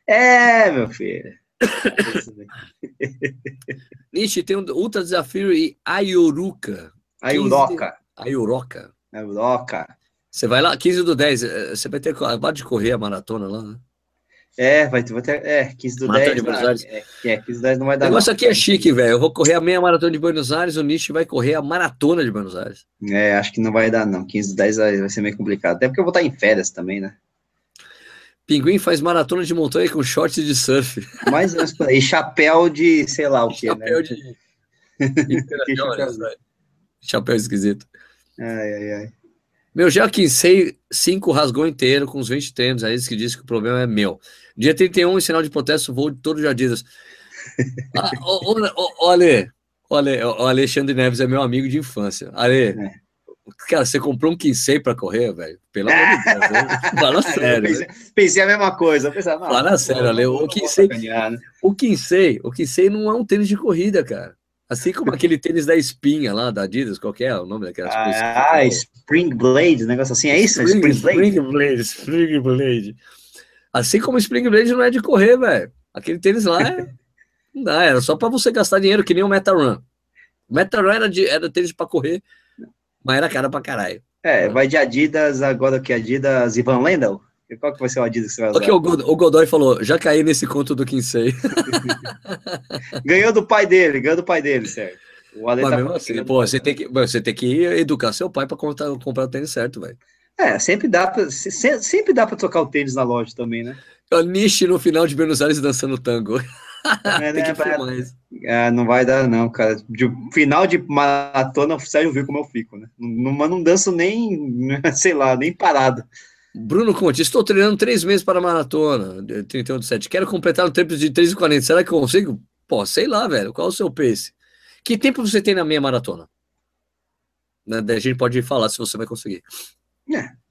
É, meu filho. Nishi, tem um ultra desafio e Ayuruca. Ayuroca. Ayuroca. Ayuroca. Você vai lá, 15 do 10, eh, você vai ter acabado de correr a maratona lá, né? É, vai ter, vai ter é, 15 do maratona 10. De Buenos Aires. É, é, 15 do 10 não vai dar. O negócio não. aqui é chique, velho. Eu vou correr a meia maratona de Buenos Aires, o Nish vai correr a maratona de Buenos Aires. É, acho que não vai dar, não. 15 do 10 vai, ser meio complicado. Até porque eu vou estar em férias também, né? Pinguim faz maratona de montanha com shorts de surf. Mais e chapéu de, sei lá o que, chapéu né? De... chapéu esquisito. Ai, ai, ai. Meu, já quincei 5 rasgou inteiro com os 20 tênis. Aí eles que disse que o problema é meu. Dia 31, em sinal de protesto, voo de todos os Adidas. ah, olha, olha, o Alexandre Neves é meu amigo de infância. Ale, é. cara, você comprou um quincei para correr, velho? Pelo amor de Deus, fala sério. Pensei, pensei, a mesma coisa. Pensei, fala sério, Ale, o quincei, né? o quincei, o quincei não é um tênis de corrida, cara. Assim como aquele tênis da espinha lá, da Adidas, qual é o nome daquelas coisas? Ah, Spring Blade, negócio assim, é isso? Spring, Spring Blade? Spring Blade, Spring Blade. Assim como o Spring Blade não é de correr, velho. Aquele tênis lá é... não dá, era só pra você gastar dinheiro, que nem o Meta Run. O Meta Run era, de, era tênis pra correr, mas era cara pra caralho. É, vai de Adidas, agora que Adidas Ivan Lendl? Qual que vai ser o Adidas que você vai usar? Aqui o, God- o Godoy falou, já caí nesse conto do Kinsey. Ganhou do pai dele, ganhou do pai dele, certo? O Ale Mas tá mesmo falando assim, que pô, você tem que, você tem que educar seu pai pra comprar, comprar o tênis certo, velho. É, sempre dá pra, se- se- sempre dá pra trocar o tênis na loja também, né? O Nishi no final de Buenos Aires dançando tango. É, tem que né, filmar isso. Ah, não vai dar, não, cara. De final de maratona, você viu como eu fico, né? Não, mas não danço nem, sei lá, nem parado. Bruno Conte, estou treinando três meses para a maratona, de 31 de 7. Quero completar um tempo de 3,40. Será que eu consigo? Pô, sei lá, velho. Qual é o seu pace? Que tempo você tem na meia maratona? Né, A gente pode falar se você vai conseguir.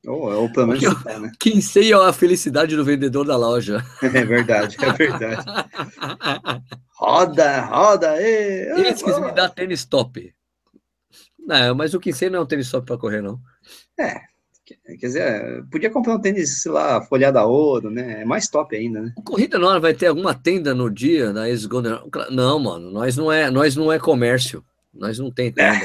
Ou, ou pelo menos Porque tá, né? Quem sei é a felicidade do vendedor da loja. É verdade, é verdade. Roda, roda, ê, Esse que me dá tênis top. Não, mas o que sei não é um tênis top para correr, não. Quer dizer, podia comprar um tênis, sei lá, folhado a ouro, né? É mais top ainda, né? Corrida na hora vai ter alguma tenda no dia da Golden Não, mano, nós não é, nós não é comércio. Nós não tem tenda.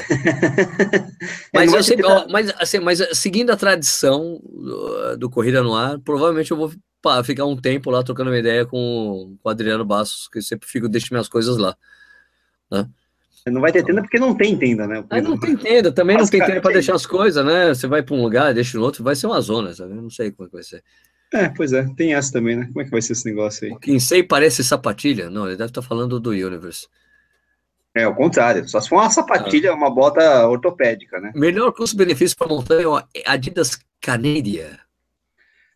Mas, É, não vai eu sempre, ó, mas, assim, mas eh, seguindo a tradição do, do Corrida no Ar, provavelmente eu vou pá, ficar um tempo lá trocando uma ideia com, com o Adriano Bastos, que eu sempre fico, deixo minhas coisas lá. Não vai ter tenda porque não tem tenda, né? Aí não tem tenda, também não Mas, tem cara, tenda para deixar as coisas, né? Você vai para um lugar, deixa no outro, vai ser uma zona, sabe? Eu não sei como é que vai ser. É, pois é, tem essa também, né? Como é que vai ser esse negócio aí? O Kinsey parece sapatilha? Não, ele deve estar falando do Universe. É, o contrário. Só se for uma Ah. sapatilha, uma bota ortopédica, né? Melhor custo-benefício para montanha é Adidas Canedia.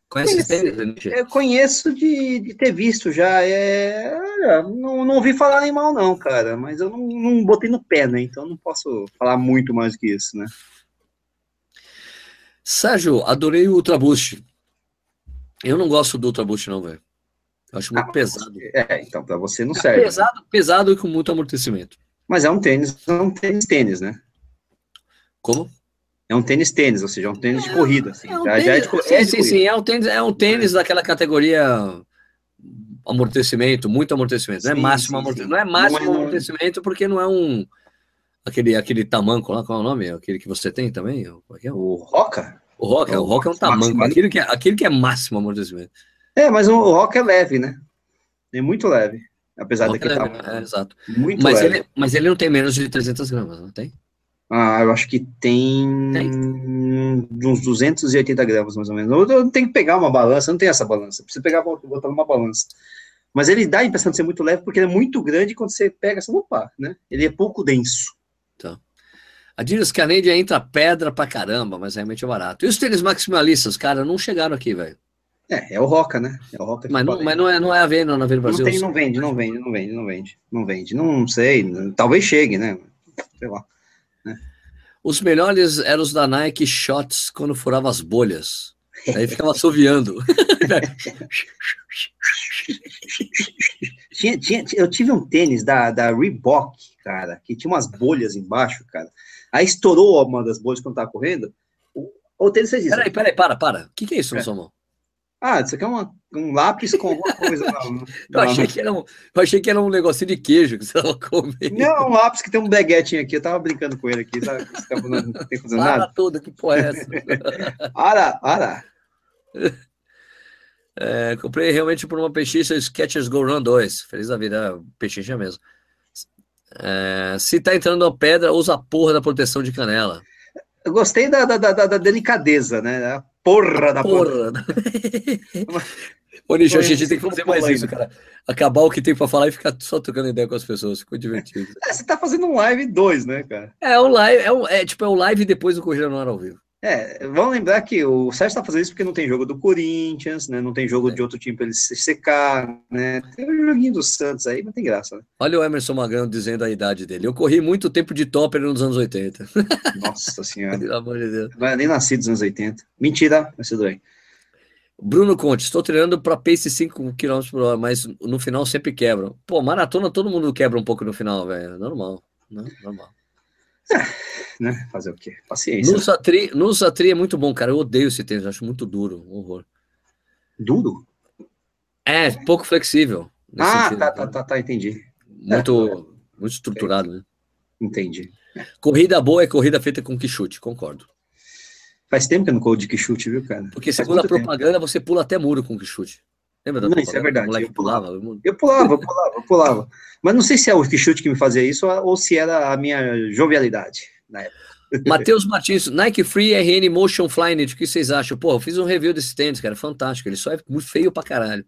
Conhece esse tênis? Eu conheço de, de ter visto já. É... Não, não ouvi falar em mal, não, cara. Mas eu não, não botei no pé, né? Então não posso falar muito mais do que isso, né? Sérgio, adorei o Ultra Boost. Eu não gosto do Ultra Boost, não, velho. Eu acho muito Ah, pesado. É, então pra você não É serve. né? pesado, pesado e com muito amortecimento. Mas é um tênis, é um tênis tênis, né? Como? É um tênis tênis, ou seja, é um tênis de corrida. Assim. É um já, já é de, tênis, sim, é sim, corrida. sim, é um tênis, é um tênis daquela categoria amortecimento, muito amortecimento. Não é Sim, máximo sim, amortecimento. sim. Não é máximo Não é- não é- amortecimento porque não é um aquele aquele tamanco lá, qual é o nome? Aquele que você tem também? É é? O Roca? O rock, o o rock é um tamanco, aquele que é, aquele que é máximo amortecimento. É, mas o Roca é leve, né? É muito leve. Apesar daquele é- tamanho. é, exato. Muito Mas leve. ele, mas ele não tem menos de 300 gramas, não tem? Ah, eu acho que tem, de uns 280 gramas, mais ou menos. Eu, eu tenho que pegar uma balança, não tem essa balança. Precisa pegar, botar numa balança. Mas ele dá a impressão de ser muito leve, porque ele é muito grande quando você pega, você opa, né? Ele é pouco denso. A Adidas Canadian entra pedra pra caramba, mas realmente é barato. E os tênis maximalistas, cara, não chegaram aqui, velho. É, é o Roca, né? É o Roca Mas, não, mas não é, não é a venda na Venda não, Brasil. tem, não vende, não vende, não vende, não vende, não vende. Não sei, talvez chegue, né? Sei lá. Os melhores eram os da Nike Shots quando furava as bolhas. Aí ficava assoviando. Tinha, tinha, eu tive um tênis da, da Reebok, cara, que tinha umas bolhas embaixo, cara. Aí estourou uma das bolhas quando tava correndo. O, o tênis fez isso. Peraí, peraí, para, para. O que, que é isso na É. sua mão? Ah, isso aqui é uma, um lápis com alguma coisa. Não, Eu achei, que era um, eu achei que era um negocinho de queijo que você tava comendo. não, um lápis que tem um baguetinho aqui. Eu tava brincando com ele aqui, sabe? Esse não, não tem fazendo Para nada. tudo, que porra é essa? Ara, ara. É, comprei realmente por uma pechincha Skechers Go Run 2. Feliz da vida, pechincha mesmo. É, se tá entrando a pedra, usa a porra da proteção de canela. Eu gostei da, da, da, da delicadeza, né? Porra da porra. Porra! Ô, Nicho, a gente tem que fazer mais isso, cara. Acabar o que tem pra falar e ficar só trocando ideia com as pessoas. Ficou divertido. É, você tá fazendo um live 2, né, cara? É o live, é, o- é tipo, é o live depois do Corrida no Ar ao vivo. É, vamos lembrar que o Sérgio tá fazendo isso porque não tem jogo do Corinthians, né? Não tem jogo de outro time pra ele se secar, né? Tem o joguinho do Santos aí, mas tem graça, né? Olha o Emerson Magrão dizendo a idade dele. Eu corri muito tempo de topper nos anos 80. Nossa senhora. Pelo amor de Deus. Não é nem nascido nos anos 80. Mentira, mas tudo bem. Bruno Conte, estou treinando para pace 5 km por hora, mas no final sempre quebram. Pô, maratona todo mundo quebra um pouco no final, velho. É normal. Não, normal. Né? Fazer o quê? Paciência. No Satri, no Satri é muito bom, cara. Eu odeio esse tênis, acho muito duro, um horror. Duro? É, pouco flexível. Ah, sentido, tá, né? tá, tá, tá, entendi. Muito, muito estruturado, né? Entendi. Corrida boa é corrida feita com que chute, concordo. Faz tempo que eu não corro de que chute, viu, cara? Porque Faz segundo a muito tempo. propaganda, você pula até muro com que chute. Lembra da Não, isso é verdade, eu pulava. Eu pulava, eu pulava, eu pulava. Mas não sei se é o que chute que me fazia isso ou se era a minha jovialidade na época. Matheus Martins, Nike Free RN Motion Flyknit, o que vocês acham? Pô, eu fiz um review desse tênis, cara, fantástico. Ele só é muito feio pra caralho.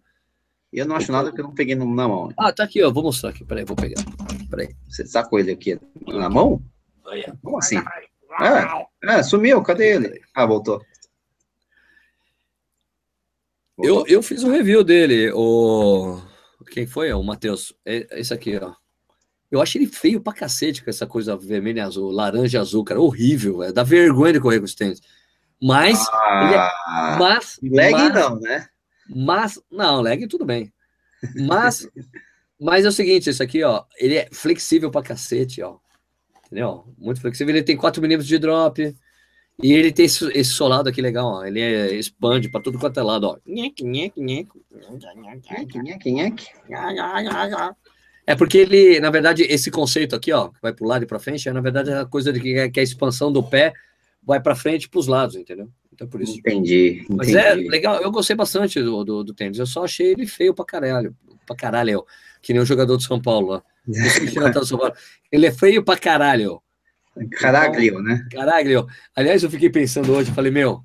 E eu não acho nada que eu não peguei na mão. Ah, tá aqui, ó, vou mostrar aqui, peraí, vou pegar. Peraí. Você sacou ele aqui na mão? Como assim? É, é, sumiu, cadê ele? Ah, voltou. Eu, eu fiz um review dele, o... Quem foi? O Matheus. É- Esse aqui, ó. Eu acho ele feio pra cacete com essa coisa vermelha e azul, laranja e azul, cara. Horrível, é. Dá vergonha de correr com esse tênis. Mas, Ah, mas, leg mas, não, né? mas, não, leg tudo bem. Mas, mas é o seguinte, esse aqui, ó, ele é flexível pra cacete, ó. Entendeu? Muito flexível. Ele tem 4 milímetros de drop. E ele tem esse, esse solado aqui legal, ó. Ele é, expande pra tudo quanto é lado, ó. É porque ele, na verdade, esse conceito aqui, ó, que vai pro lado e pra frente, é na verdade a coisa de que, que a expansão do pé vai pra frente e pros lados, entendeu? Então é por isso. Entendi, Mas é entendi. legal, eu gostei bastante do, do, do tênis. Eu só achei ele feio pra caralho. Pra caralho, que nem o jogador do São Paulo no São Paulo. Ele é feio pra caralho. Caraglio, né? Caralho. Aliás, eu fiquei pensando hoje, falei, meu,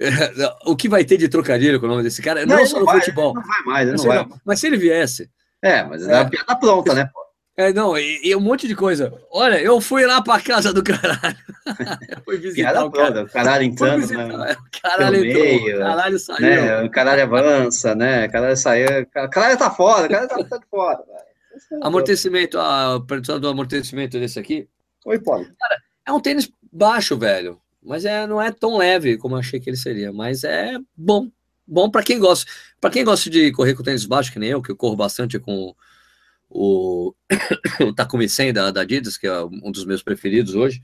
o que vai ter de trocadilho com o nome desse cara? Não, ele só no vai, futebol. Não vai mais, Não não vai. não. Mas se ele viesse, É, mas é É. a piada pronta, né? pô? É, não, e, e um monte de coisa. Olha, eu fui lá pra casa do caralho. eu fui visitar Piada o cara. pronta. O caralho entrando, visitar, né? o caralho entrou, meio, o caralho saiu. né? O caralho avança, né? O caralho saiu. O caralho tá fora, o caralho tá, tá de fora. velho. Amortecimento, a pergunta do amortecimento desse aqui. Oi, Paulo. É um tênis baixo, velho. Mas é, não é tão leve como eu achei que ele seria. Mas é bom. Bom para quem gosta. Para quem gosta de correr com tênis baixo, que nem eu, que eu corro bastante com o, o Takumi 100 da, da Adidas, que é um dos meus preferidos hoje.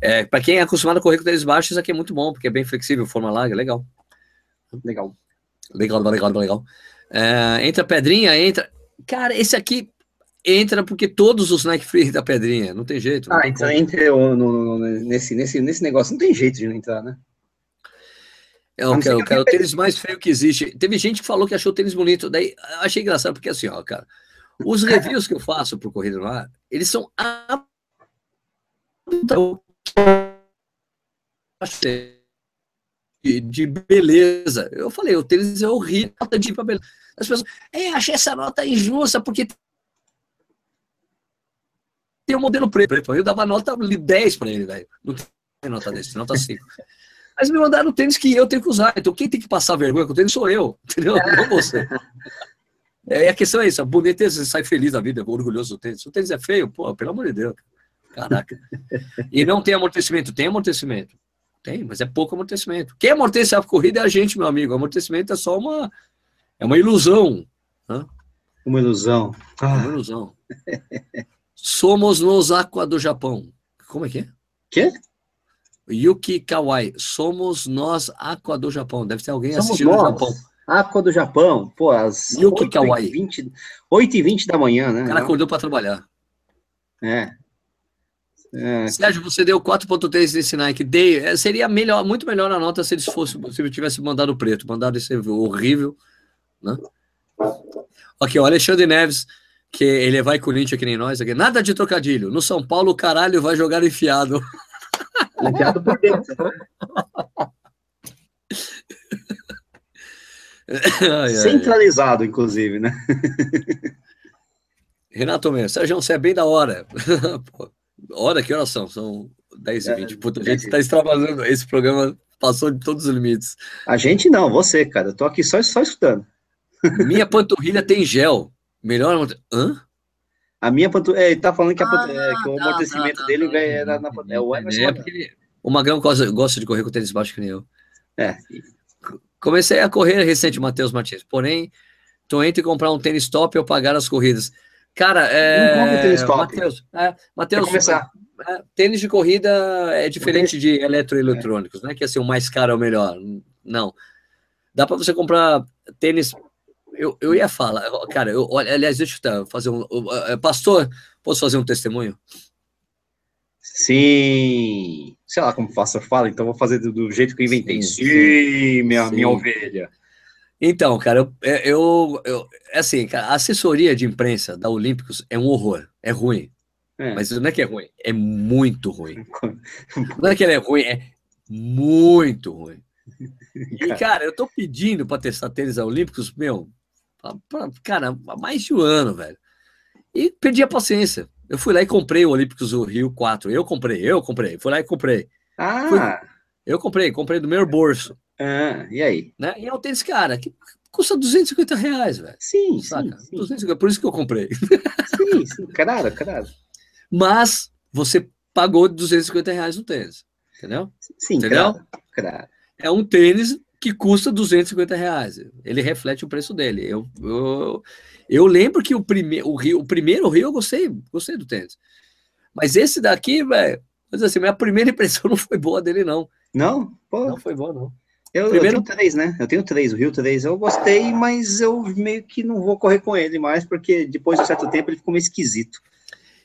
É, para quem é acostumado a correr com tênis baixos, isso aqui é muito bom, porque é bem flexível, forma larga, legal. Legal. Legal, legal, legal. É, entra pedrinha, entra. Cara, esse aqui entra porque todos os Nike Free da pedrinha, não tem jeito. não Ah, tem então como. entre o- no, no- nesse, nesse, nesse negócio. Não tem jeito de não entrar, né? Eu A não ser quero, que eu quero o tênis mais feio que existe. Teve gente que falou que achou o tênis bonito. Daí eu achei engraçado, porque assim, ó, cara, os reviews que eu faço pro Corrida no Ar, eles são. a- De, de beleza. Eu falei, o tênis é horrível, nota de beleza. As pessoas, é, achei essa nota injusta, porque tem um modelo preto. Eu dava nota 10 para ele, velho. Não tem nota desse, nota 5. Mas me mandaram o tênis que eu tenho que usar. Então quem tem que passar vergonha com o tênis sou eu, entendeu? Não você. É, e a questão é isso, a boniteza, você sai feliz da vida, orgulhoso do tênis. Se o tênis é feio, pô, pelo amor de Deus. Caraca. E não tem amortecimento? Tem amortecimento. Tem, mas é pouco amortecimento. Quem amortece a corrida é a gente, meu amigo. O amortecimento é só uma. É uma ilusão. Uma ilusão. É uma Ah, ilusão. Somos nos Aqua do Japão. Como é que é? Quê? Yuki Kawai. Somos nós Aqua do Japão. Deve ter alguém Somos assistindo no nós. Japão. Aqua do Japão. Pô, às Yuki 8 Kawai. e 20, 8 e 20 da manhã, né? O cara acordou para trabalhar. É. É, Sérgio, você deu 4.3 nesse Nike. Dei. É, Seria melhor, muito melhor a nota se eles fossem, se eu tivesse mandado preto, mandado esse horrível, né? Aqui, o Alexandre Neves, que ele vai Corinthians que nem nós aqui. Nada de trocadilho. No São Paulo, o caralho vai jogar enfiado. enfiado por dentro. Ai, ai, ai. Centralizado, inclusive, né? Renato Mendes, Sérgio, você é bem da hora. Hora, que horas são? São 10 e 20. Puta, a gente está extravasando. Esse programa passou de todos os limites. A gente não, você, cara. Eu tô aqui só, só escutando. Minha panturrilha tem gel. Melhor. Hã? A minha pantu... é, ele tá falando que, a. Ah, é, que o tá, amortecimento tá, tá, dele tá, era na... tá, é o Emerson. é porque O Magrão gosta, gosta de correr com tênis baixo que nem eu. É. Comecei a correr recente, Matheus Martins. Porém, tô entre comprar um tênis top ou pagar as corridas. Cara, é. Matheus, é, Matheus, começar. É, tênis de corrida é diferente de eletroeletrônicos, não é que assim, o mais caro é o melhor. Não. Dá para você comprar tênis. Eu, eu ia falar, cara, eu, aliás, deixa eu fazer um. Pastor, posso fazer um testemunho? Sim. Sei lá como pastor fala, então vou fazer do, do jeito que eu inventei. Sim, sim, minha, sim. minha ovelha. Então, cara, eu, eu, eu assim, cara, a assessoria de imprensa da Olímpicos é um horror, é ruim. É. Mas não é que é ruim, é muito ruim. Não é que ele é ruim, é muito ruim. E, cara, eu tô pedindo para testar tênis olímpicos, meu, cara, há mais de um ano, velho. E perdi a paciência. Eu fui lá e comprei o Olímpicos do Rio 4. Eu comprei, eu comprei. Fui lá e comprei. Ah! Fui, eu comprei, comprei do meu bolso. Ah, e aí? Né? E é um tênis, cara, que custa 250 reais, velho. Sim, saca? sim, sim. 250, por isso que eu comprei. Sim, sim, caralho, caralho. Mas você pagou 250 reais no tênis, entendeu? Sim, entendeu? Claro, claro. É um tênis que custa 250 reais. Ele reflete o preço dele. Eu, eu, eu lembro que o, prime, o, Rio, o primeiro Rio eu gostei, gostei do tênis. Mas esse daqui, velho, assim, minha primeira impressão não foi boa dele, não. Não? Pô. Não foi boa, não. Eu, Primeiro... eu tenho três, né? Eu tenho três, o Rio 3. Eu gostei, mas eu meio que não vou correr com ele mais, porque depois de um certo tempo ele ficou meio esquisito.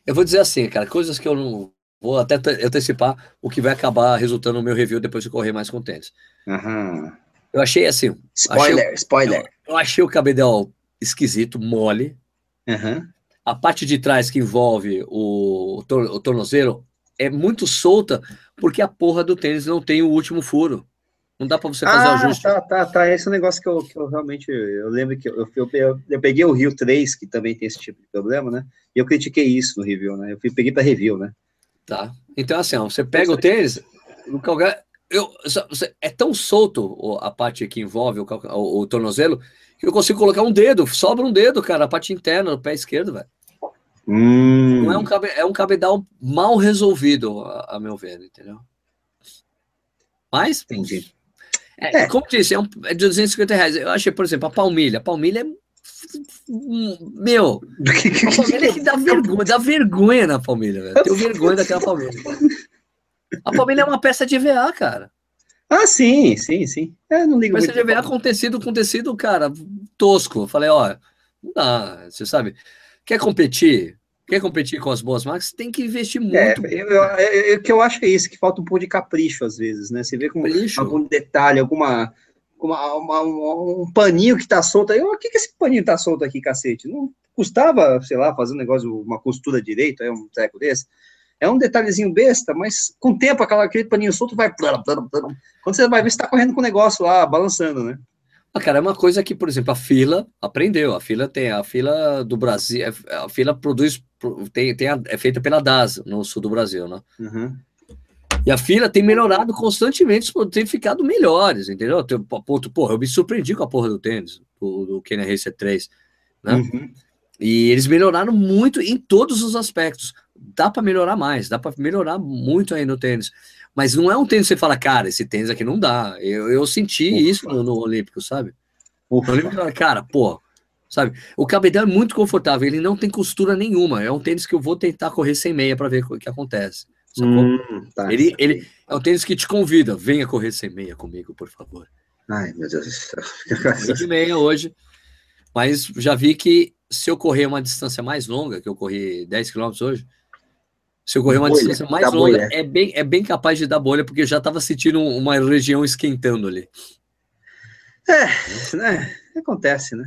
Eu vou dizer assim, cara, coisas que eu não vou até antecipar o que vai acabar resultando no meu review depois de correr mais com tênis. Uhum. Eu achei assim. Spoiler, achei, spoiler. Eu, eu, achei o cabedal esquisito, mole. Uhum. A parte de trás que envolve o, o tornozelo é muito solta porque a porra do tênis não tem o último furo. Não dá para você fazer ah, o ajuste. Tá, tá, tá. Esse é um negócio que eu, que eu realmente. Eu lembro que eu, eu, eu, peguei o Rio 3, que também tem esse tipo de problema, né? E eu critiquei isso no review, né? Eu peguei para review, né? Tá. Então, assim, ó, você pega o tênis, o calcanhar. Eu, é tão solto a parte que envolve o, o, o, tornozelo que eu consigo colocar um dedo, sobra um dedo, cara, a parte interna do pé esquerdo, velho. Hum. Não é um, cabe, é um cabedal mal resolvido, a, a meu ver, entendeu? Mas, entendi. É, é. Como disse, é, um, é de 250 reais. Eu achei, por exemplo, a palmilha. A palmilha é. Meu, a palmilha é que dá vergonha, dá vergonha na palmilha, velho. Tenho vergonha daquela palmilha. A palmilha é uma peça de EVA, cara. Ah, sim, sim, sim. É, não ligo peça de EVA com tecido, com tecido, cara, tosco. Eu falei, ó, não dá, você sabe. Quer competir? Quer competir com as boas marcas, tem que investir é, muito. É, o que eu acho que é isso, que falta um pouco de capricho às vezes, né? Você vê com capricho. algum detalhe, alguma. Uma, uma, um paninho que tá solto aí. O que, que esse paninho tá solto aqui, cacete? Não custava, sei lá, fazer um negócio, uma costura direito, é um treco desse. É um detalhezinho besta, mas com o tempo aquela, aquele paninho solto vai. Quando você vai ver, você tá correndo com o negócio lá, balançando, né? Ah, cara, é uma coisa que, por exemplo, a fila aprendeu. A fila tem a fila do Brasil, é, a fila produz, tem, tem a, é feita pela DAS no sul do Brasil, né? Uhum. E a fila tem melhorado constantemente, tem ficado melhores, entendeu? Tem, ponto, porra, eu me surpreendi com a porra do tênis, do, do Kenya Racer 3, né? Uhum. E eles melhoraram muito em todos os aspectos. Dá para melhorar mais, dá para melhorar muito aí no tênis. Mas não é um tênis que você fala, cara, esse tênis aqui não dá. Eu, eu senti Ufa. isso no, no, Olímpico, sabe? Ufa. No Olímpico, cara, pô, sabe? O cabedal é muito confortável, ele não tem costura nenhuma. É um tênis que eu vou tentar correr sem meia para ver o que acontece. Hum, tá. ele, ele é um tênis que te convida, venha correr sem meia comigo, por favor. Ai, meu Deus do céu. de meia hoje, mas já vi que se eu correr uma distância mais longa, que eu corri 10 km hoje, se eu correr uma bolha, distância mais longa, é bem, é bem capaz de dar bolha, porque já estava sentindo uma região esquentando ali. É, né? Acontece, né?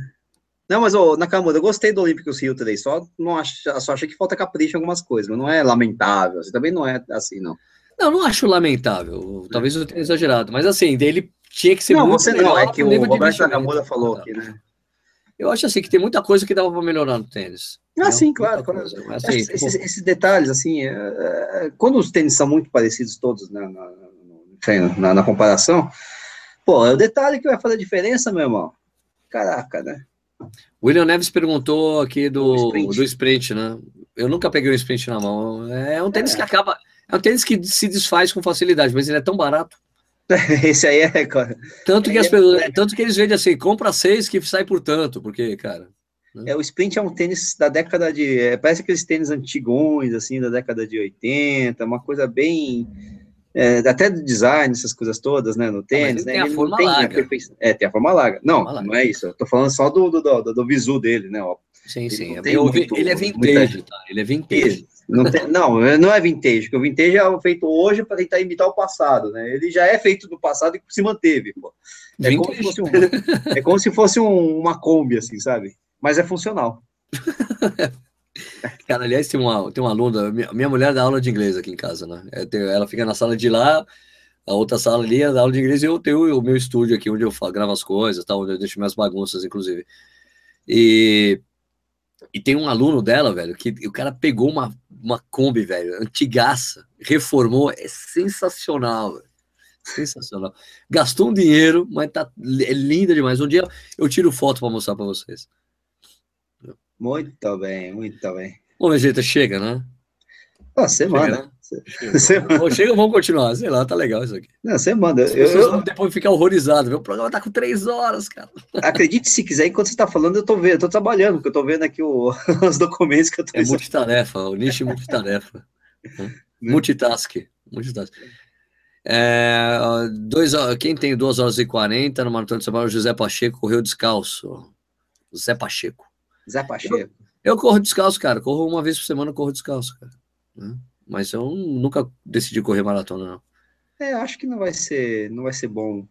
Não, mas, ô, Nakamura, eu gostei do Olímpicos Rio 3, só, não acho, só achei que falta capricho em algumas coisas, mas não é lamentável, assim, também não é assim, não. Não, não acho lamentável, talvez eu tenha exagerado, mas assim, dele tinha que ser não, muito você não, é que o Roberto Nakamura falou aqui, né? Eu acho assim que tem muita coisa que dava para melhorar no tênis. Ah, sim, claro. Assim, esses, tipo... esses, detalhes, assim, é, é, quando os tênis são muito parecidos todos né, na, na, na, comparação, pô, é o detalhe que vai fazer a diferença, meu irmão. Caraca, né? William Neves perguntou aqui do, sprint. do sprint, né? Eu nunca peguei um sprint na mão. É um tênis é. que acaba. É um tênis que se desfaz com facilidade, mas ele é tão barato. Esse aí é. Tanto que, as pessoas, tanto que eles vendem assim, compra seis que sai por tanto, porque, cara. É, o Sprint é um tênis da década de. É, parece aqueles tênis antigões, assim, da década de 80, uma coisa bem. É, até do design, essas coisas todas, né, no tênis, né? Tem a forma tem larga. É, tem a forma larga. Não, forma larga. não é isso. Eu tô falando só do, do, do, do visu dele, né? Ó. Sim, ele sim. É muito, ele é vintage, tá? Ele é vintage. Não, tem, não, não é vintage, porque o vintage é feito hoje para tentar imitar o passado, né? Ele já é feito no passado e se manteve, pô. É, como se, fosse um, é como se fosse um, uma Kombi, assim, sabe? Mas é funcional. Cara, aliás, tem uma, tem uma aluna, minha, minha mulher dá aula de inglês aqui em casa, né? É, ela fica na sala de lá, a outra sala ali é da aula de inglês e eu tenho o meu estúdio aqui, onde eu gravo as coisas, tá, onde eu deixo minhas bagunças, inclusive. E e tem um aluno dela, velho, que o cara pegou uma, uma Kombi, velho, antigaça, reformou, é sensacional, velho. Sensacional. Gastou um dinheiro, mas tá é linda demais. Um dia eu tiro foto para mostrar para vocês. Muito bem, muito bem. Bom, jeito chega, né? Ah, você manda. Né? Você manda. Chega, vamos continuar. Sei lá, tá legal isso aqui. Não, você manda. eu, eu... depois ficar horrorizado. Meu programa tá com três horas, cara. Acredite se quiser, enquanto você tá falando, eu tô vendo, eu tô trabalhando, porque eu tô vendo aqui o, os documentos que eu tô É multitarefa, o nicho multitarefa. Né? Multitask. Multitask. É, dois, quem tem 2 horas e 40 no Maratona de São Paulo, José Pacheco correu descalço. Zé Pacheco. Zé Pacheco. Eu, eu, corro descalço, cara. Corro uma vez por semana, corro descalço, cara. Né? Mas eu nunca decidi correr maratona, não. É, acho que não vai ser, não vai ser bom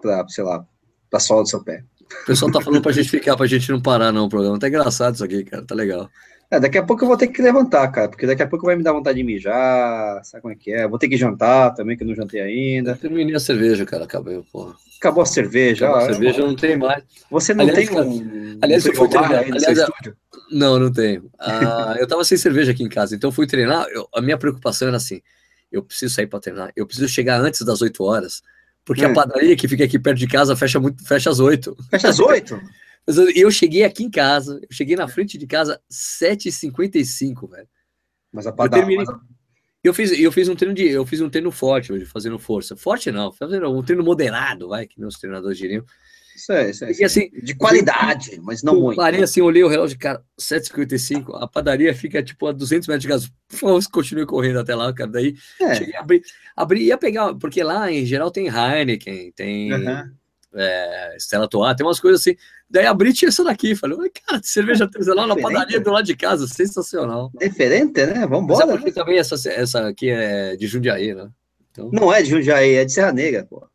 para, sei lá, pra sola do seu pé. O pessoal tá falando pra gente ficar, pra gente não parar, não, o programa. Tá engraçado isso aqui, cara. Tá legal. É, daqui a pouco eu vou ter que levantar, cara, porque daqui a pouco vai me dar vontade de mijar, sabe como é que é? vou ter que jantar também, que eu não jantei ainda. Eu terminei a cerveja, cara, acabei, porra. Acabou a cerveja. Acabou a cerveja não tem mais. Você não aliás, tem um. Aliás, eu fui treinar. Aliás, não, não tenho. Ah, eu tava sem cerveja aqui em casa, então fui treinar. Eu, a minha preocupação era assim: eu preciso sair para treinar, eu preciso chegar antes das 8 horas, porque hum. a padaria que fica aqui perto de casa fecha muito, fecha às 8. Fecha às 8? eu, eu cheguei aqui em casa, eu cheguei na frente de casa 7h55, velho. Mas a padaria. Eu terminei, mas eu fiz, eu fiz um treino de, eu fiz um treino forte hoje, fazendo força. Forte não, fazendo um treino moderado, vai, que meus treinadores diriam. É, isso é. E, assim, de qualidade, eu, mas não eu muito. Parei assim, olhei o relógio, cara, 7h55, a padaria fica tipo a 200 metros de casa. Por favor, continue correndo até lá, cara. Daí, é. cheguei a abrir, abrir, ia pegar, porque lá em geral tem Heineken, tem uhum. é, Stella Toa, tem umas coisas assim. Daí abri tinha essa daqui. Falei, cara, cerveja artesanal na padaria do lado de casa, sensacional. Diferente, né? Vamos embora. Mas é porque né? também essa, essa aqui é de Jundiaí, né? Então... Não é de Jundiaí, é de Serra Negra, pô.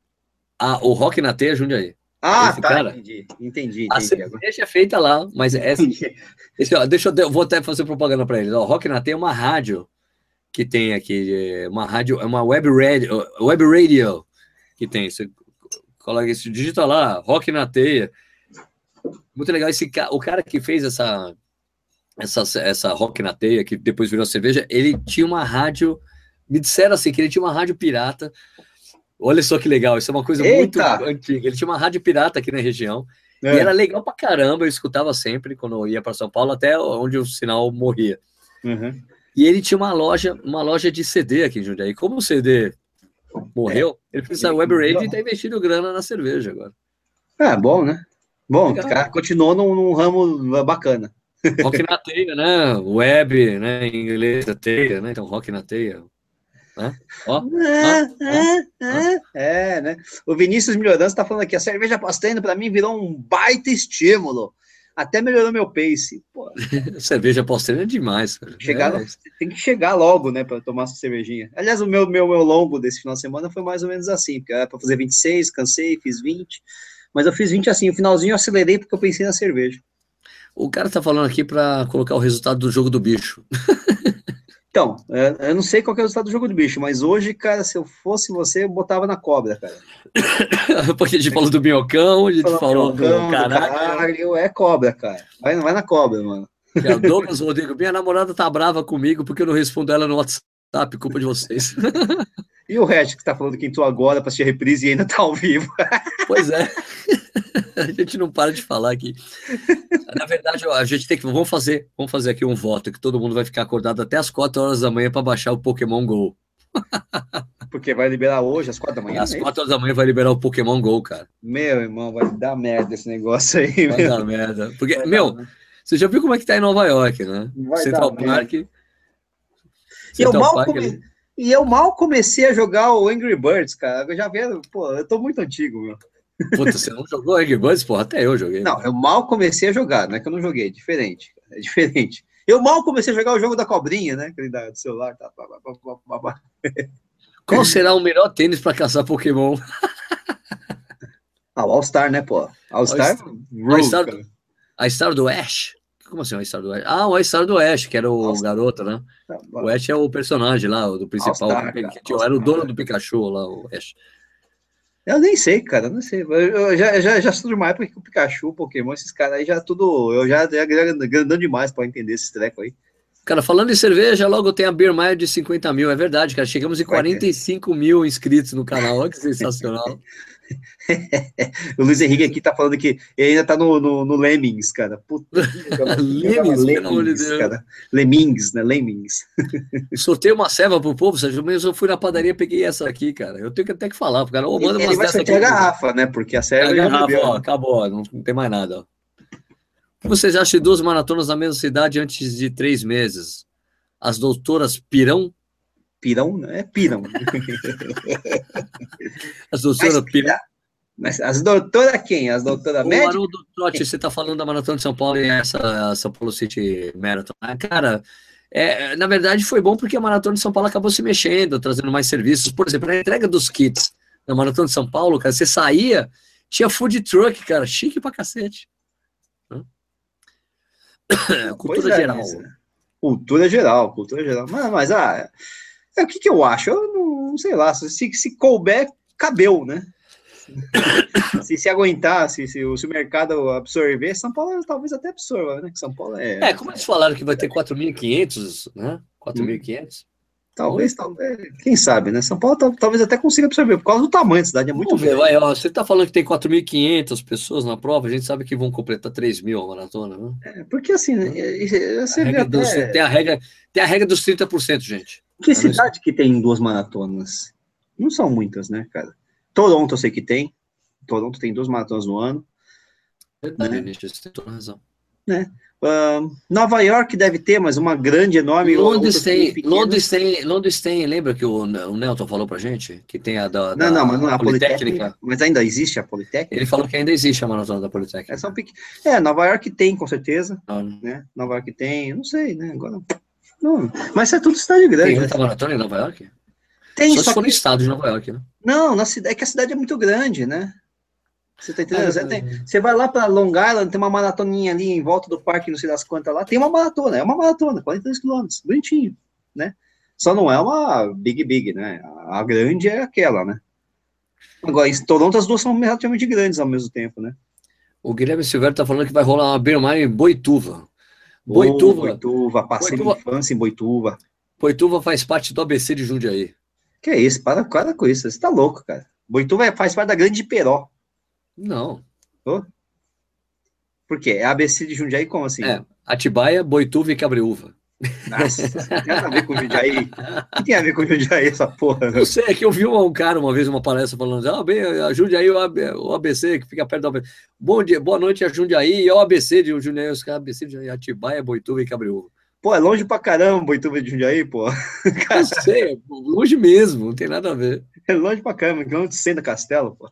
Ah, o Rock na Teia é Jundiaí. Ah, Esse tá, cara, entendi, entendi, entendi. A cerveja é feita lá, mas essa, esse, ó, deixa eu, vou até fazer propaganda para eles. O Rock na Teia é uma rádio que tem aqui, uma rádio, é uma web radio, web radio que tem. Você coloca isso, digita lá, Rock na Teia. Muito legal. Esse, o cara que fez essa, essa, essa rock na teia, que depois virou cerveja, ele tinha uma rádio. Me disseram assim que ele tinha uma rádio pirata. Olha só que legal, isso é uma coisa Eita. muito antiga. Ele tinha uma rádio pirata aqui na região. É. E era legal pra caramba, eu escutava sempre quando eu ia para São Paulo, até onde o sinal morria. Uhum. E ele tinha uma loja, uma loja de CD aqui em Jundiaí. Como o CD morreu, é. ele precisa web radio e tá investindo grana na cerveja agora. É bom, né? Bom, o cara continuou num, num, ramo bacana. Rock na teia, né? Web, né? Em inglês, a teia, né? Então, rock na teia. Né? Ó, é, ó, é, é, né? O Vinícius Melhorança está falando aqui, a cerveja pastendo para mim virou um baita estímulo. Até melhorou meu pace. cerveja pastendo é demais, cara. Chegar, é. Tem que chegar logo, né, para tomar essa cervejinha. Aliás, o meu, meu, meu longo desse final de semana foi mais ou menos assim, porque era para fazer 26, cansei, fiz 20. Mas eu fiz 20 assim, o finalzinho eu acelerei porque eu pensei na cerveja. O cara tá falando aqui para colocar o resultado do jogo do bicho. então, é, eu não sei qual é o resultado do jogo do bicho, mas hoje, cara, se eu fosse você, eu botava na cobra, cara. porque a gente falou do minhocão, a gente falou, falou do, do caralho. É cobra, cara. Vai, vai na cobra, mano. É, Douglas Rodrigo, minha namorada tá brava comigo porque eu não respondo ela no WhatsApp, culpa de vocês. E o resto que tá falando que entrou agora para assistir a reprise e ainda tá ao vivo. Pois é. A gente não para de falar aqui. Na verdade, a gente tem que. Vamos fazer, vamos fazer aqui um voto que todo mundo vai ficar acordado até as 4 horas da manhã para baixar o Pokémon GO. Porque vai liberar hoje, às 4 da manhã. Às 4 é horas da manhã vai liberar o Pokémon GO, cara. Meu irmão, vai dar merda esse negócio aí. Vai meu. dar merda. Porque, vai meu, dar, né? Você já viu como é que tá em Nova York, né? Central dar, Park. E eu, mal come... e eu mal comecei a jogar o Angry Birds, cara. Eu já vi, pô, eu tô muito antigo, meu. Puta, você não jogou Angry Birds? Porra, até eu joguei. Não, eu mal comecei a jogar, não é que eu não joguei, é diferente. É diferente. Eu mal comecei a jogar o jogo da cobrinha, né? Aquele da, do celular. Tá, blá, blá, blá, Qual será o melhor tênis para caçar Pokémon? ah, o All-Star, né, pô? All-Star? All-Star a Star do Ash? Como assim, a Star do Ash? Ah, o Star do Ash, que era o garoto, né? Tá, o Ash é o personagem lá, o do principal. Que, que, era o dono do Pikachu lá, o Ash. Eu nem sei, cara, não sei. Eu já, já, já sou de uma época que o Pikachu, o Pokémon, esses caras aí já tudo. Eu já, já grandão demais para entender esse treco aí. Cara, falando em cerveja, logo tem a Beer de 50 mil, é verdade, cara. Chegamos em 45 mil inscritos no canal, olha que sensacional. o Luiz Henrique aqui tá falando que ele ainda tá no, no, no Lemmings, cara. Puta, Lemmings, Lemmings. Cara. Lemmings, né? Lemmings. Sortei uma ceva pro povo, Sérgio, mas eu fui na padaria peguei essa aqui, cara. Eu tenho que até que falar, porque cara, oh, manda ele, ele vai sortear a garrafa, né? Porque a serva a garrafa, ó, acabou, não, não tem mais nada, ó. Vocês acham duas maratonas na mesma cidade antes de três meses? As doutoras pirão? Pirão? É pirão. As doutoras Mas, pirão? Mas as doutoras quem? As doutoras médicas? O Haroldo Trotti, você está falando da Maratona de São Paulo e essa São Paulo City Marathon. Ah, cara, é, na verdade foi bom porque a Maratona de São Paulo acabou se mexendo, trazendo mais serviços. Por exemplo, a entrega dos kits na Maratona de São Paulo, cara, você saía, tinha food truck, cara, chique pra cacete. Cultura é, geral. Né? Cultura geral, cultura geral. Mas, mas ah, é, o que, que eu acho? Eu não, sei lá, se, se couber, cabeu, né? se se aguentar, se, se, se, o mercado absorver, São Paulo talvez até absorva, né? São Paulo é. É, como eles falaram que vai ter 4.500, né? 4.500. Talvez, talvez, quem sabe, né? São Paulo talvez até consiga absorver, por causa do tamanho da cidade, é muito Vamos ver, vai, ó, Você está falando que tem 4.500 pessoas na prova, a gente sabe que vão completar 3 mil a maratona, né? É, porque assim, você a até... dos, tem, a regra, tem a regra dos 30%, gente. Que cidade que tem duas maratonas? Não são muitas, né, cara? Toronto eu sei que tem. Toronto tem duas maratonas no ano. Verdade, né? você tem toda razão. Né? Uh, Nova York deve ter, mas uma grande, enorme. Londres tem, Londres tem, Londres tem, lembra que o, o Nelton falou pra gente? Que tem a da, da não, não, mas não, a Politécnica. Politécnica. Mas ainda existe a Politécnica? Ele falou que ainda existe a maratona da Politécnica. É, são pequ... é Nova York tem, com certeza. Ah, né? Nova York tem, não sei, né? Agora. Não, mas é tudo cidade grande. Tem muita né? maratona em Nova York? Tem, só, só se for no estado de Nova York, né? Não, na cidade, é que a cidade é muito grande, né? Você tá entendendo? É, você, tem, você, vai lá para Long Island, tem uma maratoninha ali em volta do parque, não sei das quantas lá, tem uma maratona, é uma maratona, 42 quilômetros, bonitinho, né? Só não é uma big, big, né? A grande é aquela, né? Agora, em Toronto as duas são relativamente grandes ao mesmo tempo, né? O Guilherme Silveira tá falando que vai rolar uma Bermar em Boituva. Boituva. Oh, Boituva, passei Boituva. infância em Boituva. Boituva faz parte do ABC de Jundiaí. Que é isso? Para, para com isso. Você tá louco, cara. Boituva faz parte da Grande Peró. Não. Oh? Por quê? É ABC de Jundiaí como assim? É, Atibaia, Boituva e Cabreúva. Nossa, tem a ver com Jundiaí. O que tem a ver com Jundiaí essa porra? Não sei, é que eu vi um, cara uma vez, uma palestra falando, ah, bem, a Jundiaí, o ABC, que fica perto do ABC. Bom dia, boa noite a Jundiaí e o ABC de Jundiaí, os caras ABC de Atibaia, Boituva e Cabreúva. Pô, é longe pra caramba Boituva de Jundiaí, pô. Cara, eu sei, longe mesmo, não tem nada a ver. É longe pra caramba, quilômetro de da Castelo, pô.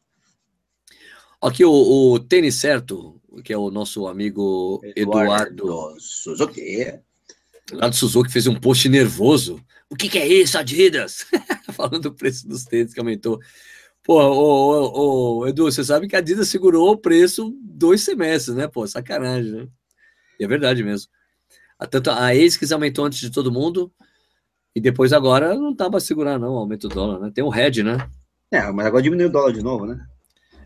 Aqui o, o Tênis Certo, que é o nosso amigo Eduardo, Eduardo Suzuki. Eduardo Suzuki fez um post nervoso. O que, que é isso, Adidas? Falando do preço dos tênis que aumentou. Pô, ô, ô, ô, Edu, você sabe que a Adidas segurou o preço dois semestres, né? Pô, sacanagem, né? E é verdade mesmo. Tanto a ASICS aumentou antes de todo mundo, e depois agora não tá para segurar, não, aumento do dólar, né? Tem um head, né? É, mas agora diminuiu o dólar de novo, né?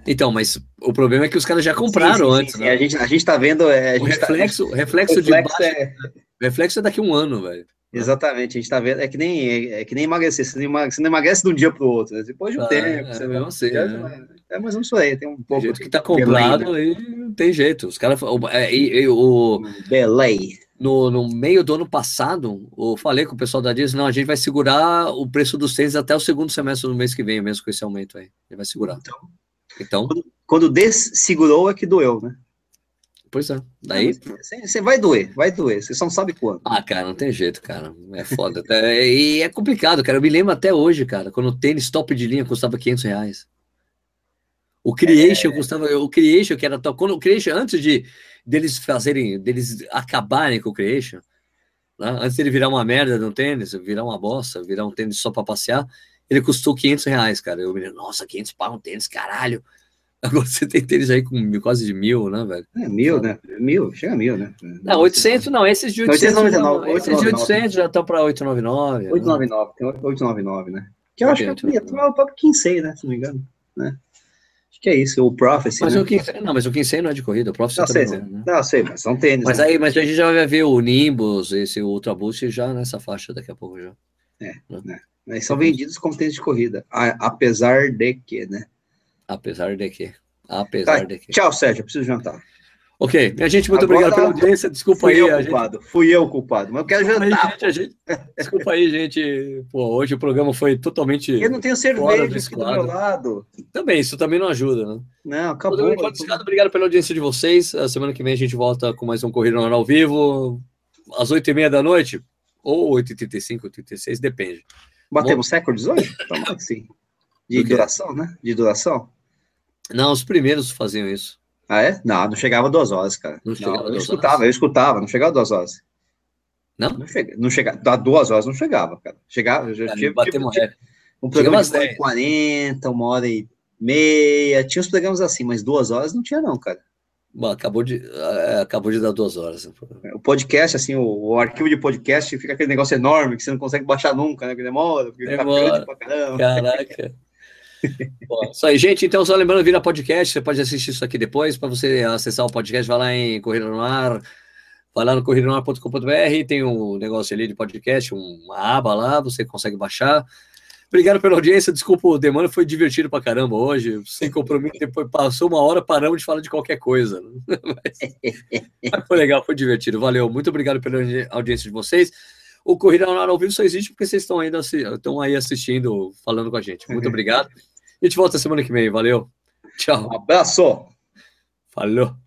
Então, mas o problema é que os caras já compraram sim, sim, antes. Sim, né? a, gente, a gente tá vendo. É, o reflexo, tá, reflexo, reflexo de baixo, é... reflexo é daqui a um ano, velho. Exatamente, a gente tá vendo. É que nem, é, é que nem emagrecer. Você não emagrece, você não emagrece de um dia pro outro. Né? Depois de um ah, tempo. É, você não sei. Né? É, mas não sou aí, tem um pouco. O jeito que tá comprado aí, não tem jeito. Os caras. O, é, o, Belay no, no meio do ano passado, eu falei com o pessoal da Disney, não, a gente vai segurar o preço dos tênis até o segundo semestre do mês que vem, mesmo com esse aumento aí. Ele vai segurar. Então, então quando, quando dessegurou é que doeu, né? pois é. Daí. Você vai doer, vai doer. Você só não sabe quando. Ah, cara, não tem jeito, cara. É foda. é, e é complicado, cara. Eu me lembro até hoje, cara, quando o tênis top de linha custava 500 reais. O Creation é... custava. O Creation, que era. Quando o Creation, antes de deles fazerem. deles acabarem com o Creation, né? antes dele virar uma merda de um tênis, virar uma bosta, virar um tênis só para passear, ele custou 500 reais, cara. Eu me lembro, nossa, 500 pau um tênis, caralho. Agora você tem tênis aí com quase de mil, né, velho? É, mil, né? Mil, chega a mil, né? Não, 800 não, esses de 899, não, esses de 800 já estão para 899. 899, tem 899, né? Que eu acho que é o próprio Kinsey, né, se não me engano, né? Acho que é isso, o Prophecy. Mas né? o Kinsey, não, mas o Kinsey não é de corrida, o Prophecy não, sei, não, né? não, sei, mas são tênis. Mas né? aí, mas a gente já vai ver o Nimbus, esse Ultra Boost já nessa faixa daqui a pouco já. É, né? Né? São vendidos como tênis de corrida, apesar de que, né? Apesar de que. Apesar tá, de que. Tchau, Sérgio, eu preciso jantar. Ok, minha gente, muito Agora, obrigado pela audiência. Desculpa aí. Eu culpado, gente... Fui eu o culpado, mas eu quero jantar. Aí, gente, gente... Desculpa aí, gente. Pô, hoje o programa foi totalmente. Eu não tenho cerveja aqui do meu lado. Também, isso também não ajuda, né? Não, acabou. Obrigado pela audiência de vocês. A semana que vem a gente volta com mais um Corrida ao Vivo, às 8h30 da noite, ou 8h35, 8h36, depende. Batemos Bom... recordes hoje? Sim. De duração, né? De duração. Não, os primeiros faziam isso. Ah, é? Não, não chegava duas horas, cara. Não não, eu escutava, horas. eu escutava, não chegava duas horas. Não? Não, chega, não chegava, dá duas horas não chegava, cara. Chegava, eu já é, tive, tipo, tipo, um programa de uma hora e quarenta, uma hora e meia, tinha uns programas assim, mas duas horas não tinha não, cara. Bom, acabou de, uh, acabou de dar duas horas. Né? O podcast, assim, o, o, arquivo de podcast fica aquele negócio enorme que você não consegue baixar nunca, né? Que demora, porque demora. Tá pra caramba. Caraca. Bom, isso aí, gente. Então, só lembrando, vira podcast. Você pode assistir isso aqui depois. Para você acessar o podcast, vai lá em Corrida no Ar. Vai lá no corridanoar.com.br. Tem um negócio ali de podcast, uma aba lá. Você consegue baixar. Obrigado pela audiência. Desculpa o demanda, foi divertido pra caramba hoje. Sem compromisso, depois passou uma hora, paramos de falar de qualquer coisa. Mas, mas foi legal, foi divertido. Valeu. Muito obrigado pela audiência de vocês. O Corrida ao vivo só existe porque vocês estão ainda estão aí assistindo, falando com a gente. Muito obrigado. A gente volta semana que vem. Valeu. Tchau. Um abraço. Falou.